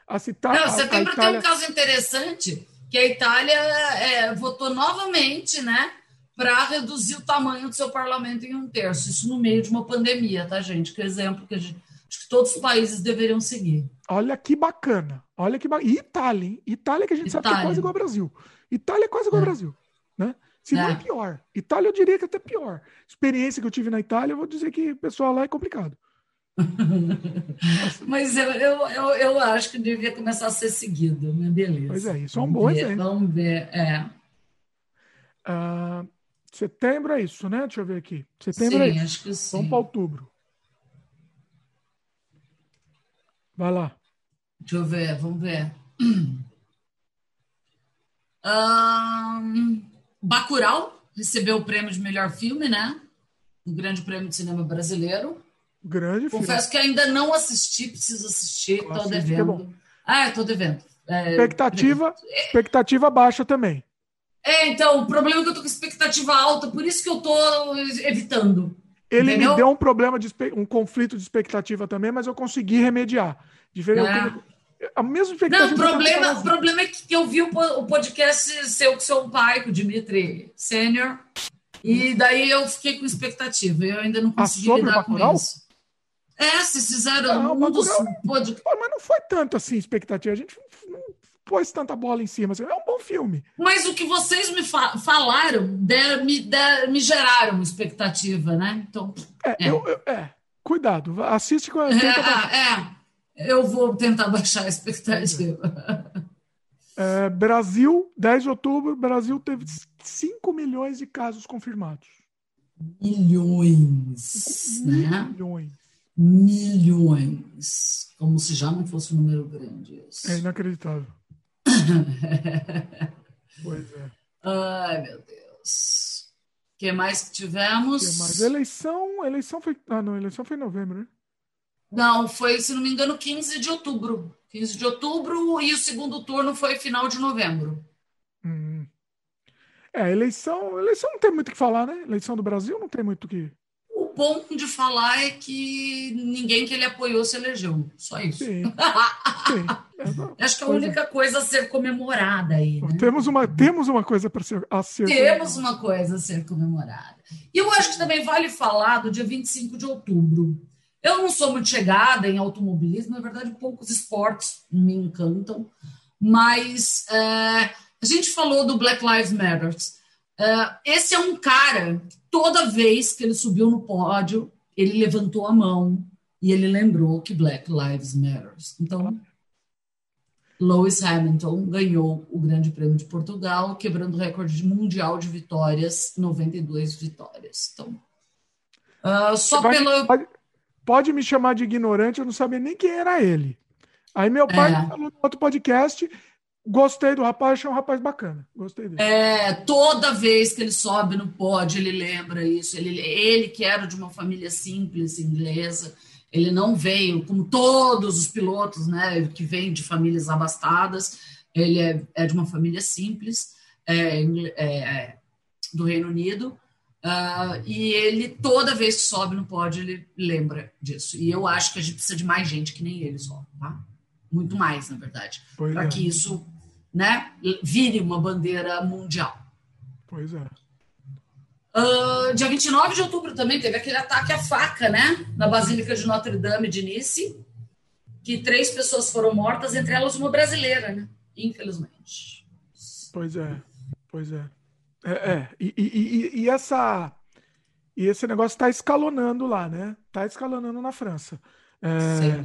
B: A citar, Não, setembro a Itália... tem um caso interessante, que a Itália é, votou novamente, né? Para reduzir o tamanho do seu parlamento em um terço. Isso no meio de uma pandemia, tá, gente? Que exemplo que a gente Acho que todos os países deveriam seguir.
A: Olha que bacana. Olha que bacana. E Itália, hein? Itália que a gente Itália. sabe que é quase igual ao Brasil. Itália é quase igual ao é. Brasil. Né? Se é. não é pior. Itália eu diria que é até pior. Experiência que eu tive na Itália, eu vou dizer que o pessoal lá é complicado.
B: Mas eu, eu, eu, eu, acho que devia começar a ser seguido, mas beleza.
A: Pois é, isso é um bom
B: ver,
A: exemplo.
B: Vamos ver, é.
A: Uh, setembro é isso, né? Deixa eu ver aqui. Setembro sim, é isso.
B: acho que sim.
A: Vamos para outubro. Vai lá.
B: Deixa eu ver, vamos ver. Um, Bacurau recebeu o prêmio de melhor filme, né? O Grande Prêmio de Cinema Brasileiro.
A: Grande
B: Confesso filme. que ainda não assisti, preciso assistir, estou devendo. É ah, estou devendo.
A: É, expectativa, expectativa baixa também.
B: É, então, o problema é que eu tô com expectativa alta, por isso que eu tô evitando.
A: Ele entendeu? me deu um problema de um conflito de expectativa também, mas eu consegui remediar. Diferente,
B: é. A mesma expectativa. Não, o problema, o problema é que eu vi o podcast seu com seu pai, com o Dimitri Sênior, e daí eu fiquei com expectativa. Eu ainda não consegui lidar com isso. É, se fizeram
A: não, um dos pod... Mas não foi tanto assim expectativa. A gente não pôs tanta bola em cima. Assim, é um bom filme.
B: Mas o que vocês me fa falaram der, me, der, me geraram expectativa, né? Então.
A: É, é. Eu, eu, é. cuidado. Assiste com a.
B: É, é. Eu vou tentar baixar a expectativa.
A: É, Brasil, 10 de outubro, Brasil teve 5 milhões de casos confirmados.
B: Milhões. Né?
A: Milhões.
B: Milhões. Como se já não fosse um número grande. Isso.
A: É inacreditável. pois é.
B: Ai, meu Deus. O que mais que tivemos?
A: Que mais? Eleição, eleição foi. Ah, não, eleição foi em novembro, né?
B: Não, foi, se não me engano, 15 de outubro. 15 de outubro e o segundo turno foi final de novembro.
A: Hum. É, eleição, eleição não tem muito o que falar, né? Eleição do Brasil não tem muito o que.
B: O bom de falar é que ninguém que ele apoiou se elegeu. Só isso. Sim. Sim. É, Acho que a única é. coisa a ser comemorada aí. Né?
A: Temos, uma, temos uma coisa para ser, a ser.
B: Temos uma coisa a ser comemorada. E eu acho que também vale falar do dia 25 de outubro eu não sou muito chegada em automobilismo, na verdade, poucos esportes me encantam, mas é, a gente falou do Black Lives Matter. É, esse é um cara toda vez que ele subiu no pódio, ele levantou a mão e ele lembrou que Black Lives Matter. Então, Lewis Hamilton ganhou o Grande Prêmio de Portugal, quebrando o recorde mundial de vitórias, 92 vitórias. Então, uh, só pelo. Pode
A: pode me chamar de ignorante, eu não sabia nem quem era ele. Aí meu pai é. falou no outro podcast, gostei do rapaz, achei um rapaz bacana. Gostei dele.
B: É, toda vez que ele sobe no pódio, ele lembra isso. Ele, ele que era de uma família simples inglesa, ele não veio, como todos os pilotos, né, que vêm de famílias abastadas, ele é, é de uma família simples, é, é, do Reino Unido, Uh, e ele, toda vez que sobe no pódio, ele lembra disso. E eu acho que a gente precisa de mais gente que nem ele só, tá? Muito mais, na verdade. Para é. que isso né, vire uma bandeira mundial.
A: Pois é.
B: Uh, dia 29 de outubro também teve aquele ataque à faca, né? Na Basílica de Notre Dame de Nice, que três pessoas foram mortas, entre elas uma brasileira, né? Infelizmente.
A: Pois é, pois é. É, é. E, e, e, essa e esse negócio está escalonando lá, né? Está escalonando na França. É,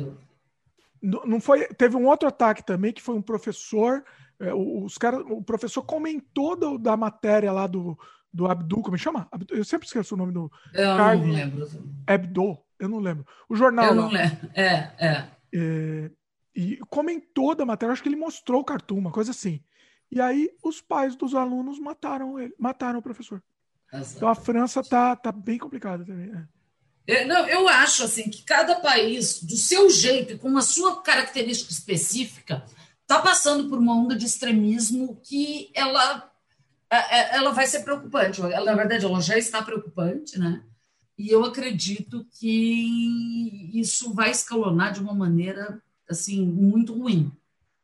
A: não foi, teve um outro ataque também que foi um professor. É, os cara, o professor comentou do, da matéria lá do, do Abdu, como chama? Eu sempre esqueço o nome do.
B: Eu não lembro.
A: Abdo, eu não lembro. O jornal.
B: Eu não lembro. É, é.
A: é, e comentou da matéria, acho que ele mostrou o cartoon, uma coisa assim. E aí os pais dos alunos mataram ele, mataram o professor. Exato. Então a França tá, tá bem complicada também.
B: É. É, não, eu acho assim que cada país, do seu jeito com a sua característica específica, está passando por uma onda de extremismo que ela, é, é, ela vai ser preocupante. Ela, na verdade, ela já está preocupante, né? E eu acredito que isso vai escalonar de uma maneira assim muito ruim,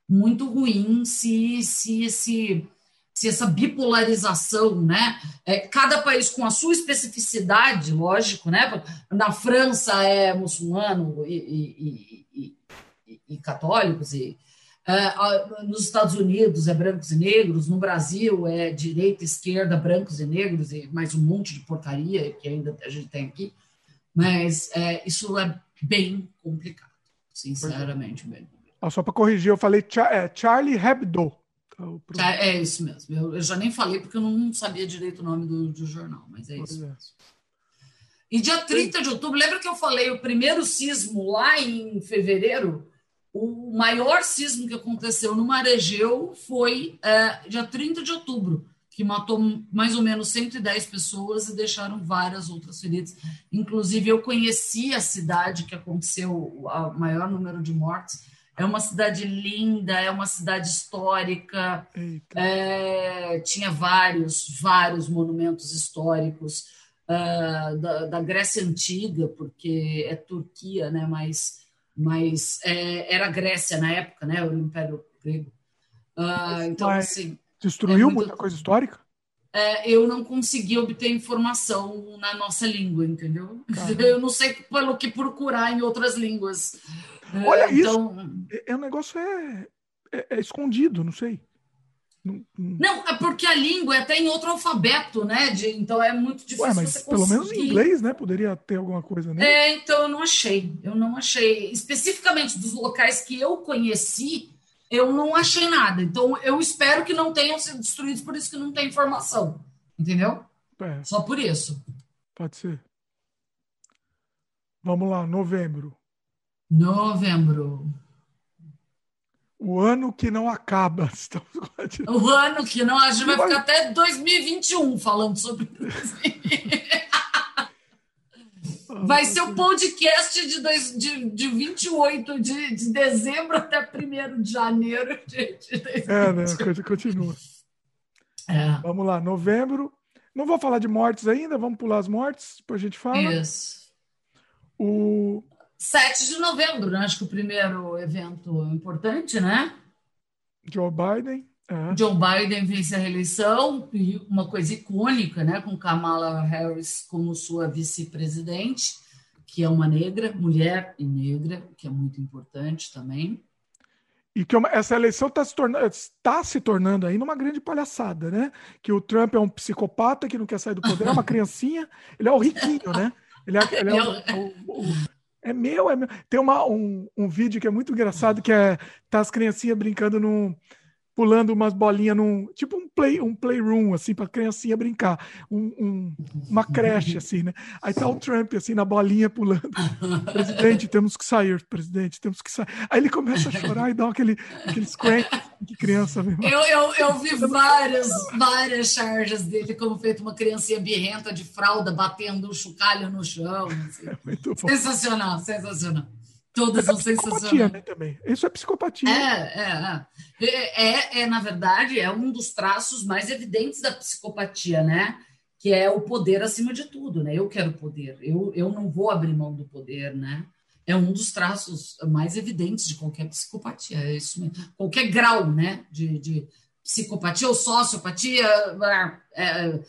B: muito ruim se se esse se essa bipolarização, né? É, cada país com a sua especificidade, lógico, né? Na França é muçulmano e, e, e, e católicos, e nos Estados Unidos é brancos e negros, no Brasil é direita, esquerda, brancos e negros, e mais um monte de porcaria que ainda a gente tem aqui. Mas é, isso é bem complicado, sinceramente, bem complicado.
A: Ah, só para corrigir, eu falei é, Charlie Hebdo.
B: Tá, é isso mesmo. Eu, eu, já nem falei porque eu não sabia direito o nome do, do jornal, mas é isso. É. E dia 30 de outubro, lembra que eu falei o primeiro sismo lá em fevereiro? O maior sismo que aconteceu no Maregeu foi é, dia 30 de outubro, que matou mais ou menos 110 pessoas e deixaram várias outras feridas. Inclusive, eu conheci a cidade que aconteceu o maior número de mortes é uma cidade linda, é uma cidade histórica. É, tinha vários, vários monumentos históricos uh, da, da, Grécia Antiga, porque é Turquia, né? Mas, mas é, era Grécia na época, né? O Império Grego. Uh, então, mas assim.
A: Destruiu é muito... muita coisa histórica?
B: É, eu não consegui obter informação na nossa língua, entendeu? Caramba. Eu não sei pelo que procurar em outras línguas.
A: Olha é, então... isso. É, é, um negócio é, é, é escondido, não sei.
B: Não, é porque a língua é até em outro alfabeto, né? De, então é muito difícil. Ué, mas
A: pelo menos em inglês, né? Poderia ter alguma coisa, né?
B: É, então eu não achei. Eu não achei. Especificamente dos locais que eu conheci, eu não achei nada. Então eu espero que não tenham sido destruídos, por isso que não tem informação. Entendeu? É. Só por isso.
A: Pode ser. Vamos lá, novembro.
B: Novembro.
A: O ano que não acaba.
B: O ano que não. A gente vai ficar até 2021 falando sobre isso. Vai ser o podcast de, dois, de, de 28 de, de dezembro até 1 de janeiro de, de
A: É, né? Continua. É. Vamos lá, novembro. Não vou falar de mortes ainda, vamos pular as mortes, depois a gente fala.
B: Isso.
A: O,
B: 7 de novembro, né? acho que o primeiro evento importante, né?
A: Joe Biden.
B: É. Joe Biden vence a reeleição, e uma coisa icônica, né? Com Kamala Harris como sua vice-presidente, que é uma negra, mulher e negra, que é muito importante também.
A: E que essa eleição está se, tornando, tá se tornando ainda uma grande palhaçada, né? Que o Trump é um psicopata que não quer sair do poder, é uma criancinha, ele é o riquinho, né? Ele é, ele é o, o, o é meu, é meu. Tem uma, um, um vídeo que é muito engraçado, que é tá as criancinhas brincando num, pulando umas bolinhas num tipo um play um playroom assim para criancinha brincar. Um, um, uma creche assim né? Aí tá o Trump assim na bolinha pulando. Presidente temos que sair presidente temos que sair. Aí ele começa a chorar e dá aquele aqueles crank de criança mesmo.
B: Eu, eu, eu vi várias várias charges dele como feito uma criancinha birrenta de fralda batendo um chocalho no chão assim. é sensacional sensacional Todas são sensacionais.
A: Né, também. Isso é psicopatia.
B: É, é, é, é, é, na verdade, é um dos traços mais evidentes da psicopatia, né? Que é o poder acima de tudo, né? Eu quero poder, eu, eu não vou abrir mão do poder, né? É um dos traços mais evidentes de qualquer psicopatia, é isso mesmo. Qualquer grau, né? De, de psicopatia ou sociopatia, é, é,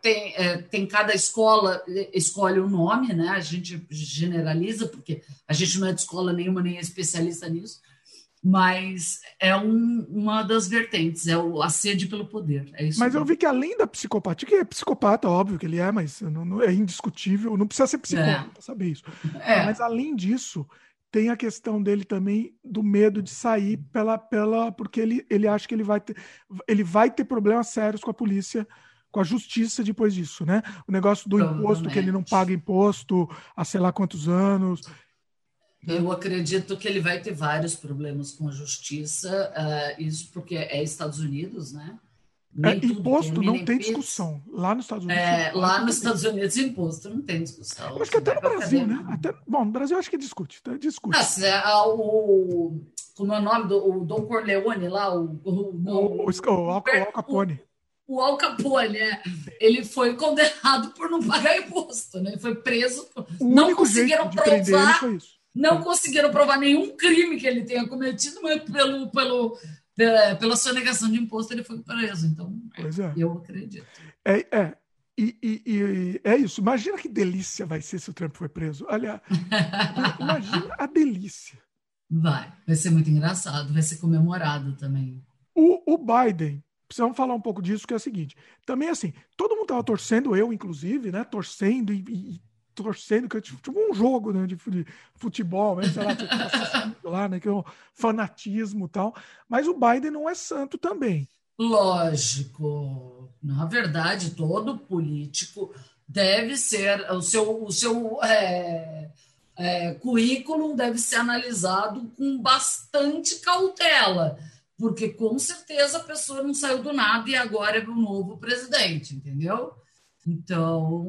B: tem, é, tem cada escola escolhe o um nome, né? A gente generaliza, porque a gente não é de escola nenhuma, nem é especialista nisso, mas é um, uma das vertentes, é o, a sede pelo poder. É
A: mas eu vi que além da psicopatia, que é psicopata, óbvio que ele é, mas não, não é indiscutível, não precisa ser psicólogo é. para saber isso. É. Mas além disso, tem a questão dele também do medo de sair pela, pela porque ele, ele acha que ele vai ter, ele vai ter problemas sérios com a polícia com a justiça depois disso, né? O negócio do imposto, que ele não paga imposto há sei lá quantos anos.
B: Eu acredito que ele vai ter vários problemas com a justiça, uh, isso porque é Estados Unidos, né?
A: É, imposto não tem discussão. Lá nos Estados Unidos.
B: É, lá nos Estados Unidos, imposto não tem discussão.
A: Acho que até no Brasil, né? Até, bom, no Brasil acho que discute. Tá? Discute.
B: Ah, é, o, como é o nome do o Dom Corleone lá? O, o,
A: o, o, o Al Capone.
B: O, Al Capone, é, ele foi condenado por não pagar imposto, né? Foi preso.
A: Não conseguiram provar.
B: Não conseguiram provar nenhum crime que ele tenha cometido, mas pelo, pelo pela, pela sua negação de imposto, ele foi preso. Então, é. eu acredito.
A: É, é. E, e, e, é isso. Imagina que delícia vai ser se o Trump for preso. Olha, imagina a delícia.
B: Vai, vai ser muito engraçado, vai ser comemorado também.
A: O, o Biden, precisamos falar um pouco disso, que é o seguinte: também assim, todo mundo estava torcendo, eu inclusive, né? Torcendo e, e torcendo, que tipo um jogo né, de futebol, né, sei lá, lá, né, que é um fanatismo e tal. Mas o Biden não é santo também.
B: Lógico. Na verdade, todo político deve ser, o seu, o seu é, é, currículo deve ser analisado com bastante cautela, porque com certeza a pessoa não saiu do nada e agora é o novo presidente, entendeu? Então.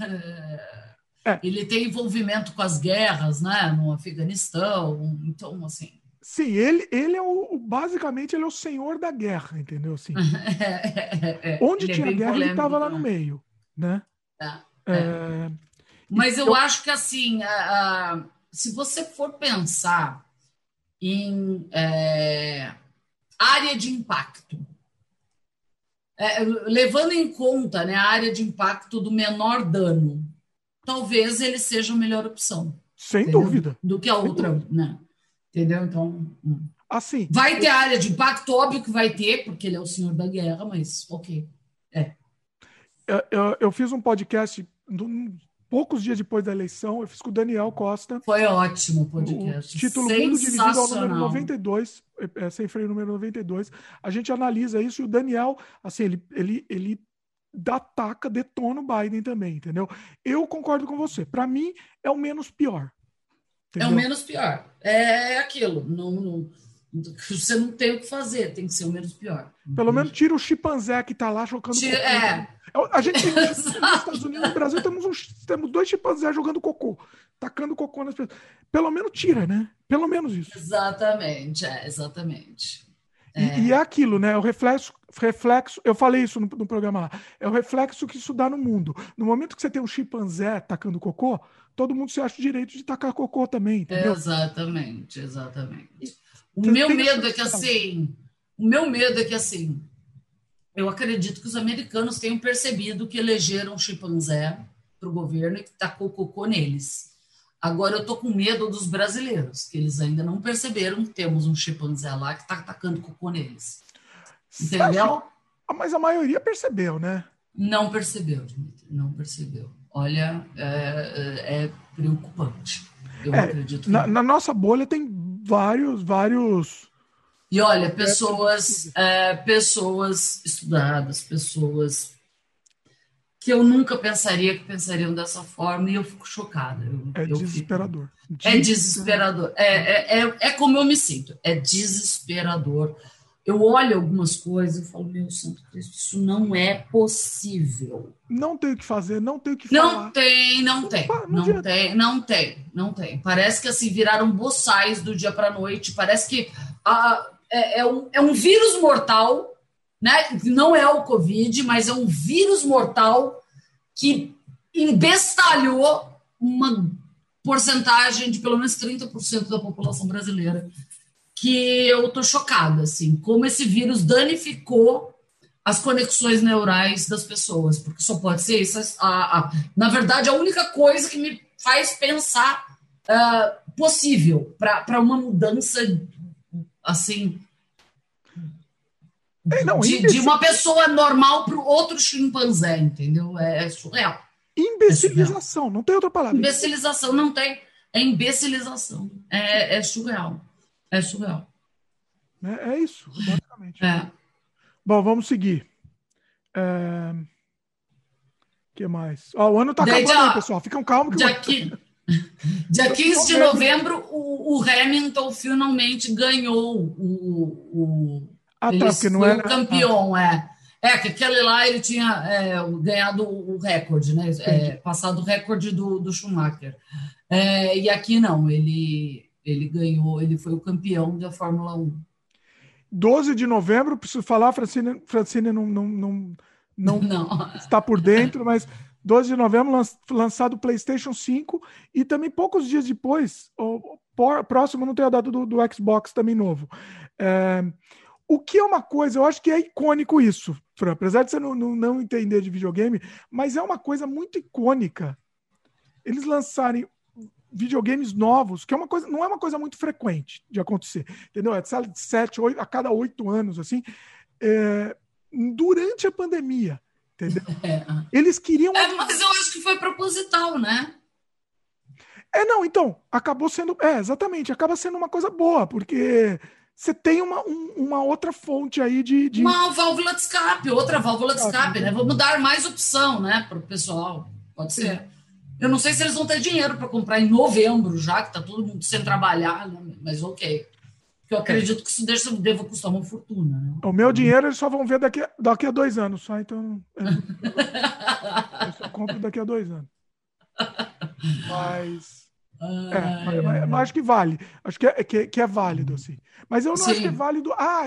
B: É é. Ele tem envolvimento com as guerras, né, no Afeganistão, então assim.
A: Sim, ele, ele é o basicamente ele é o senhor da guerra, entendeu? Assim, é, é, Onde ele tinha guerra, polêmico, ele estava lá no né? meio, né?
B: É, Mas eu, eu acho que assim, a, a, se você for pensar em área de impacto, levando em conta né, a área de impacto do menor dano, talvez ele seja a melhor opção.
A: Sem entendeu? dúvida.
B: Do que a outra, né? Entendeu? Então. Hum.
A: Assim.
B: Vai ter área de impacto, óbvio que vai ter, porque ele é o senhor da guerra, mas ok. É.
A: Eu, eu, eu fiz um podcast poucos dias depois da eleição, eu fiz com o Daniel Costa.
B: Foi ótimo o podcast.
A: O título Mundo Dividido ao número 92, é, sem freio número 92. A gente analisa isso e o Daniel, assim, ele, ele, ele ataca, detona o Biden também, entendeu? Eu concordo com você. Para mim, é o menos pior.
B: Entendeu? É o menos pior. É aquilo. Não, não, você não tem o que fazer, tem que ser o menos pior.
A: Pelo menos tira o chimpanzé que tá lá jogando
B: tira, cocô. É.
A: A gente tem nos Estados Unidos no Brasil temos, um, temos dois chimpanzés jogando cocô, tacando cocô nas pessoas. Pelo menos tira, né? Pelo menos isso.
B: Exatamente, é, exatamente.
A: É. E, e, é aquilo, né? O reflexo, reflexo, eu falei isso no, no, programa lá, é o reflexo que isso dá no mundo. No momento que você tem um chimpanzé tacando cocô, todo mundo se acha o direito de tacar cocô também, entendeu?
B: Exatamente, exatamente. O meu medo é que assim, o meu medo é que assim, eu acredito que os americanos tenham percebido que elegeram chimpanzé para o governo e que tacou cocô neles. Agora eu estou com medo dos brasileiros, que eles ainda não perceberam que temos um chimpanzé lá que está atacando cocô neles. Entendeu?
A: Mas a maioria percebeu, né?
B: Não percebeu, Dimitri, não percebeu. Olha, é, é, é preocupante. Eu é, acredito. Que...
A: Na, na, nossa bolha tem vários, vários.
B: E olha, pessoas, é, pessoas estudadas, pessoas que eu nunca pensaria que pensariam dessa forma e eu fico chocada. Eu,
A: é
B: eu
A: desesperador.
B: Fico... É desesperador. É, é, é, é, como eu me sinto. É desesperador. Eu olho algumas coisas e falo, meu Santo Cristo, isso não é possível.
A: Não tem o que fazer, não tem o que
B: não
A: falar.
B: Tem, não tem, não, não, não tem, não tem, não tem. Parece que assim viraram boçais do dia para noite. Parece que ah, é, é, um, é um vírus mortal né? Não é o Covid, mas é um vírus mortal que embestalhou uma porcentagem de pelo menos 30% da população brasileira. Que eu tô chocada, assim, como esse vírus danificou as conexões neurais das pessoas, porque só pode ser isso. A, a, na verdade, a única coisa que me faz pensar uh, possível para uma mudança assim é, não, de, de, uma pessoa normal para outro chimpanzé, entendeu? É, é surreal.
A: Imbecilização, é não tem outra palavra.
B: Imbecilização, não tem. É imbecilização. É, é surreal. É surreal.
A: É, é isso, basicamente. É. Bom, vamos seguir. É... que mais? Ó, o ano tá acabando, aí, pessoal. Ficam calmos.
B: Que já, que, Dia 15 de novembro, o, o Hamilton finalmente ganhou o. o
A: ah, tá, porque não era.
B: campeão, ah. é. É, que aquele lá ele tinha é, ganhado o recorde, né? É, passado o recorde do, do Schumacher. É, e aqui não, ele, ele ganhou, ele foi o campeão da Fórmula 1.
A: 12 de novembro, preciso falar, Francine, Francine não, não, não, não, não. está por dentro, mas 12 de novembro, lançado o PlayStation 5, e também poucos dias depois, o próximo não tem a data do, do Xbox também novo. É, o que é uma coisa, eu acho que é icônico isso, Fran, apesar de você não, não, não entender de videogame, mas é uma coisa muito icônica eles lançarem videogames novos, que é uma coisa, não é uma coisa muito frequente de acontecer, entendeu? É de sete, oito, a cada oito anos, assim, é, durante a pandemia. Entendeu? É.
B: Eles queriam. É, mas eu acho que foi proposital, né?
A: É, não, então, acabou sendo. É, exatamente, acaba sendo uma coisa boa, porque você tem uma, um, uma outra fonte aí de, de,
B: Uma válvula de escape, outra válvula de escape, né? Vamos dar mais opção, né, para o pessoal. Pode ser. Eu não sei se eles vão ter dinheiro para comprar em novembro, já que está todo mundo sem trabalhar, né? mas ok. Porque eu acredito que isso deve, deva custar uma fortuna. Né?
A: O meu dinheiro eles só vão ver daqui, daqui a dois anos, só. Então. Eu, eu só compro daqui a dois anos. Mas. É, mas, mas, mas, acho que vale. Acho que é, que, que é válido, assim. Mas eu não Sim. acho que é válido. Ah,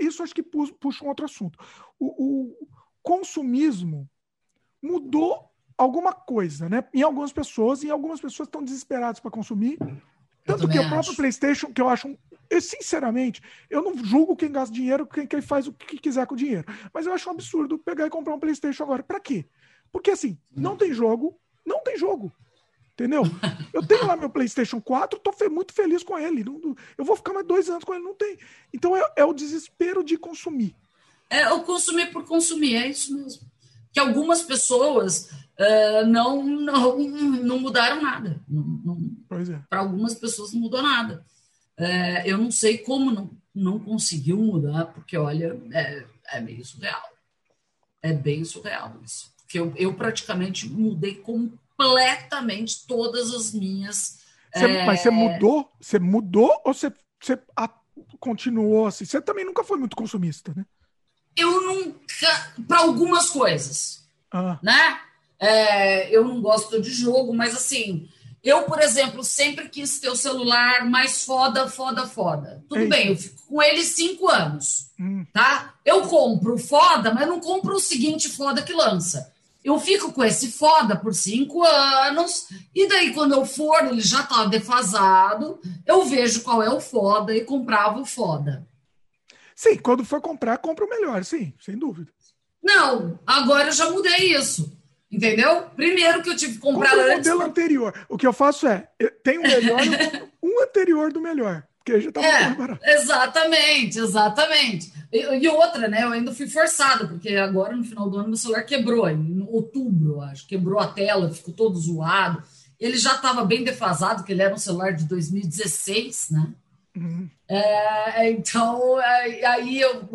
A: isso acho que puxa um outro assunto. O, o consumismo mudou alguma coisa, né? Em algumas pessoas, e algumas pessoas estão desesperadas para consumir. Tanto que o próprio PlayStation, que eu acho um eu, sinceramente, eu não julgo quem gasta dinheiro, quem, quem faz o que quiser com o dinheiro. Mas eu acho um absurdo pegar e comprar um PlayStation agora. Para quê? Porque assim, não tem jogo, não tem jogo. Entendeu? Eu tenho lá meu PlayStation 4, tô muito feliz com ele. Não, eu vou ficar mais dois anos com ele, não tem. Então é, é o desespero de consumir.
B: É o consumir por consumir, é isso mesmo. Que algumas pessoas uh, não, não, não mudaram nada.
A: É.
B: Para algumas pessoas não mudou nada. É, eu não sei como não, não conseguiu mudar, porque, olha, é, é meio surreal. É bem surreal isso. Porque eu, eu praticamente mudei completamente todas as minhas.
A: Você, é... Mas você mudou? Você mudou ou você, você a, continuou assim? Você também nunca foi muito consumista, né?
B: Eu nunca. Para algumas coisas. Ah. Né? É, eu não gosto de jogo, mas assim, eu, por exemplo, sempre quis ter o celular mais foda, foda, foda. Tudo Eita. bem, eu fico com ele cinco anos, hum. tá? Eu compro foda, mas não compro o seguinte foda que lança. Eu fico com esse foda por cinco anos, e daí, quando eu for, ele já tá defasado, eu vejo qual é o foda e comprava o foda.
A: Sim, quando for comprar, compra o melhor, sim, sem dúvida.
B: Não, agora eu já mudei isso. Entendeu? Primeiro que eu tive que comprar
A: Compre antes. o modelo anterior. O que eu faço é, tem o melhor um anterior do melhor. Porque já tá
B: é, barato. Exatamente, exatamente. E, e, outra, né? Eu ainda fui forçado, porque agora no final do ano meu celular quebrou, em outubro, acho. Quebrou a tela, ficou todo zoado. Ele já estava bem defasado, porque ele era um celular de 2016, né? Uhum. É, então, aí eu.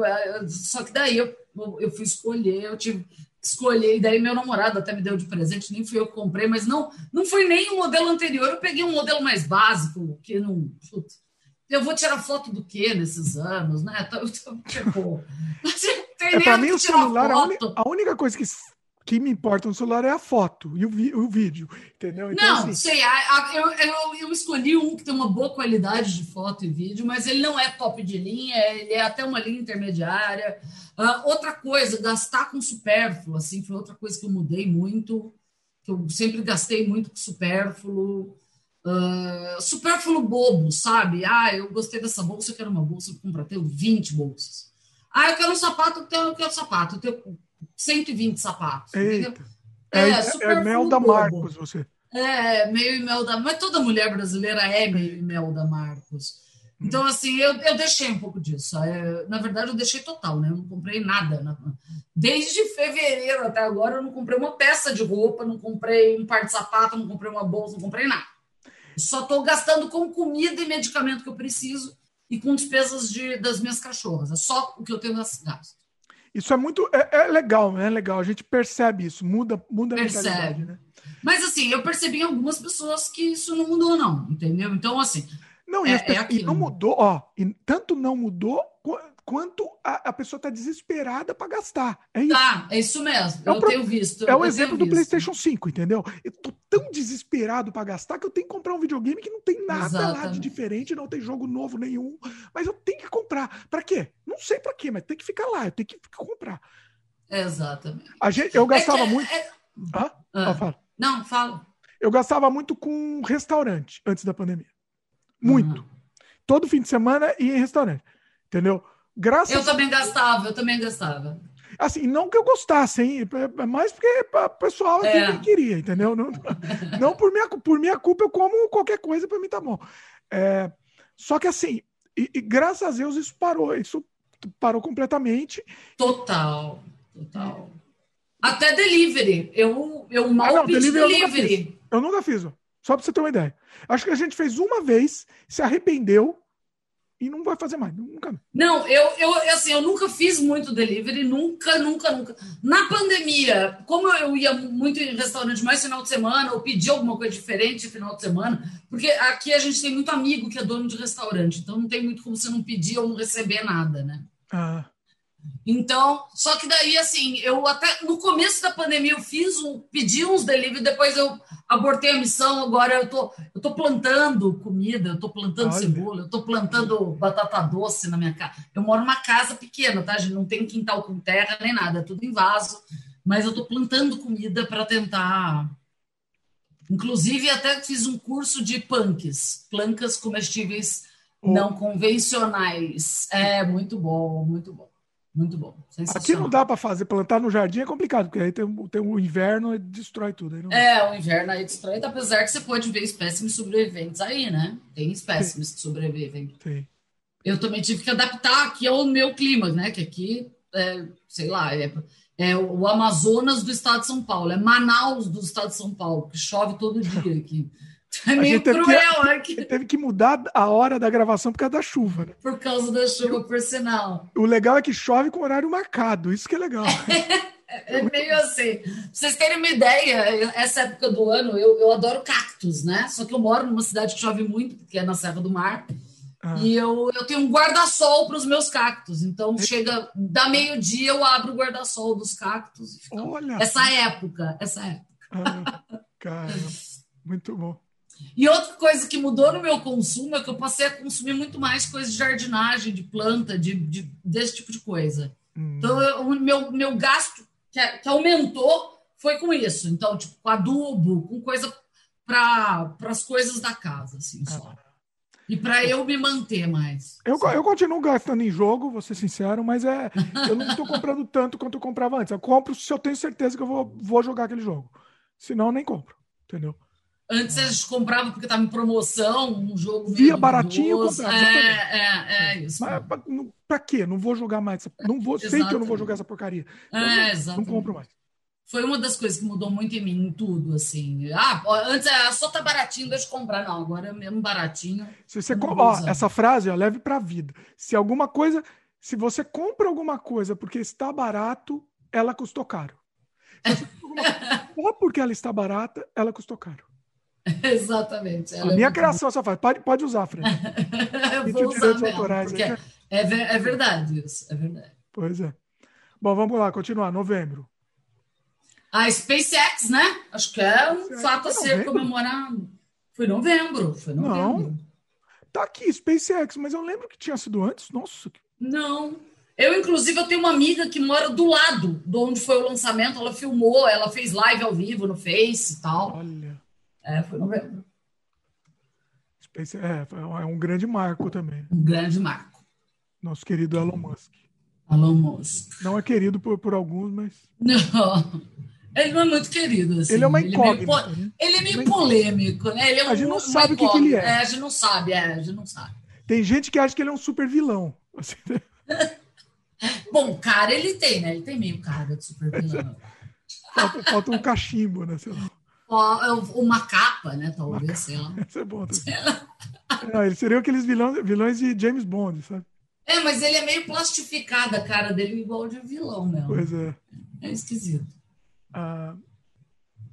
B: Só que daí eu, eu fui escolher, eu tive escolher, e daí meu namorado até me deu de presente, nem fui eu que comprei, mas não, não foi nem o modelo anterior, eu peguei um modelo mais básico, que não. Eu vou tirar foto do que nesses anos, né? Então, tipo,
A: é, para mim, o celular, a, a, única coisa que, que me importa no celular é a foto e o, vi, o vídeo, entendeu?
B: Então, não, assim... sei, a, a, eu, eu, eu, escolhi um que tem uma boa qualidade de foto e vídeo, mas ele não é top de linha, ele é até uma linha intermediária. Uh, outra coisa, gastar com supérfluo, assim, foi outra coisa que eu mudei muito, que eu sempre gastei muito com supérfluo. Uh, supérfluo bobo, sabe? Ah, eu gostei dessa bolsa, eu quero uma bolsa, vou comprar, tenho 20 bolsas. Ah, eu quero um sapato, eu quero, eu quero sapato, eu tenho 120 sapatos.
A: Eita. É, é, é mel da Marcos, você.
B: É, meio e mel da Mas toda mulher brasileira é meio e mel da Marcos. Então, assim, eu, eu deixei um pouco disso. É, na verdade, eu deixei total, né? Eu não comprei nada. Desde fevereiro até agora, eu não comprei uma peça de roupa, não comprei um par de sapato, não comprei uma bolsa, não comprei nada. Só estou gastando com comida e medicamento que eu preciso e com despesas de, das minhas cachorras. É só o que eu tenho gasto.
A: Isso é muito. É, é legal, é legal. A gente percebe isso, muda, muda
B: percebe. a mentalidade, né? Mas assim, eu percebi em algumas pessoas que isso não mudou, não, entendeu? Então, assim.
A: Não, e, é, pessoas, é e não mudou, ó, e tanto não mudou quanto a, a pessoa está desesperada para gastar. É isso.
B: Tá, é isso mesmo. É eu pro... tenho visto.
A: É o exemplo do visto. PlayStation 5, entendeu? Eu tô tão desesperado para gastar que eu tenho que comprar um videogame que não tem nada Exatamente. lá de diferente, não tem jogo novo nenhum, mas eu tenho que comprar. Para quê? Não sei para quê, mas tem que ficar lá, eu tenho que comprar.
B: Exatamente.
A: A gente, eu gastava é que, muito. É...
B: Hã? Ah, fala. Não, fala.
A: Eu gastava muito com restaurante antes da pandemia. Muito. Uhum. Todo fim de semana ia em restaurante. Entendeu?
B: Graças eu também gastava, eu também gastava.
A: Assim, não que eu gostasse, hein? É, é mais porque o pessoal é. queria, entendeu? Não, não por, minha, por minha culpa, eu como qualquer coisa, para mim tá bom. É, só que assim, e, e, graças a Deus isso parou, isso parou completamente.
B: Total, total. Até delivery. Eu, eu mal ah, não, delivery. delivery.
A: Eu nunca fiz, eu nunca fiz só para você ter uma ideia. Acho que a gente fez uma vez, se arrependeu e não vai fazer mais. Nunca.
B: Não, eu, eu, assim, eu nunca fiz muito delivery, nunca, nunca, nunca. Na pandemia, como eu ia muito em restaurante mais final de semana, ou pedir alguma coisa diferente final de semana, porque aqui a gente tem muito amigo que é dono de restaurante, então não tem muito como você não pedir ou não receber nada, né? Ah. Então, só que daí, assim, eu até no começo da pandemia eu fiz um, pedi uns delivery, depois eu abortei a missão, agora eu tô, eu tô plantando comida, eu tô plantando Olha. cebola, eu tô plantando batata doce na minha casa. Eu moro numa casa pequena, tá? Gente não tem quintal com terra nem nada, é tudo em vaso, mas eu tô plantando comida para tentar. Inclusive, até fiz um curso de punks, plancas comestíveis oh. não convencionais. É muito bom, muito bom. Muito bom.
A: Aqui não dá para fazer, plantar no jardim é complicado, porque aí tem, tem o inverno e destrói tudo. Aí
B: não... É, o inverno aí destrói, apesar que você pode ver espécimes sobreviventes aí, né? Tem espécimes Sim. que sobrevivem. Sim. Eu também tive que adaptar aqui ao meu clima, né? Que aqui, é, sei lá, é, é o Amazonas do estado de São Paulo, é Manaus do estado de São Paulo, que chove todo dia aqui. É meio cruel
A: que, aqui. Teve que mudar a hora da gravação por causa da chuva, né?
B: Por causa da chuva, por sinal.
A: O legal é que chove com horário marcado, isso que é legal.
B: É, é meio assim. Pra vocês terem uma ideia, essa época do ano eu, eu adoro cactos, né? Só que eu moro numa cidade que chove muito, que é na Serra do Mar. Ah. E eu, eu tenho um guarda-sol para os meus cactos. Então, chega da meio-dia, eu abro o guarda-sol dos cactos. Olha! Essa época, essa época.
A: Ah, cara, muito bom.
B: E outra coisa que mudou no meu consumo é que eu passei a consumir muito mais coisas de jardinagem, de planta, de, de desse tipo de coisa. Hum. Então, o meu, meu gasto que, que, aumentou foi com isso. Então, tipo, com adubo, com coisa para as coisas da casa, assim, só. Ah. E para eu me manter mais.
A: Eu, eu continuo gastando em jogo, vou ser sincero, mas é eu não estou comprando tanto quanto eu comprava antes. Eu compro se eu tenho certeza que eu vou, vou jogar aquele jogo. Senão, eu nem compro. Entendeu?
B: Antes a gente comprava porque estava em promoção, um jogo
A: Via baratinho, comprava.
B: É, é, é isso.
A: Mas pra, quê? Não vou jogar mais. Não vou, sei que eu não vou jogar essa porcaria.
B: É,
A: não, não compro mais.
B: Foi uma das coisas que mudou muito em mim, em tudo, assim. Ah, antes era só tá baratinho, deixa eu comprar. Não, agora é mesmo baratinho.
A: Se você compra, ó, essa frase, ó, leve pra vida. Se alguma coisa, se você compra alguma coisa porque está barato, ela custou caro. Se só porque ela está barata, ela custou caro.
B: Exatamente.
A: a é minha criação bom. só faz. Pode, pode usar, Fred.
B: Eu vou usar mesmo, autorais, é, é verdade isso, é verdade.
A: Pois é. Bom, vamos lá, continuar. Novembro.
B: A SpaceX, né? Acho que é um fato a ser comemorado. Foi novembro, foi novembro. Não.
A: Tá aqui, SpaceX, mas eu lembro que tinha sido antes. Nossa.
B: Não. Eu, inclusive, eu tenho uma amiga que mora do lado de onde foi o lançamento. Ela filmou, ela fez live ao vivo no Face e tal. Olha. É, foi novembro.
A: Space, é, é um grande marco também.
B: Um grande marco.
A: Nosso querido Elon Musk.
B: Elon Musk.
A: Não é querido por, por alguns, mas.
B: Não. Ele não é muito querido. Assim.
A: Ele é uma incógnita.
B: Ele é meio, ele é meio polêmico, né? Ele é
A: a gente não sabe o que, que, ele é.
B: é. A gente não sabe, é, a gente não sabe.
A: Tem gente que acha que ele é um super vilão. Assim, né?
B: Bom, cara ele tem, né? Ele tem meio cara de super vilão.
A: falta, falta um cachimbo, né? Sei lá.
B: É uma capa, né? Talvez, uma sei lá.
A: Isso é bom. Não, eles seriam aqueles vilões, vilões de James Bond, sabe?
B: É, mas ele é meio plastificado, a cara dele igual de vilão mesmo.
A: Pois é.
B: É esquisito.
A: Ah,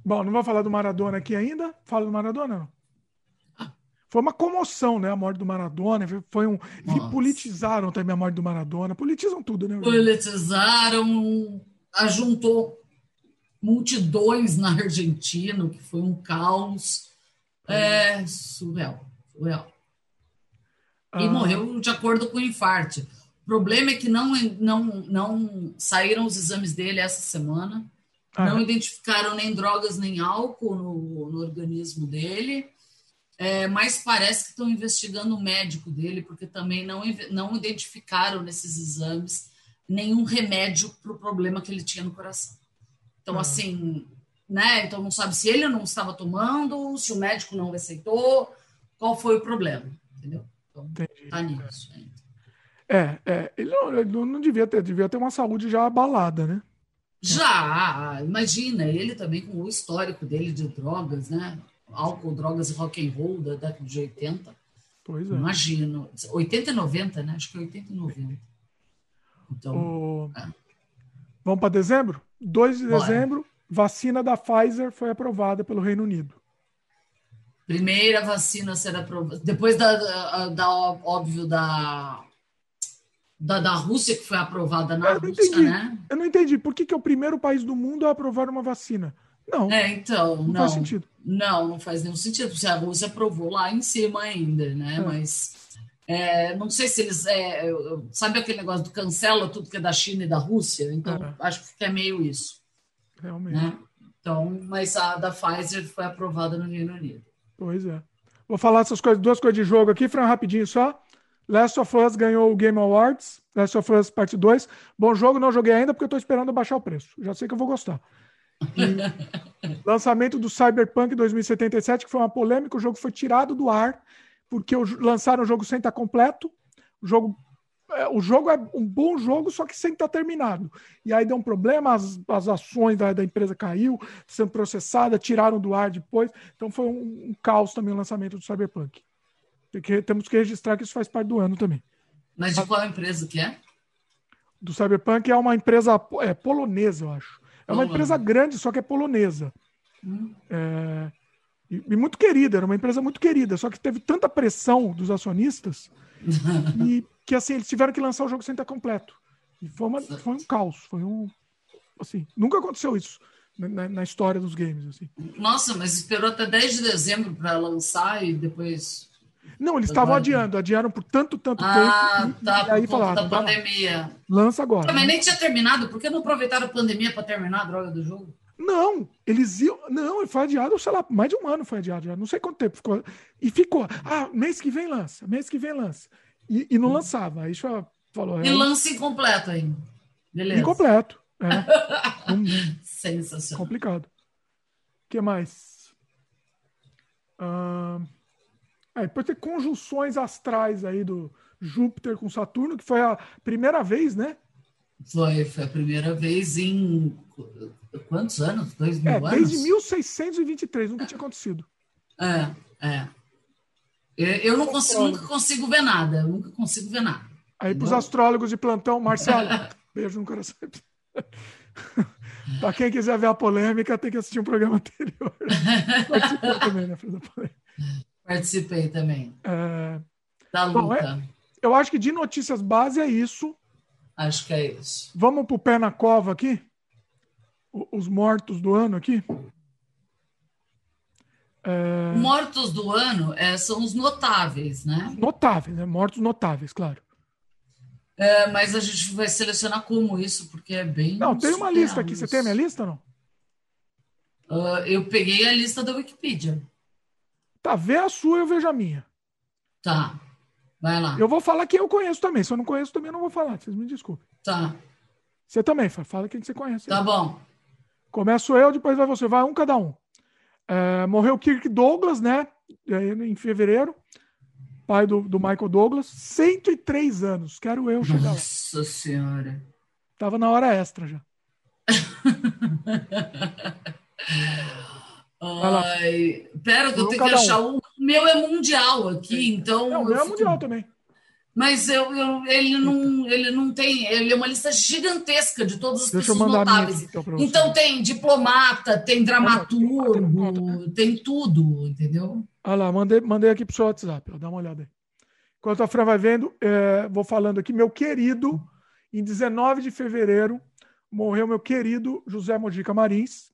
A: bom, não vou falar do Maradona aqui ainda. Fala do Maradona, não? Foi uma comoção, né? A morte do Maradona. Foi um. E politizaram também a morte do Maradona. Politizam tudo, né?
B: Politizaram, ajuntou multidões na Argentina, que foi um caos. É surreal. surreal. E ah. morreu de acordo com o infarto. O problema é que não, não, não saíram os exames dele essa semana. Ah, não identificaram nem drogas nem álcool no, no organismo dele. É, mas parece que estão investigando o médico dele, porque também não, não identificaram nesses exames nenhum remédio para o problema que ele tinha no coração. Então, ah. assim, né? Então não sabe se ele não estava tomando, se o médico não receitou, qual foi o problema, entendeu? Então, Entendi. tá nisso.
A: É, é ele, não, ele não devia ter, devia ter uma saúde já abalada, né?
B: Já, imagina, ele também com o histórico dele de drogas, né? álcool, drogas e rock and roll da década de 80.
A: Pois é.
B: Imagino. 80 e 90, né? Acho que é 80 e 90. Então.
A: O... É. Vamos para dezembro? 2 de Bora. dezembro, vacina da Pfizer foi aprovada pelo Reino Unido.
B: Primeira vacina a ser aprovada. Depois da, da, da óbvio, da, da, da Rússia, que foi aprovada na
A: eu
B: Rússia,
A: entendi.
B: né?
A: Eu não entendi. Por que, que é o primeiro país do mundo a aprovar uma vacina? Não.
B: É, então, não,
A: não, faz sentido.
B: Não, não faz nenhum sentido, porque a Rússia aprovou lá em cima ainda, né? É. Mas é, não sei se eles. É, sabe aquele negócio do cancela tudo que é da China e da Rússia? Então, é. acho que é meio isso.
A: Realmente.
B: Né? Então, mas a da Pfizer foi aprovada no Reino Unido.
A: Pois é. Vou falar essas coisas, duas coisas de jogo aqui, Fran, rapidinho só. Last of Us ganhou o Game Awards, Last of Us Parte 2. Bom jogo, não joguei ainda porque eu estou esperando baixar o preço. Já sei que eu vou gostar. lançamento do Cyberpunk 2077, que foi uma polêmica, o jogo foi tirado do ar, porque lançaram o jogo sem estar completo. O jogo, é, o jogo é um bom jogo, só que sem estar terminado. E aí deu um problema, as, as ações da, da empresa caiu, sendo processada, tiraram do ar depois. Então foi um, um caos também o lançamento do Cyberpunk. Porque temos que registrar que isso faz parte do ano também.
B: Mas de qual empresa que é?
A: Do Cyberpunk é uma empresa é, polonesa, eu acho. É uma empresa grande, só que é polonesa. Hum. É, e, e, muito querida, era uma empresa muito querida, só que teve tanta pressão dos acionistas e que assim, eles tiveram que lançar o jogo sem estar completo. E foi, uma, foi um caos, foi um. Assim, nunca aconteceu isso na, na história dos games. Assim.
B: Nossa, mas esperou até 10 de dezembro para lançar e depois
A: não, eles estavam adiando, adiaram por tanto, tanto
B: ah,
A: tempo.
B: Tá, e aí por falaram, da pandemia.
A: Lança agora.
B: Mas nem tinha terminado, por que não aproveitaram a pandemia para terminar a droga do jogo?
A: Não, eles iam. Não, foi adiado, sei lá, mais de um ano foi adiado, já não sei quanto tempo ficou. E ficou. Ah, mês que vem lança, mês que vem lança. E, e não hum. lançava. Aí já falou.
B: E é, lança incompleto aí. Beleza.
A: Incompleto. É.
B: um, Sensacional.
A: Complicado. O que mais? Uh... É, depois tem conjunções astrais aí do Júpiter com Saturno, que foi a primeira vez, né?
B: Foi, foi a primeira vez em quantos anos? Dois mil é, anos?
A: Desde 1623, nunca tinha acontecido.
B: É, é. Eu não consigo, nunca consigo ver nada, nunca consigo ver nada.
A: Aí para os astrólogos de plantão, Marcelo, beijo no coração. para quem quiser ver a polêmica, tem que assistir um programa anterior. Participou também, né.
B: Participei também. É... Da luta. Bom, é,
A: eu acho que de notícias base é isso.
B: Acho que é isso.
A: Vamos pro pé na cova aqui? Os mortos do ano aqui?
B: É... Mortos do ano é, são os notáveis, né?
A: Notáveis, né? Mortos notáveis, claro.
B: É, mas a gente vai selecionar como isso, porque é bem.
A: Não, tem uma lista aqui. Você tem a minha lista ou não?
B: Uh, eu peguei a lista da Wikipedia.
A: Tá, vê a sua, eu vejo a minha.
B: Tá. Vai lá.
A: Eu vou falar quem eu conheço também. Se eu não conheço, também não vou falar. Vocês me desculpem.
B: Tá.
A: Você também, fala quem você conhece.
B: Tá bom.
A: Começo eu, depois vai você. Vai um cada um. É, morreu Kirk Douglas, né? Em fevereiro. Pai do, do Michael Douglas. 103 anos. Quero eu chegar
B: Nossa lá. Senhora.
A: Tava na hora extra já.
B: Ai, pera, que eu tenho que achar um. O meu é mundial aqui, então.
A: É, o meu é mundial também.
B: Mas eu, eu, ele, não, ele não tem. Ele é uma lista gigantesca de todas as
A: Deixa
B: pessoas notáveis.
A: Então,
B: então, tem diplomata, tem dramaturgo, tem tudo, entendeu?
A: Olha lá, mandei, mandei aqui pro seu WhatsApp, ó, dá uma olhada aí. Enquanto a Fran vai vendo, é, vou falando aqui, meu querido, em 19 de fevereiro, morreu meu querido José Mojica Marins.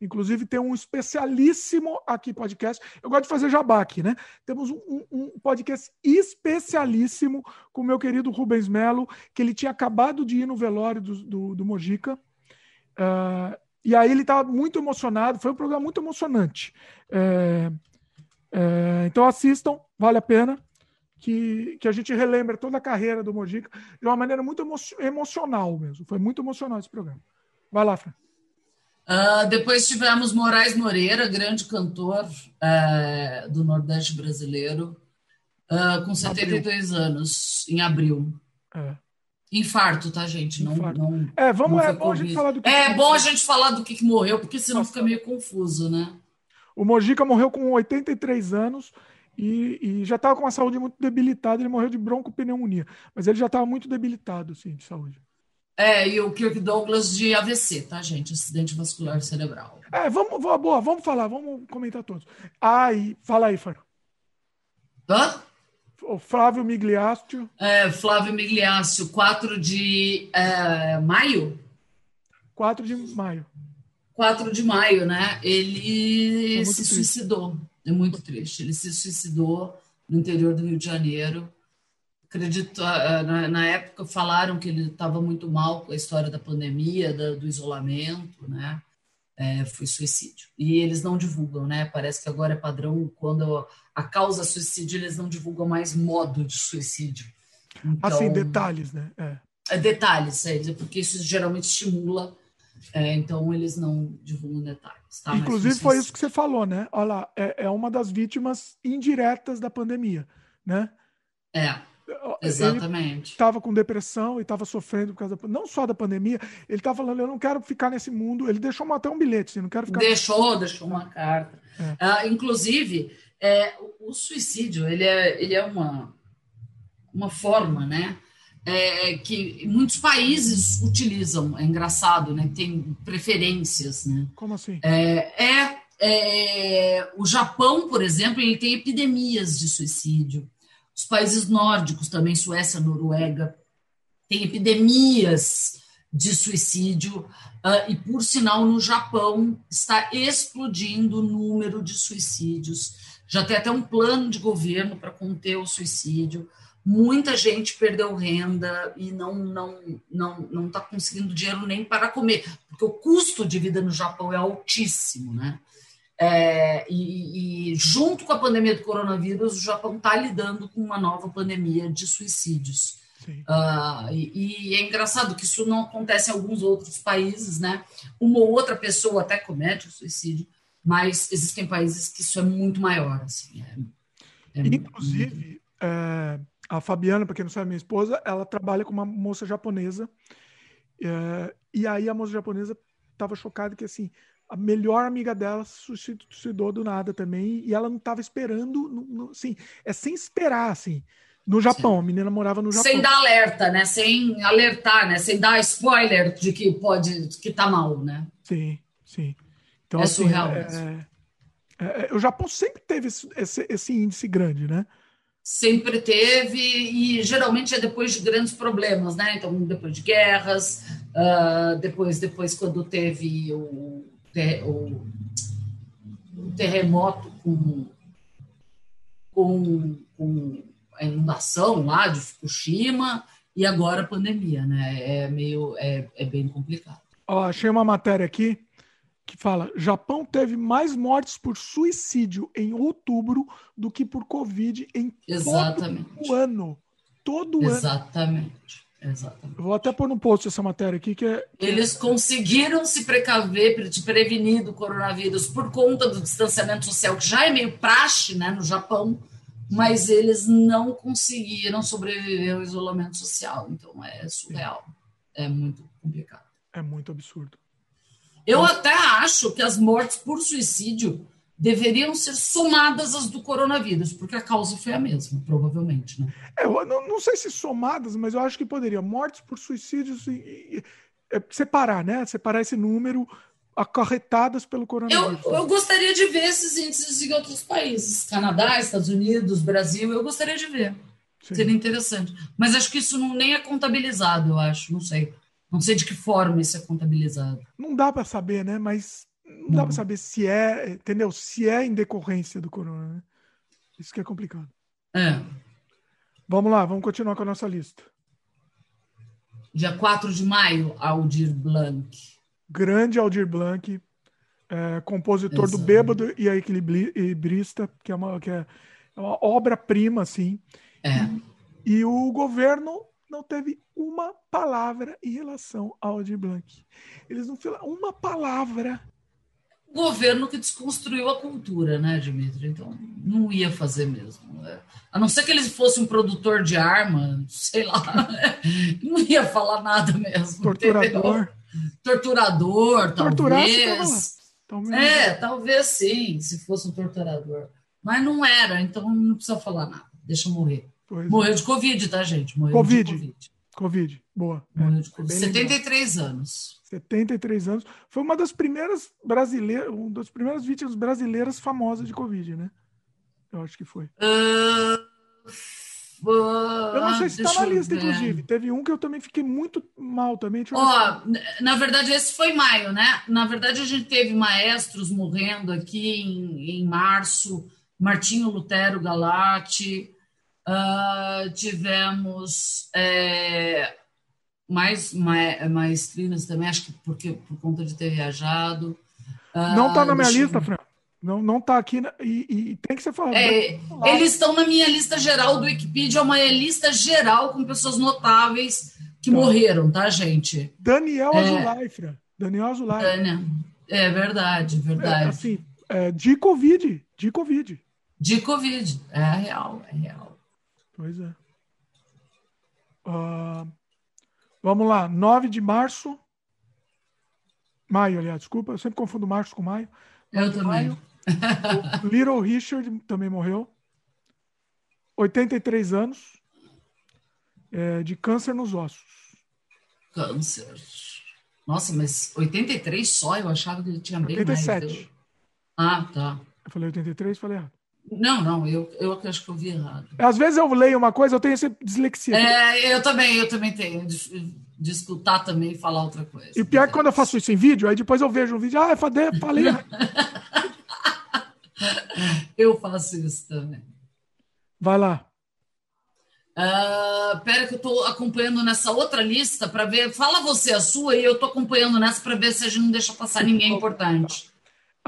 A: Inclusive, tem um especialíssimo aqui podcast. Eu gosto de fazer jabá aqui, né? Temos um, um podcast especialíssimo com o meu querido Rubens Melo, que ele tinha acabado de ir no velório do, do, do Mojica. Uh, e aí ele estava muito emocionado. Foi um programa muito emocionante. É, é, então assistam, vale a pena. Que, que a gente relembra toda a carreira do Mojica de uma maneira muito emo emocional mesmo. Foi muito emocional esse programa. Vai lá, Fran.
B: Uh, depois tivemos Moraes Moreira, grande cantor uh, do Nordeste brasileiro, uh, com 72 abril. anos, em abril. É. Infarto, tá, gente? Não, não,
A: é, vamos, não é bom a gente falar do
B: que. É que bom a gente falar do que, que morreu, porque senão Nossa. fica meio confuso, né?
A: O Mojica morreu com 83 anos e, e já estava com a saúde muito debilitada. Ele morreu de broncopneumonia, mas ele já estava muito debilitado, assim, de saúde.
B: É, e o Kirk Douglas de AVC, tá, gente? Acidente vascular cerebral.
A: É, vamos, boa, vamos falar, vamos comentar todos. E fala aí, Faro.
B: Hã?
A: O Flávio Migliaccio.
B: É, Flávio Migliaccio, 4 de é, maio?
A: 4 de maio.
B: 4 de maio, né? Ele se triste. suicidou. É muito triste. Ele se suicidou no interior do Rio de Janeiro acredito, ah, ah, na, na época falaram que ele estava muito mal com a história da pandemia, da, do isolamento, né? É, foi suicídio. E eles não divulgam, né? Parece que agora é padrão, quando a causa suicídio, eles não divulgam mais modo de suicídio.
A: Então, assim, detalhes, né?
B: É. é detalhes, é, porque isso geralmente estimula, é, então eles não divulgam detalhes. Tá?
A: Inclusive foi isso que você falou, né? Olha lá, é, é uma das vítimas indiretas da pandemia, né?
B: É. Exatamente.
A: Estava com depressão e estava sofrendo por causa da, não só da pandemia, ele estava falando, eu não quero ficar nesse mundo. Ele deixou até um bilhete, assim, não quero ficar.
B: Deixou, deixou uma carta. É. Uh, inclusive, é, o, suicídio ele é, ele é uma, uma forma, né? É, que muitos países utilizam. É engraçado, né? Tem preferências, né?
A: Como assim?
B: É, é, é o Japão, por exemplo, ele tem epidemias de suicídio. Os países nórdicos também, Suécia, Noruega, têm epidemias de suicídio, uh, e por sinal, no Japão está explodindo o número de suicídios. Já tem até um plano de governo para conter o suicídio. Muita gente perdeu renda e não não não não está conseguindo dinheiro nem para comer, porque o custo de vida no Japão é altíssimo, né? É, e, e, junto com a pandemia do coronavírus, o Japão está lidando com uma nova pandemia de suicídios. Uh, e, e, é engraçado que isso não acontece em alguns outros países, né? Uma ou outra pessoa até comete o suicídio, mas existem países que isso é muito maior. Assim,
A: é, é Inclusive, muito... é, a Fabiana, para quem não sabe, minha esposa, ela trabalha com uma moça japonesa. É, e aí a moça japonesa estava chocada que assim a melhor amiga dela se suicidou do nada também e ela não estava esperando, no, no, assim, é sem esperar, assim. No Japão, Sim. a menina morava no Japão.
B: Sem dar alerta, né? Sem alertar, né? Sem dar spoiler de que pode, que tá mal, né?
A: Sim, sim. Então,
B: é assim, surreal é,
A: é, é, o Japão sempre teve esse, esse, esse, índice grande, né?
B: Sempre teve, e geralmente é depois de grandes problemas, né? Então, depois de guerras, uh, depois, depois quando teve o ter, o, terremoto com, com, com a inundação lá de Fukushima e agora a pandemia, né? É meio, é, é bem complicado.
A: Ó, achei uma matéria aqui que fala: Japão teve mais mortes por suicídio em outubro do que por Covid em
B: Exatamente.
A: todo o ano. Todo
B: Exatamente. ano. Exatamente. Exatamente.
A: Vou até pôr no post essa matéria aqui que é.
B: Eles conseguiram se precaver, te prevenir do coronavírus por conta do distanciamento social, que já é meio praxe né, no Japão, mas eles não conseguiram sobreviver ao isolamento social. Então é surreal. É muito complicado.
A: É muito absurdo.
B: Eu até acho que as mortes por suicídio deveriam ser somadas às do coronavírus, porque a causa foi a mesma, provavelmente. Né?
A: É, eu não, não, sei se somadas, mas eu acho que poderia. Mortes por suicídios e, e, é, separar, né? Separar esse número acarretadas pelo coronavírus.
B: Eu, eu, gostaria de ver esses índices em outros países, Canadá, Estados Unidos, Brasil, eu gostaria de ver. Sim. Seria interessante. Mas acho que isso não, nem é contabilizado, eu acho, não sei. Não sei de que forma isso é contabilizado.
A: Não dá para saber, né? Mas não dá para saber se é, entendeu? Se é em decorrência do corona, né? Isso que é complicado.
B: É.
A: Vamos lá, vamos continuar com a nossa lista.
B: Dia 4 de maio, Aldir Blanc.
A: Grande Aldir Blanc, é, compositor Exato. do Bêbado e a Equilibrista, que é uma, que é uma obra-prima, assim.
B: É.
A: E, e o governo não teve uma palavra em relação ao Aldir Blanc. Eles não fizeram uma palavra
B: governo que desconstruiu a cultura, né, Dimitri? Então, não ia fazer mesmo. Né? A não ser que ele fosse um produtor de arma, sei lá, não ia falar nada mesmo.
A: Torturador. Entendeu?
B: Torturador, talvez. É, talvez sim, se fosse um torturador. Mas não era, então não precisa falar nada. Deixa morrer. Pois Morreu é. de Covid, tá, gente? Morreu
A: COVID. de Covid. Covid, boa.
B: Morreu de COVID. 73 legal. anos.
A: 73 anos. Foi uma das primeiras brasileiras, uma das primeiras vítimas brasileiras famosas de Covid, né? Eu acho que foi.
B: Uh,
A: uh, eu não sei se está na lista, inclusive. Teve um que eu também fiquei muito mal também.
B: Oh, na verdade, esse foi maio, né? Na verdade, a gente teve maestros morrendo aqui em, em março. Martinho Lutero Galati, Uh, tivemos é, mais ma maestrinas também, acho que porque, por conta de ter viajado.
A: Não está na minha lista, Fran. Não, não tá aqui na, e, e, tem que ser falado.
B: É, eles estão na minha lista geral do Wikipedia, é uma lista geral com pessoas notáveis que tá. morreram, tá, gente?
A: Daniel é, Azulay, Fran. Daniel Azulay.
B: Daniel. É verdade, verdade. É,
A: assim, é, de Covid, de Covid.
B: De Covid, é real, é real.
A: Pois é. Uh, vamos lá, 9 de março. Maio, aliás, desculpa, eu sempre confundo março com maio.
B: Eu também. Maio,
A: Little Richard também morreu. 83 anos. É, de câncer nos ossos.
B: Câncer. Nossa, mas 83 só? Eu achava que ele tinha bem 87. mais. Eu... Ah, tá.
A: Eu falei 83, falei errado.
B: Não, não, eu, eu acho que eu vi errado.
A: Às vezes eu leio uma coisa, eu tenho essa dislexia.
B: É, eu também, eu também tenho, de, de escutar também e falar outra coisa.
A: E pior é que quando eu faço isso em vídeo, aí depois eu vejo um vídeo, ah, eu falei, falei.
B: eu faço isso também.
A: Vai lá.
B: Uh, pera que eu estou acompanhando nessa outra lista para ver. Fala você a sua e eu estou acompanhando nessa para ver se a gente não deixa passar ninguém importante.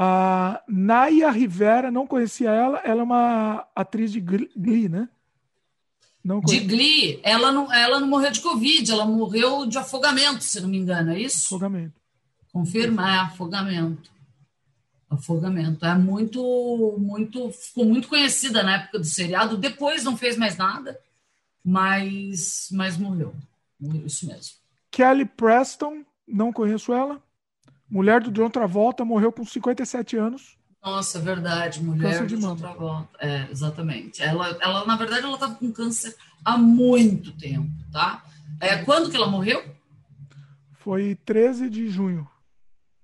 A: A Naya Rivera, não conhecia ela, ela é uma atriz de Glee, né?
B: Não de Glee, ela não, ela não morreu de Covid, ela morreu de afogamento, se não me engano, é isso?
A: Afogamento.
B: Confirma, é afogamento. Afogamento. É muito, muito, ficou muito conhecida na época do seriado, depois não fez mais nada, mas, mas morreu. Isso mesmo.
A: Kelly Preston, não conheço ela. Mulher do John Travolta morreu com 57 anos.
B: Nossa, verdade, mulher do John Travolta. É, exatamente. Ela, ela na verdade, ela estava com câncer há muito tempo, tá? É, quando que ela morreu?
A: Foi 13 de junho.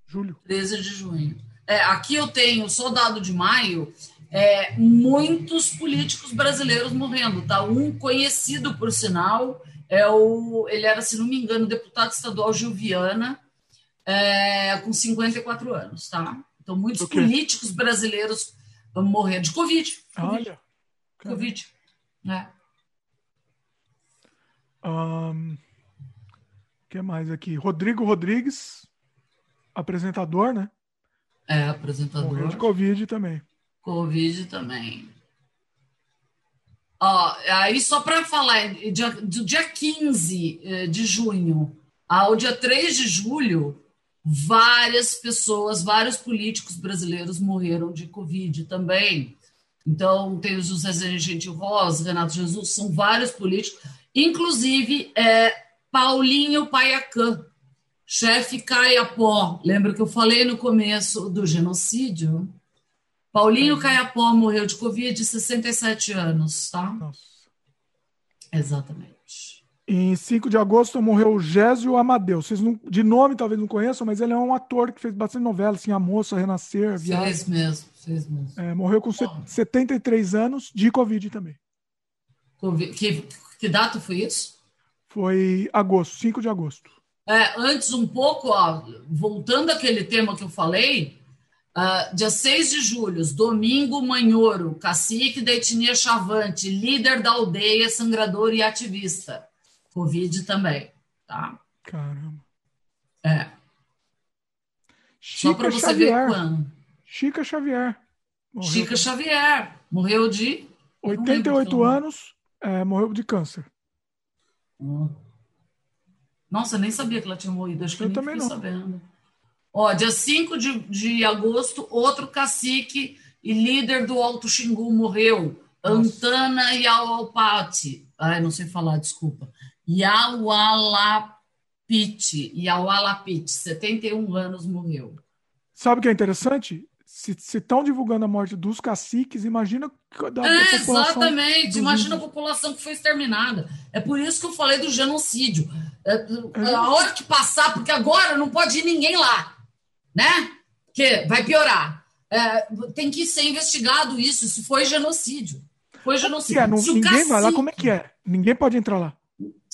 A: Julho.
B: 13 de junho. É, aqui eu tenho, só dado de maio, é, muitos políticos brasileiros morrendo, tá? Um conhecido, por sinal, é o, ele era, se não me engano, deputado estadual Gil Viana, é, com 54 anos, tá? Então, muitos políticos brasileiros vão morrer de Covid.
A: COVID. Olha.
B: Covid. Né?
A: Um, que mais aqui? Rodrigo Rodrigues, apresentador, né?
B: É, apresentador.
A: Morreu de Covid também.
B: Covid também. Ó, aí só para falar, dia, do dia 15 eh, de junho ao dia 3 de julho, várias pessoas, vários políticos brasileiros morreram de Covid também. Então, tem o José Gente Rosa, Renato Jesus, são vários políticos, inclusive é, Paulinho Paiacã, chefe Caiapó. Lembra que eu falei no começo do genocídio? Paulinho Caiapó morreu de Covid, 67 anos, tá?
A: Nossa.
B: Exatamente.
A: Em 5 de agosto morreu o Gésio Amadeu. Vocês não, de nome talvez não conheçam, mas ele é um ator que fez bastante novela, assim, A Moça, Renascer, Viagem.
B: Fez mesmo, fez mesmo.
A: É, morreu com se- 73 anos de Covid também.
B: Que, que data foi isso?
A: Foi agosto, 5 de agosto.
B: É, antes um pouco, ó, voltando àquele tema que eu falei, ah, dia 6 de julho, Domingo Manhoro, cacique da etnia Chavante, líder da aldeia, sangrador e ativista. Covid também, tá?
A: Caramba.
B: É, só para
A: Chica
B: você ver
A: Xavier.
B: quando.
A: Chica Xavier. Morreu
B: Chica
A: com
B: Xavier, morreu de... eu não lembro
A: 88
B: pelo nome.
A: anos, é, morreu de câncer.
B: Hum. Nossa, nem sabia que ela tinha morrido. Acho que eu,
A: Eu
B: nem
A: também não.
B: sabendo. Ó, dia 5 de, de agosto, outro cacique e líder do Alto Xingu morreu.
A: Nossa.
B: Antana Yaualpati. Ai, não sei falar, desculpa. Yaualapiti. Yaualapiti, 71 anos, morreu.
A: Sabe o que é interessante? Se estão divulgando a morte dos caciques, imagina da,
B: É, exatamente. Imagina a população que foi exterminada. É por isso que eu falei do genocídio. É, a hora que passar, porque agora não pode ir ninguém lá, né? Porque vai piorar. É, tem que ser investigado isso, se foi genocídio. Foi genocídio.
A: é, não- ninguém vai lá,
B: cacique-
A: como é que é? Ninguém pode entrar lá.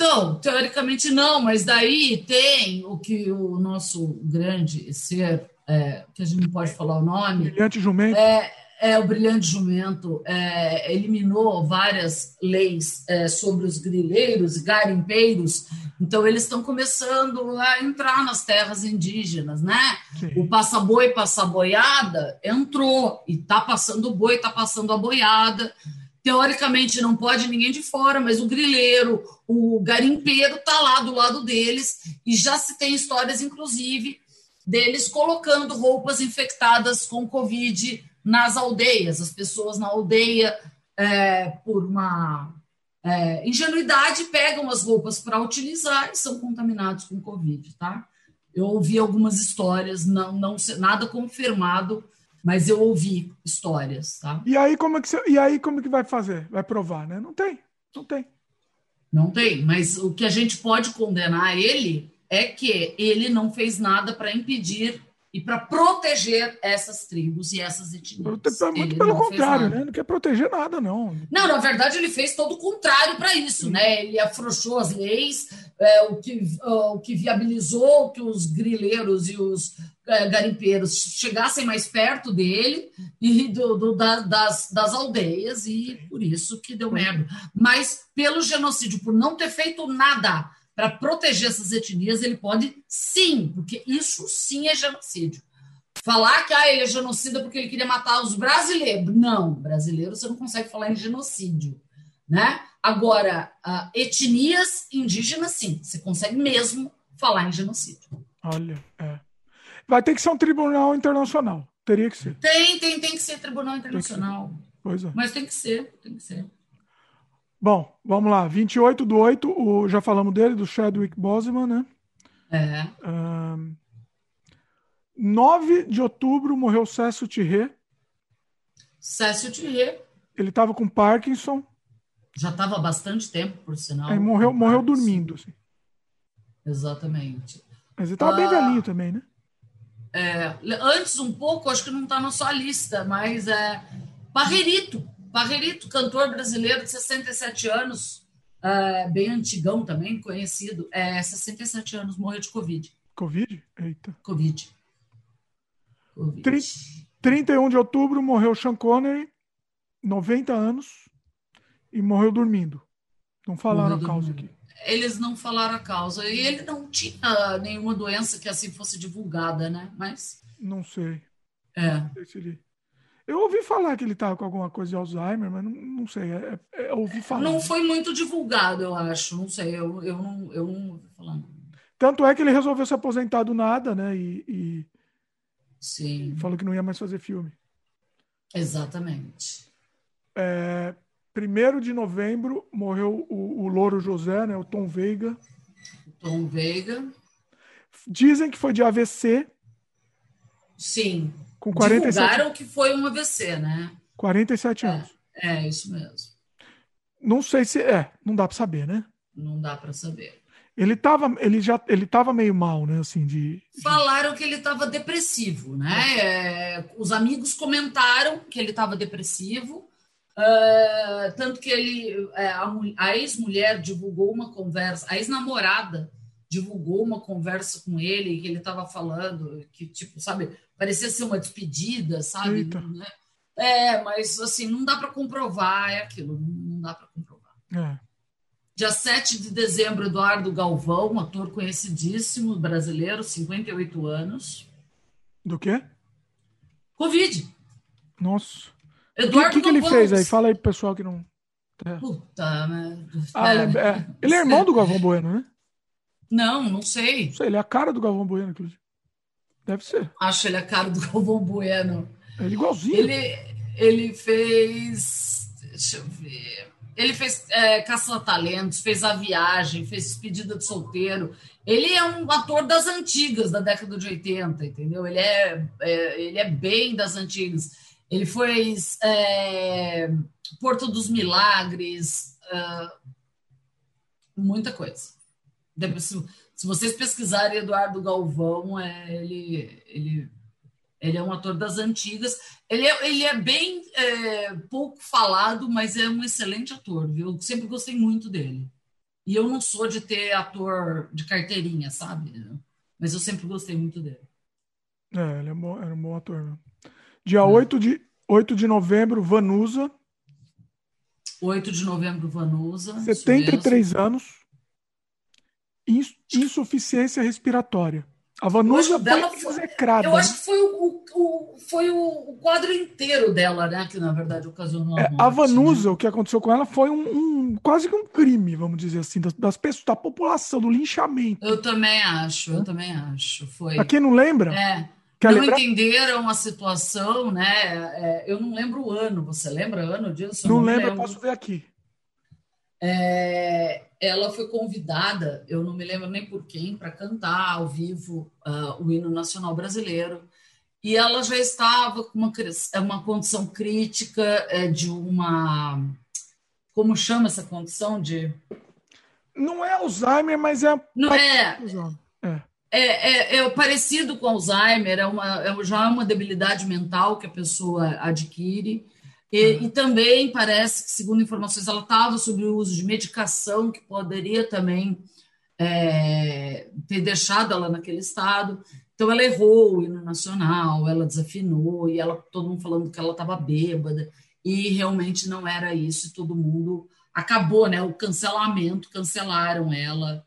B: Então, teoricamente não, mas daí tem o que o nosso grande ser, é, que a gente não pode falar o nome,
A: Brilhante jumento.
B: é, o Brilhante Jumento é, eliminou várias leis é, sobre os grileiros e garimpeiros, então eles estão começando a entrar nas terras indígenas, né?
A: Sim.
B: O passa-boi, passa-boiada entrou, e tá passando o boi, tá passando a boiada. Teoricamente não pode ninguém de fora, mas o grileiro, o garimpeiro tá lá do lado deles, e já se tem histórias, inclusive, deles colocando roupas infectadas com Covid nas aldeias. As pessoas na aldeia, é, por uma é, ingenuidade, pegam as roupas para utilizar e são contaminados com Covid, tá? Eu ouvi algumas histórias, não, não nada confirmado, mas eu ouvi histórias, tá?
A: E aí como é que você, e aí como que vai fazer? Vai provar, né? Não tem, não tem.
B: Não tem, mas o que a gente pode condenar ele é que ele não fez nada para impedir e para proteger essas tribos e essas etnias.
A: Muito
B: Ele
A: pelo contrário, né? Não quer proteger nada, não.
B: Não, na verdade, ele fez todo o contrário para isso, né? Ele afrouxou as leis, é, o, que, o que viabilizou que os grileiros e os é, garimpeiros chegassem mais perto dele e do, do- da- das, das aldeias, e por isso que deu merda. Mas pelo genocídio, por não ter feito nada para proteger essas etnias, ele pode sim, porque isso sim é genocídio. Falar que ah, ele é genocida porque ele queria matar os brasileiros. Não, brasileiro você não consegue falar em genocídio. Né? Agora, ah, etnias indígenas, sim, você consegue mesmo falar em genocídio.
A: Olha, é. Vai ter que ser um tribunal internacional. Teria que ser.
B: Tem, tem, tem que ser tribunal internacional.
A: Pois é.
B: Mas tem que ser, tem que ser.
A: Bom, vamos lá. 28 do 8, o, já falamos dele, do Chadwick Boseman, né?
B: É.
A: Ahn, 9 de outubro morreu Cécio Thierry.
B: Cécio Thierry
A: Ele estava com Parkinson.
B: já estava há bastante tempo, por sinal.
A: Aí morreu, morreu
B: Parkinson.
A: dormindo. assim.
B: Exatamente.
A: Mas ele estava bem
B: Ah.
A: velhinho também, né?
B: É, antes um pouco, acho que não está na sua lista, mas é Barrerito, Barrerito, cantor brasileiro de 67 anos, é, bem antigão também, conhecido, é 67 anos, morreu de Covid.
A: Covid? Eita.
B: Covid. Covid.
A: Tri- 31 de outubro morreu Sean Connery, 90 anos, e morreu dormindo. Não falaram
B: Morreu
A: a causa
B: dormindo.
A: aqui.
B: Eles não falaram a causa. E ele não tinha nenhuma doença que assim fosse divulgada, né? Mas,
A: Não sei.
B: é.
A: Não sei se ele- Eu ouvi falar que ele estava com alguma coisa de Alzheimer, mas não, não sei. É, é- ouvi falar.
B: Não foi muito divulgado, eu acho. Não sei, eu, eu, não, eu não ouvi falar. não.
A: Tanto é que ele resolveu se aposentar do nada, né? E, e
B: Sim,
A: falou que não ia mais fazer filme.
B: exatamente.
A: É, 1 de novembro morreu o, o Louro José, né? O Tom Veiga.
B: Tom Veiga.
A: Dizem que foi de AVC.
B: Sim,
A: Com 47
B: Divulgaram que foi um AVC, né?
A: 47 anos.
B: É, isso mesmo.
A: Não sei se é, não dá para saber, né?
B: Não dá para saber.
A: Ele tava, ele já, ele tava meio mal, né? Assim, de.
B: Falaram que ele estava depressivo, né? É, os amigos comentaram que ele estava depressivo, uh, tanto que ele, é, a, a ex-mulher divulgou uma conversa, a ex-namorada divulgou uma conversa com ele que ele estava falando que tipo, sabe, parecia ser uma despedida, sabe? Né? É, mas assim não dá para comprovar, é aquilo, não dá para comprovar.
A: É.
B: Dia 7 de dezembro, Eduardo Galvão, ator conhecidíssimo brasileiro, 58 anos.
A: Do quê?
B: Covid.
A: Nossa.
B: Eduardo
A: o que, que, ele fez aí? Fala aí pro pessoal que não.
B: É. Puta, né?
A: Ah, é. é. Ele é irmão do Galvão Bueno, né?
B: Não, não sei.
A: Não sei, ele é a cara do Galvão Bueno, inclusive. Deve ser.
B: Acho ele a cara do Galvão Bueno.
A: Ele é igualzinho.
B: Ele, ele fez. Deixa eu ver. Ele fez é, Caça-Talentos, fez A Viagem, fez Despedida de Solteiro. Ele é um ator das antigas, da década de 80, entendeu? Ele é, é ele é bem das antigas. Ele fez é, Porto dos Milagres, uh, muita coisa. Se, se, vocês pesquisarem Eduardo Galvão, é, ele, ele ele é um ator das antigas. Ele é, ele é bem é, pouco falado, mas é um excelente ator, viu? Eu sempre gostei muito dele. E eu não sou de ter ator de carteirinha, sabe? Mas eu sempre gostei muito dele.
A: É, ele é bom, era um bom ator. Né? Dia é. 8, de, 8 de novembro, Vanusa.
B: 8 de novembro, Vanusa.
A: 73 anos. Insuficiência respiratória. A Vanusa
B: dela foi execrada. Eu acho que foi o, o, foi o quadro inteiro dela, né? Que na verdade ocasionou a,
A: é,
B: morte,
A: a Vanusa,
B: né?
A: o que aconteceu com ela foi um, um, quase que um crime, vamos dizer assim, das, das pessoas, da população, do linchamento.
B: Eu também acho, eu também acho. Foi.
A: Pra quem não lembra?
B: É. Quer não lembrar? entenderam a situação, né? É, eu não lembro o ano. Você lembra o ano disso?
A: Não, não lembro, lembro, eu posso ver aqui.
B: É, ela foi convidada, eu não me lembro nem por quem, para cantar ao vivo uh, o hino nacional brasileiro. E ela já estava com uma, uma condição crítica é, de uma. Como chama essa condição de.
A: Não é Alzheimer, mas é.
B: Não é. É. É, é, parecido com Alzheimer, é uma, é já é uma debilidade mental que a pessoa adquire. E, uhum. e, também parece que, segundo informações, ela estava sob o uso de medicação que poderia também é, ter deixado ela naquele estado. Então, ela errou o hino nacional, ela desafinou, e ela, todo mundo falando que ela estava bêbada, e realmente não era isso, e todo mundo acabou, né? O cancelamento, cancelaram ela.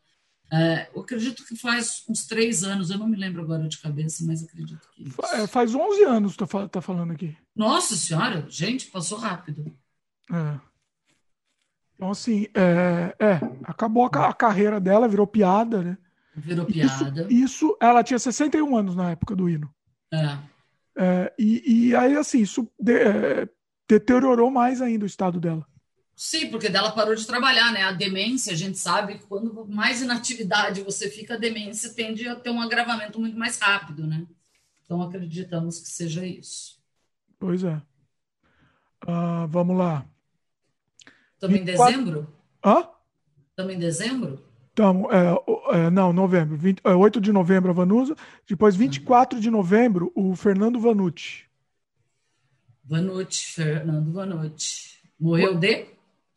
B: É, eu acredito que faz uns três anos, eu não me lembro agora de cabeça, mas acredito que. Isso.
A: É, faz 11 anos, tá, tá falando aqui.
B: Nossa Senhora, gente, passou rápido.
A: É. Então, assim, é, é acabou a, a, carreira dela, virou piada, né?
B: Virou piada.
A: Isso, isso, ela tinha 61 anos na época do hino.
B: É.
A: é e, e aí, assim, isso de, é, deteriorou mais ainda o estado dela.
B: Sim, porque dela parou de trabalhar, né? A demência, a gente sabe que quando mais inatividade você fica, a demência tende a ter um agravamento muito mais rápido, né? Então acreditamos que seja isso.
A: Pois é. Uh, vamos lá.
B: Estamos em dezembro?
A: Hã?
B: Estamos em dezembro?
A: Estamos, é, é, não, novembro. 20, é, 8 de novembro a Vanusa. Depois, 24 uhum. de novembro, o Fernando Vanucci.
B: Vanucci, Fernando Vanucci. Morreu de?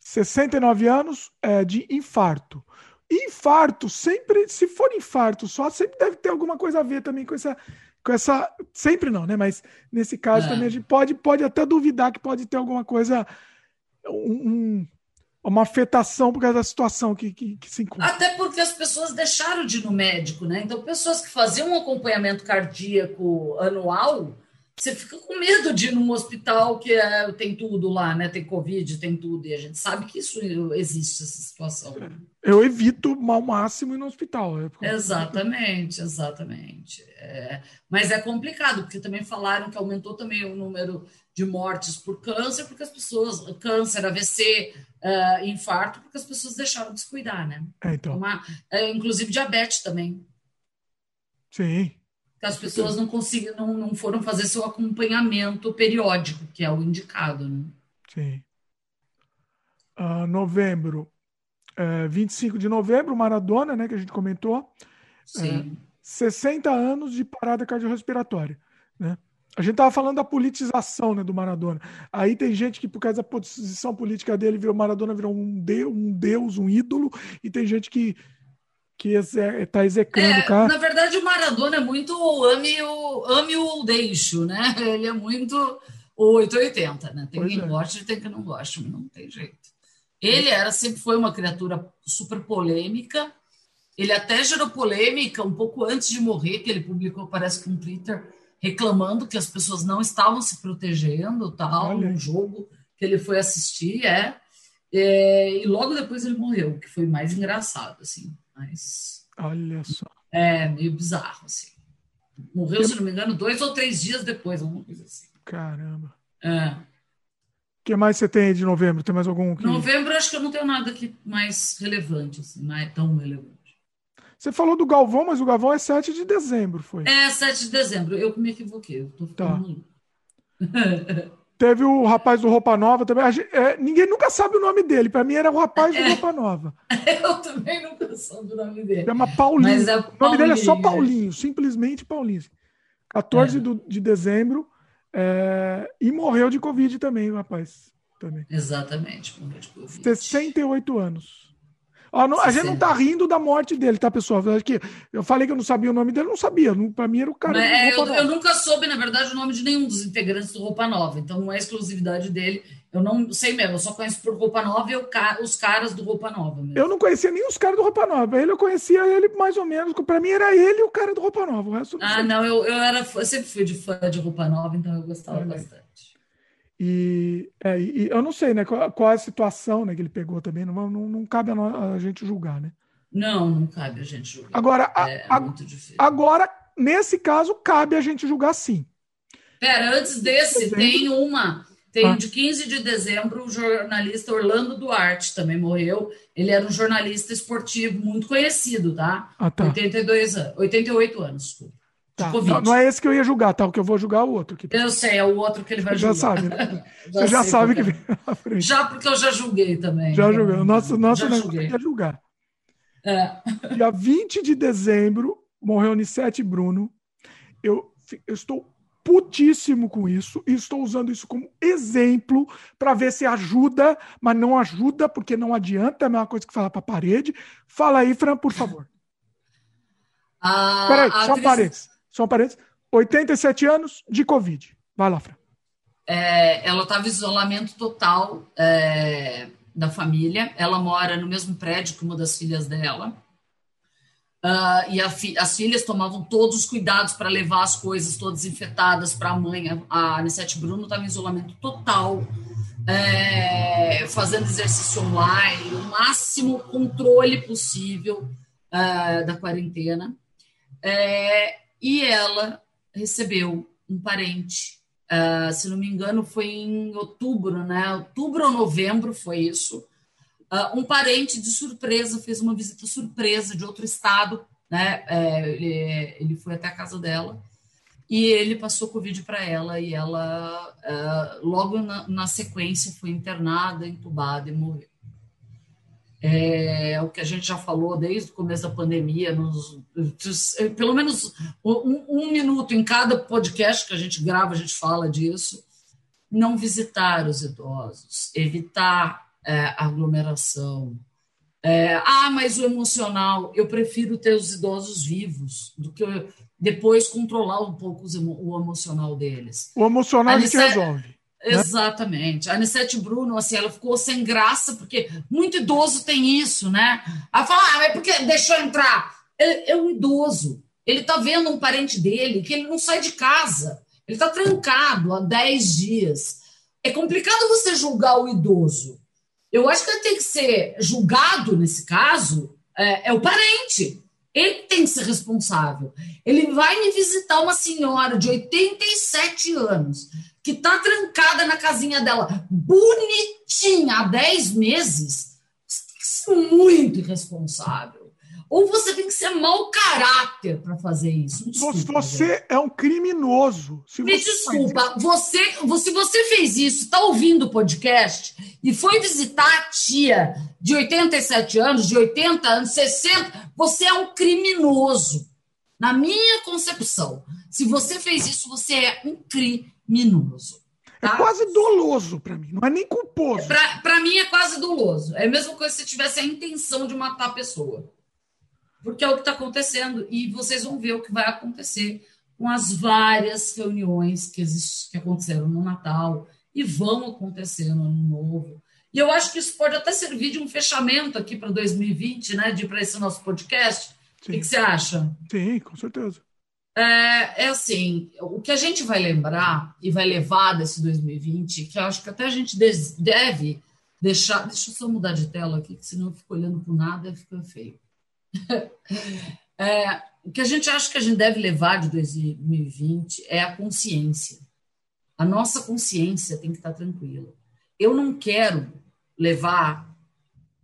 A: 69 anos é, de infarto. Infarto, sempre, se for infarto só, sempre deve ter alguma coisa a ver também com essa. Com essa sempre não, né? Mas nesse caso é. também a gente pode, pode até duvidar que pode ter alguma coisa, um, uma afetação por causa da situação que, que, que, se encontra.
B: Até porque as pessoas deixaram de ir no médico, né? Então, pessoas que faziam um acompanhamento cardíaco anual você fica com medo de ir num hospital que é, tem tudo lá, né? Tem Covid, tem tudo, e a gente sabe que isso existe, essa situação.
A: Eu evito ao máximo ir no hospital.
B: É exatamente, exatamente. É, mas é complicado, porque também falaram que aumentou também o número de mortes por câncer, porque as pessoas, câncer, AVC, uh, é, infarto, porque as pessoas deixaram de se cuidar, né?
A: É, então.
B: Uma, é, inclusive diabetes também.
A: Sim.
B: Que as pessoas não conseguiram, não, não foram fazer seu acompanhamento periódico, que é o indicado. Né?
A: Sim. Uh, novembro, uh, é, 25 de novembro, Maradona, né, que a gente comentou.
B: Sim. Uh,
A: 60 anos de parada cardiorrespiratória, né? A gente tava falando da politização né, do Maradona. Aí tem gente que, por causa da posição política dele, virou Maradona virou um deus, um deus, um ídolo, e tem gente que que está execrando é, o cara.
B: Na verdade, o Maradona é muito ame o ame ou deixo, né? Ele é muito o 880, né? Tem pois quem é. goste e tem quem não goste, não tem jeito. Ele era sempre foi uma criatura super polêmica. Ele até gerou polêmica um pouco antes de morrer, que ele publicou, parece que um Twitter reclamando que as pessoas não estavam se protegendo, tal, Olha. um jogo que ele foi assistir, é. é. E logo depois ele morreu, que foi mais engraçado, assim. Mas.
A: Olha só.
B: É meio bizarro, assim. Morreu, se não me engano, dois ou três dias depois, alguma coisa assim.
A: Caramba.
B: É.
A: O que mais você tem de novembro? Tem mais algum? Que...
B: Novembro, acho que eu não tenho nada aqui mais relevante, assim, não é tão relevante.
A: Você falou do Galvão, mas o Galvão é 7 de dezembro, foi?
B: É, 7 de dezembro. Eu me equivoquei. Eu tô ficando
A: tá. Teve o rapaz do Roupa Nova também. É, ninguém nunca sabe o nome dele. Para mim era o rapaz do é. Roupa Nova.
B: Eu também nunca soube o nome dele.
A: Chama Paulinho. É o nome dele é só Paulinho, simplesmente Paulinho. 14 é. do, de dezembro. É, e morreu de Covid também, o rapaz. Também.
B: Exatamente, morreu de
A: Covid. 68 anos. Ó, não, a gente não tá rindo da morte dele, tá, pessoal? Eu, que eu falei que eu não sabia o nome dele, eu não sabia. Para mim era o cara.
B: É, eu, eu, nunca soube, na verdade, o nome de nenhum dos integrantes do Roupa Nova, então não é exclusividade dele. Eu não sei mesmo, eu só conheço por Roupa Nova e os caras do Roupa Nova. Mesmo.
A: Eu não conhecia nem os caras do Roupa Nova. Ele eu conhecia ele mais ou menos. Para mim era ele e o cara do Roupa Nova. O resto,
B: ah, não, eu, eu, era, eu sempre fui de fã de Roupa Nova, então eu gostava bastante.
A: E, é, e, eu não sei né, qual, qual, é a situação né, que ele pegou também, não, não, não cabe a, a, gente julgar, né?
B: Não, não cabe a gente julgar.
A: Agora, é, a, é agora, nesse caso, cabe a gente julgar sim.
B: Pera, antes desse, tem uma. Tem ah. de 15 de dezembro o jornalista Orlando Duarte também morreu. Ele era um jornalista esportivo muito conhecido, tá?
A: Ah, tá.
B: 82 anos, 88 anos, desculpa.
A: Tá. Não, não, é esse que eu ia julgar, tá? O que eu vou julgar é o outro. Que...
B: Eu sei, é o outro que ele vai
A: já
B: julgar.
A: Sabe, né? já Você já sabe que vem
B: na frente. Já porque eu já julguei também.
A: Já julguei. O nosso, nosso negócio é julgar.
B: É.
A: Dia 20 de dezembro, morreu Nissete Bruno. Eu, eu estou putíssimo com isso e estou usando isso como exemplo para ver se ajuda, mas não ajuda porque não adianta, é a mesma coisa que falar para a parede. Fala aí, Fran, por favor.
B: Ah,
A: Peraí, só atriz... parênteses só um parênteses, 87 anos de Covid. Vai lá, Fran.
B: É, ela estava em isolamento total é, da família. Ela mora no mesmo prédio que uma das filhas dela. Uh, e fi as filhas tomavam todos os cuidados para levar as coisas todas infectadas para a mãe. A Anissete Bruno estava em isolamento total, é, fazendo exercício online, o máximo controle possível uh, da quarentena. É, e ela recebeu um parente. Uh, se não me engano, foi em outubro, né? Outubro ou novembro foi isso. Uh, um parente de surpresa fez uma visita surpresa de outro estado, né? É, ele, ele, foi até a casa dela e ele passou Covid para ela e ela, uh, logo na, na sequência, foi internada, entubada e morreu. É, o que a gente já falou desde o começo da pandemia, nos, pelo menos um, um, minuto em cada podcast que a gente grava, a gente fala disso. Não visitar os idosos, evitar é, aglomeração. É, ah, mas o emocional, eu prefiro ter os idosos vivos do que depois controlar um pouco o emocional deles.
A: O emocional a gente resolve.
B: Né? Exatamente. A Anissete Bruno, assim, ela ficou sem graça, porque muito idoso tem isso, né? Ela fala, ah, porque deixou entrar. Ele é um idoso. Ele tá vendo um parente dele que ele não sai de casa. Ele tá trancado há 10 dias. É complicado você julgar o idoso. Eu acho que tem que ser julgado, nesse caso, é, é o parente. Ele tem que ser responsável. Ele vai me visitar uma senhora de 87 anos que está trancada na casinha dela, bonitinha, há 10 meses, muito irresponsável. ou você tem que ser mau caráter para fazer isso.
A: Desculpa, você gente. é um criminoso.
B: Me desculpa, você, se você fez isso, está ouvindo o podcast e foi visitar a tia de 87 anos, de 80 anos, 60, você é um criminoso. Na minha concepção, se você fez isso, você é um criminoso.
A: É tá? É quase doloso para mim, não é nem culposo.
B: Para mim é quase doloso. É a mesma coisa se tivesse a intenção de matar a pessoa. Porque é o que está acontecendo. E vocês vão ver o que vai acontecer com as várias reuniões que, exist... que aconteceram no Natal e vão acontecer no Ano Novo. E eu acho que isso pode até servir de um fechamento aqui para 2020, né? De para esse nosso podcast. Sim. O que, que você acha?
A: Sim, com certeza.
B: É, é, assim, o que a gente vai lembrar e vai levar desse 2020, que eu acho que até a gente deve deixar. Deixa eu só mudar de tela aqui, que senão eu fico olhando para nada e fica feio. é, o que a gente acha que a gente deve levar de 2020 é a consciência. A nossa consciência tem que estar tranquila. Eu não quero levar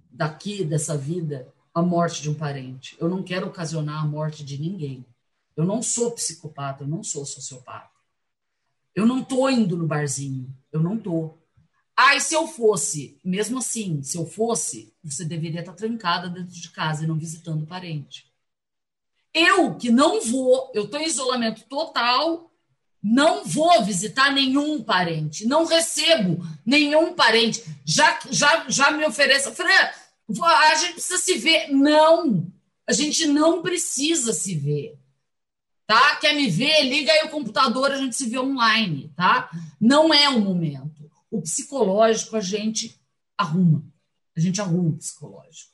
B: daqui, dessa vida, a morte de um parente. Eu não quero ocasionar a morte de ninguém. Eu não sou psicopata, eu não sou sociopata. Eu não tô indo no barzinho, eu não tô. Ah, e se eu fosse, mesmo assim, se eu fosse, você deveria estar trancada dentro de casa e não visitando parente. Eu que não vou, eu estou em isolamento total, não vou visitar nenhum parente, não recebo nenhum parente. Já, já, já me ofereço. Falei, ah, a gente precisa se ver. Não, a gente não precisa se ver tá? Quer me ver? Liga aí o computador, a gente se vê online, tá? Não é o momento. O psicológico a gente arruma. A gente arruma o psicológico.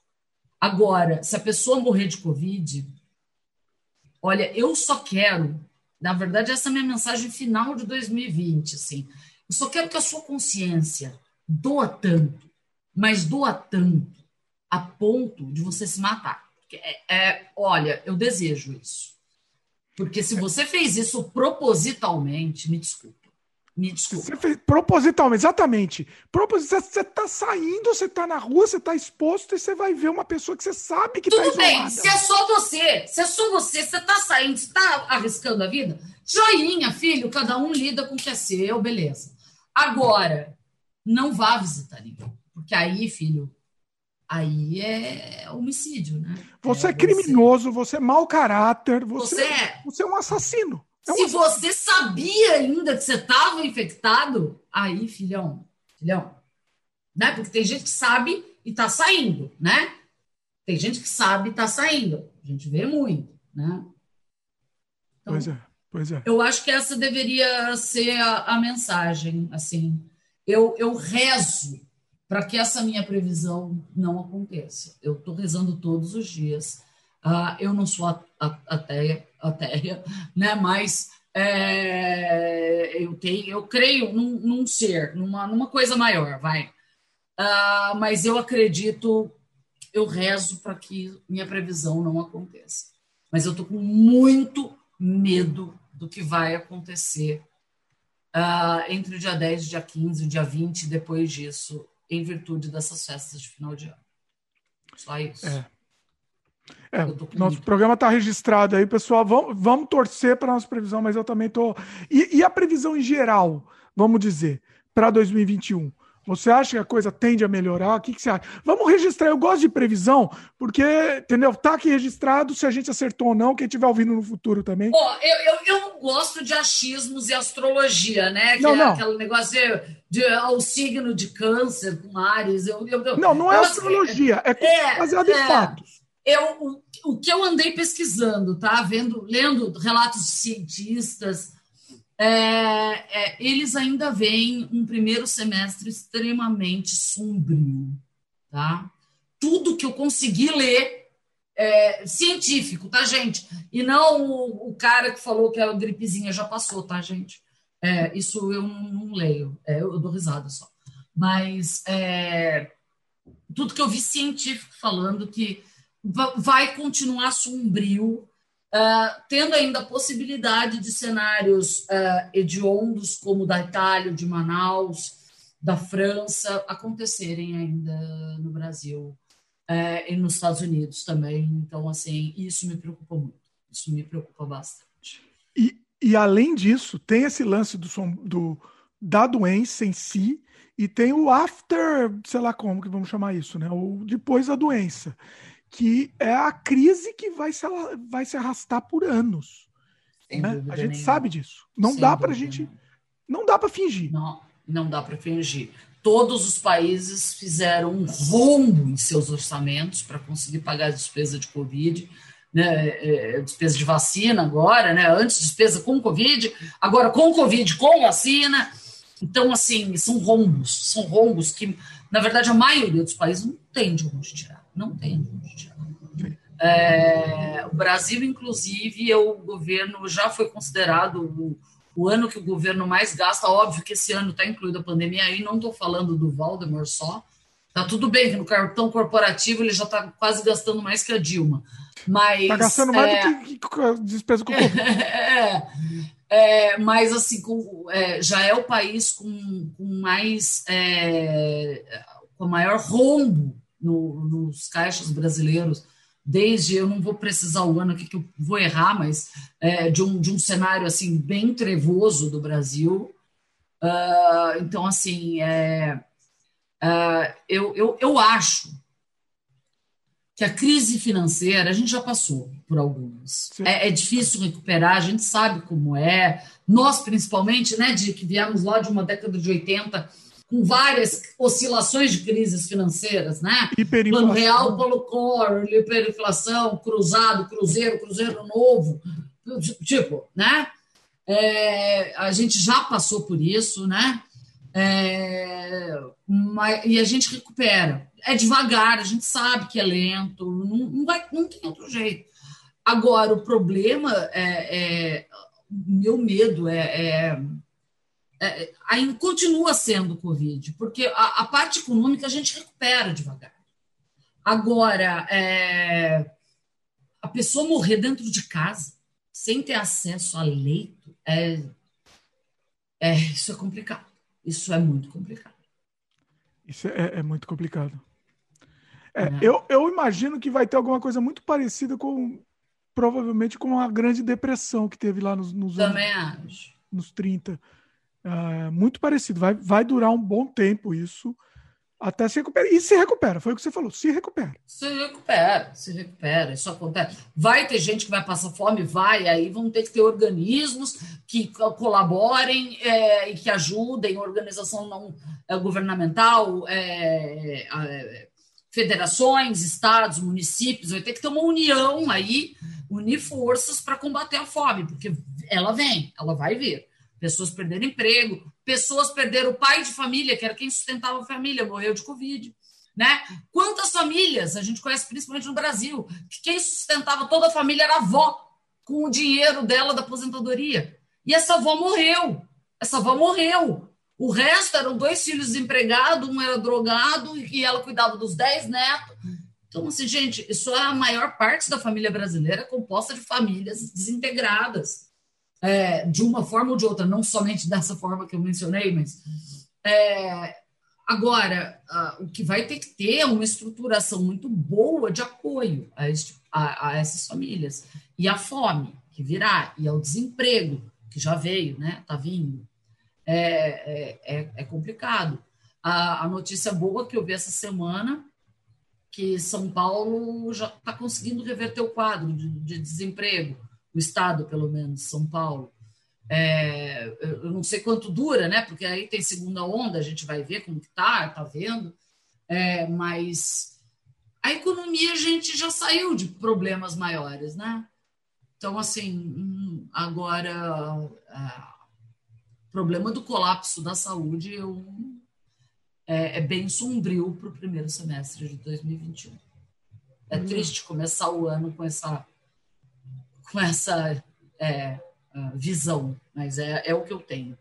B: Agora, se a pessoa morrer de Covid, olha, eu só quero, na verdade, essa é a minha mensagem final de 2020, assim. Eu só quero que a sua consciência doa tanto, mas doa tanto a ponto de você se matar. É, é, olha, eu desejo isso. Porque se você fez isso propositalmente, me desculpa. Me desculpa. Você fez
A: propositalmente, exatamente. Proposital, você está saindo, você está na rua, você está exposto e você vai ver uma pessoa que você sabe que está
B: Tudo bem, se é só você, se é só você, você está saindo, você está arriscando a vida, joinha, filho, cada um lida com o que é seu, beleza. Agora, não vá visitar ninguém. Porque aí, filho, aí é homicídio, né?
A: Você é, é criminoso, você é mau caráter, você, você, é, você é um assassino. É
B: um Se assassino. você sabia ainda que você estava infectado, aí, filhão, filhão, né? Porque tem gente que sabe e está saindo, né? Tem gente que sabe e está saindo. A gente vê muito, né?
A: Então, pois é, pois é.
B: Eu acho que essa deveria ser a, a mensagem, assim. Eu, eu rezo para que essa minha previsão não aconteça. Eu estou rezando todos os dias. Uh, eu não sou ateia, ateia né? mas é, eu, tenho, eu creio num, num, ser, numa, numa coisa maior, vai. Uh, mas eu acredito, eu rezo para que minha previsão não aconteça. Mas eu estou com muito medo do que vai acontecer uh, entre o dia 10 e o dia 15, o dia 20, depois disso em virtude dessas festas de final de ano. Só isso.
A: É. É, nosso programa está registrado aí, pessoal. Vamos, vamos torcer para a nossa previsão, mas eu também estou. E, e, a previsão em geral, vamos dizer, para 2021? Você acha que a coisa tende a melhorar? O que, que, você acha? Vamos registrar. Eu gosto de previsão, porque, entendeu? Tá aqui registrado se a gente acertou ou não, quem estiver ouvindo no futuro também.
B: Oh, eu, eu, eu não gosto de achismos e astrologia, né? Que
A: não,
B: é
A: não.
B: aquele negócio de, de o signo de câncer com Ares. Eu, eu,
A: não, não é astrologia, é, é baseado é, em fatos.
B: Eu, o, o que eu andei pesquisando, tá? Vendo, lendo relatos de cientistas é, é, eles ainda veem um primeiro semestre extremamente sombrio, tá? Tudo que eu consegui ler é, científico, tá, gente? E não o, o, cara que falou que a gripezinha já passou, tá, gente? É, isso eu não, leio, é, eu dou risada só. Mas é, tudo que eu vi científico falando que vai continuar sombrio Uh, tendo ainda a possibilidade de cenários uh, hediondos, como da Itália, de Manaus, da França, acontecerem ainda no Brasil. é, e nos Estados Unidos também. Então, assim, isso me preocupa muito. Isso me preocupa bastante.
A: E, e além disso, tem esse lance do, do, da doença em si e tem o after, sei lá como que vamos chamar isso, né? O depois da doença, que é a crise que vai se, vai se arrastar por anos. Né? A gente sabe disso. Não Sem dá para gente, não dá para fingir.
B: Não, não dá para fingir. Todos os países fizeram um rombo em seus orçamentos para conseguir pagar a despesa de Covid né, é, despesa de vacina agora, né, antes despesa com Covid, agora com Covid, com vacina. Então, assim, são rombos, são rombos que, na verdade, a maioria dos países não tem de onde tirar, não tem. É, o Brasil, inclusive, é o governo já foi considerado o, o, ano que o governo mais gasta. Óbvio que esse ano está incluído a pandemia, aí não estou falando do Valdemar só. Tá tudo bem que no cartão corporativo ele já está quase gastando mais que a Dilma. Mas.
A: Tá gastando mais é... do que, que despesa com
B: é, é, mas assim, com, é, já é o país com, com mais é, com maior rombo no, nos caixas brasileiros, desde eu não vou precisar o ano aqui que eu vou errar, mas é, de, um, de um cenário assim bem trevoso do Brasil. Uh, então, assim, é, uh, eu, eu, eu acho que a crise financeira, a gente já passou por algumas. É, é, difícil recuperar, a gente sabe como é. Nós, principalmente, né, de que viemos lá de uma década de 80 com várias oscilações de crises financeiras, né? Plano real, polo core, hiperinflação, cruzado, cruzeiro, cruzeiro novo, tipo, né? É, a gente já passou por isso, né? É, mas, e a gente recupera. É devagar, a gente sabe que é lento, não, não, vai, não tem outro jeito. Agora, o problema é, é meu medo é, é, é, ainda continua sendo o Covid, porque a, a, parte econômica a gente recupera devagar. Agora, é, a pessoa morrer dentro de casa, sem ter acesso a leito, é, é, isso é complicado. Isso é muito complicado.
A: Isso é, é muito complicado. É, é. Eu, eu imagino que vai ter alguma coisa muito parecida com, provavelmente, com a Grande Depressão que teve lá nos, nos
B: Também anos, acho.
A: nos 30. É, muito parecido. Vai, vai durar um bom tempo isso até se recuperar. E se recupera, foi o que você falou, se recupera.
B: Se recupera, se recupera, isso acontece. Vai ter gente que vai passar fome, vai, aí vão ter que ter organismos que colaborem é, e que ajudem, organização não é, governamental, é, é, federações, estados, municípios, vai ter que ter uma união aí, unir forças para combater a fome, porque ela vem, ela vai vir. Pessoas perderam emprego, pessoas perderam o pai de família, que era quem sustentava a família, morreu de Covid. Né? Quantas famílias a gente conhece, principalmente no Brasil, que quem sustentava toda a família era a avó, com o dinheiro dela da aposentadoria. E essa avó morreu. Essa avó morreu. O resto eram dois filhos desempregados, um era drogado e ela cuidava dos dez netos. Então, assim, gente, isso é a maior parte da família brasileira composta de famílias desintegradas é, de uma forma ou de outra, não somente dessa forma que eu mencionei, mas é, agora o que vai ter que ter é uma estruturação muito boa de apoio a, este, a, a essas famílias e a fome que virá e ao desemprego que já veio, né? Está vindo. É, é, é, é, complicado. A, a notícia boa que eu vi essa semana que São Paulo já está conseguindo reverter o quadro de, de desemprego o estado, pelo menos, São Paulo. É, eu não sei quanto dura, né? Porque aí tem segunda onda, a gente vai ver como que tá, tá vendo. É, mas a economia a gente já saiu de problemas maiores, né? Então, assim, hum, agora o problema do colapso da saúde eu, é, é bem sombrio para o primeiro semestre de 2021. É hum. triste começar o ano com essa com essa é, visão, mas é, é o que eu tenho,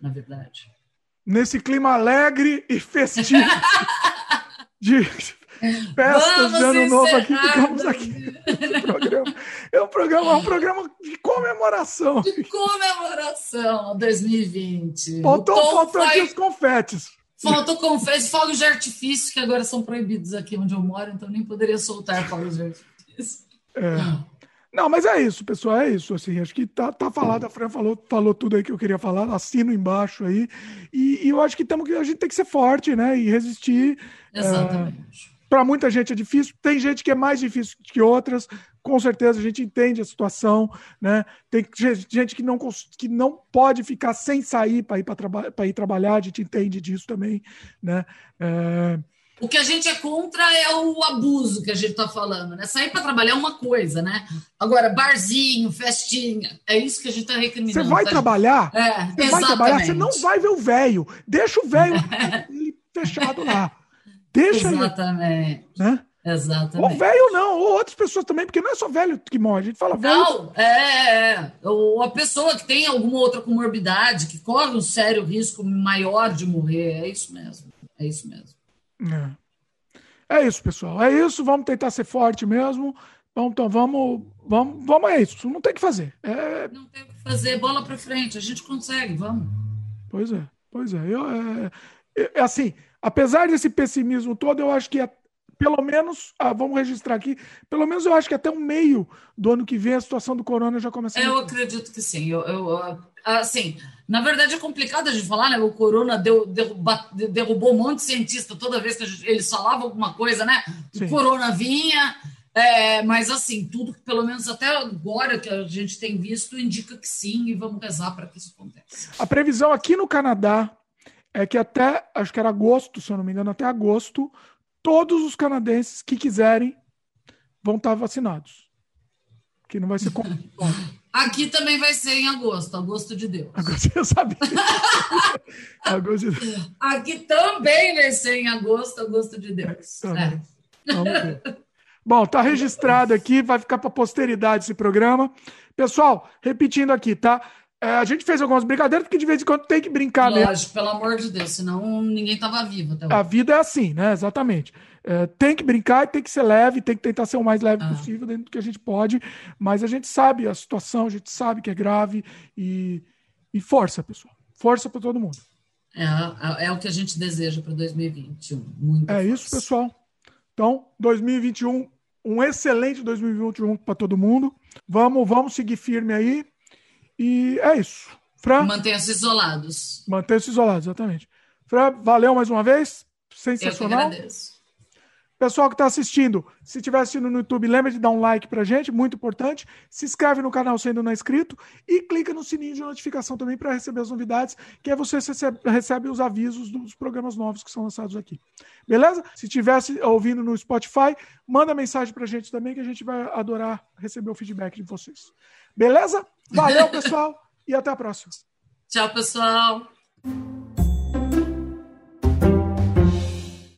B: na verdade.
A: Nesse clima alegre e festivo de festas de ano novo aqui, ficamos aqui. programa. É um programa, é um programa de comemoração.
B: De comemoração 2020.
A: Faltou, faltou aqui os confetes.
B: Faltou confesso, fogos de artifício, que agora são proibidos aqui onde eu moro, então nem poderia soltar fogos de artifício.
A: É. Não, mas é isso, pessoal, é isso. Assim, acho que tá, tá falado, a Fran falou, falou tudo aí que eu queria falar, assino embaixo aí. E, e eu acho que, tamo, a gente tem que ser forte, né? E resistir.
B: Exatamente.
A: É, Para muita gente é difícil, tem gente que é mais difícil que outras, com certeza a gente entende a situação, né? Tem gente que não, que não pode ficar sem sair para ir, para ir trabalhar, a gente entende disso também, né? É,
B: o que a gente é contra é o abuso que a gente está falando, né? Sair para trabalhar é uma coisa, né? Agora, barzinho, festinha, é isso que a gente está recriminando.
A: Você vai
B: tá?
A: trabalhar?
B: É,
A: você vai trabalhar, você não vai ver o velho. Deixa o velho fechado lá. Deixa
B: exatamente.
A: ele. Né?
B: Exatamente.
A: Ou velho não, ou outras pessoas também, porque não é só velho que morre, a gente fala velho.
B: Não, é, é. Ou a pessoa que tem alguma outra comorbidade, que corre um sério risco maior de morrer, é isso mesmo. É isso mesmo.
A: É. é isso, pessoal. É isso. Vamos tentar ser forte mesmo. Vamos, então, vamos, vamos, vamos, é isso. Não tem que fazer. É...
B: Não tem o que fazer. Bola para frente. A gente consegue. Vamos.
A: Pois é, pois é. Eu, é, é, é assim, apesar desse pessimismo todo, eu acho que é, pelo menos, ah, vamos registrar aqui, pelo menos eu acho que até o meio do ano que vem a situação do corona já começa.
B: Eu acredito que sim. Eu, eu, assim, na verdade é complicado de falar, né? O corona deu, derruba, derrubou um monte de cientista toda vez que eles falavam alguma coisa, né? O corona vinha, é, mas assim, tudo que pelo menos até agora que a gente tem visto indica que sim, e vamos rezar para que isso aconteça.
A: A previsão aqui no Canadá é que até, acho que era agosto, se eu não me engano, até agosto, todos os canadenses que quiserem vão estar vacinados. Que não vai ser
B: Aqui também vai ser em agosto, agosto de Deus.
A: Agosto, eu sabia. agosto de
B: Deus. Aqui também vai ser em agosto, agosto de Deus. É. é. Vamos
A: ver. Bom, tá registrado aqui, vai ficar para posteridade esse programa. Pessoal, repetindo aqui, tá? É, a gente fez algumas brincadeiras, porque de vez em quando tem que brincar
B: Lógico,
A: mesmo.
B: pelo amor de Deus, senão ninguém tava vivo até hoje.
A: A vida é assim, né? Exatamente. É, tem que brincar, tem que ser leve, tem que tentar ser o mais leve ah. possível dentro do que a gente pode, mas a gente sabe a situação, a gente sabe que é grave e, e força, pessoal. Força para todo mundo.
B: É, é, é, o que a gente deseja para 2021. Muito
A: é força. isso, pessoal. Então, 2021, um excelente 2021 para todo mundo. Vamos, vamos seguir firme aí. E é isso.
B: Fran, Mantenha-se isolados.
A: Mantenha-se isolados, exatamente. Fran, valeu mais uma vez. Sensacional. Eu que agradeço. Pessoal que está assistindo, se estiver assistindo no YouTube, lembra de dar um like para gente, muito importante. Se inscreve no canal se ainda não é inscrito e clica no sininho de notificação também para receber as novidades, que aí você recebe, os avisos dos programas novos que são lançados aqui. Beleza? Se estiver ouvindo no Spotify, manda mensagem para gente também, que a gente vai adorar receber o feedback de vocês. Beleza? Valeu, pessoal, e até a próxima.
B: Tchau, pessoal.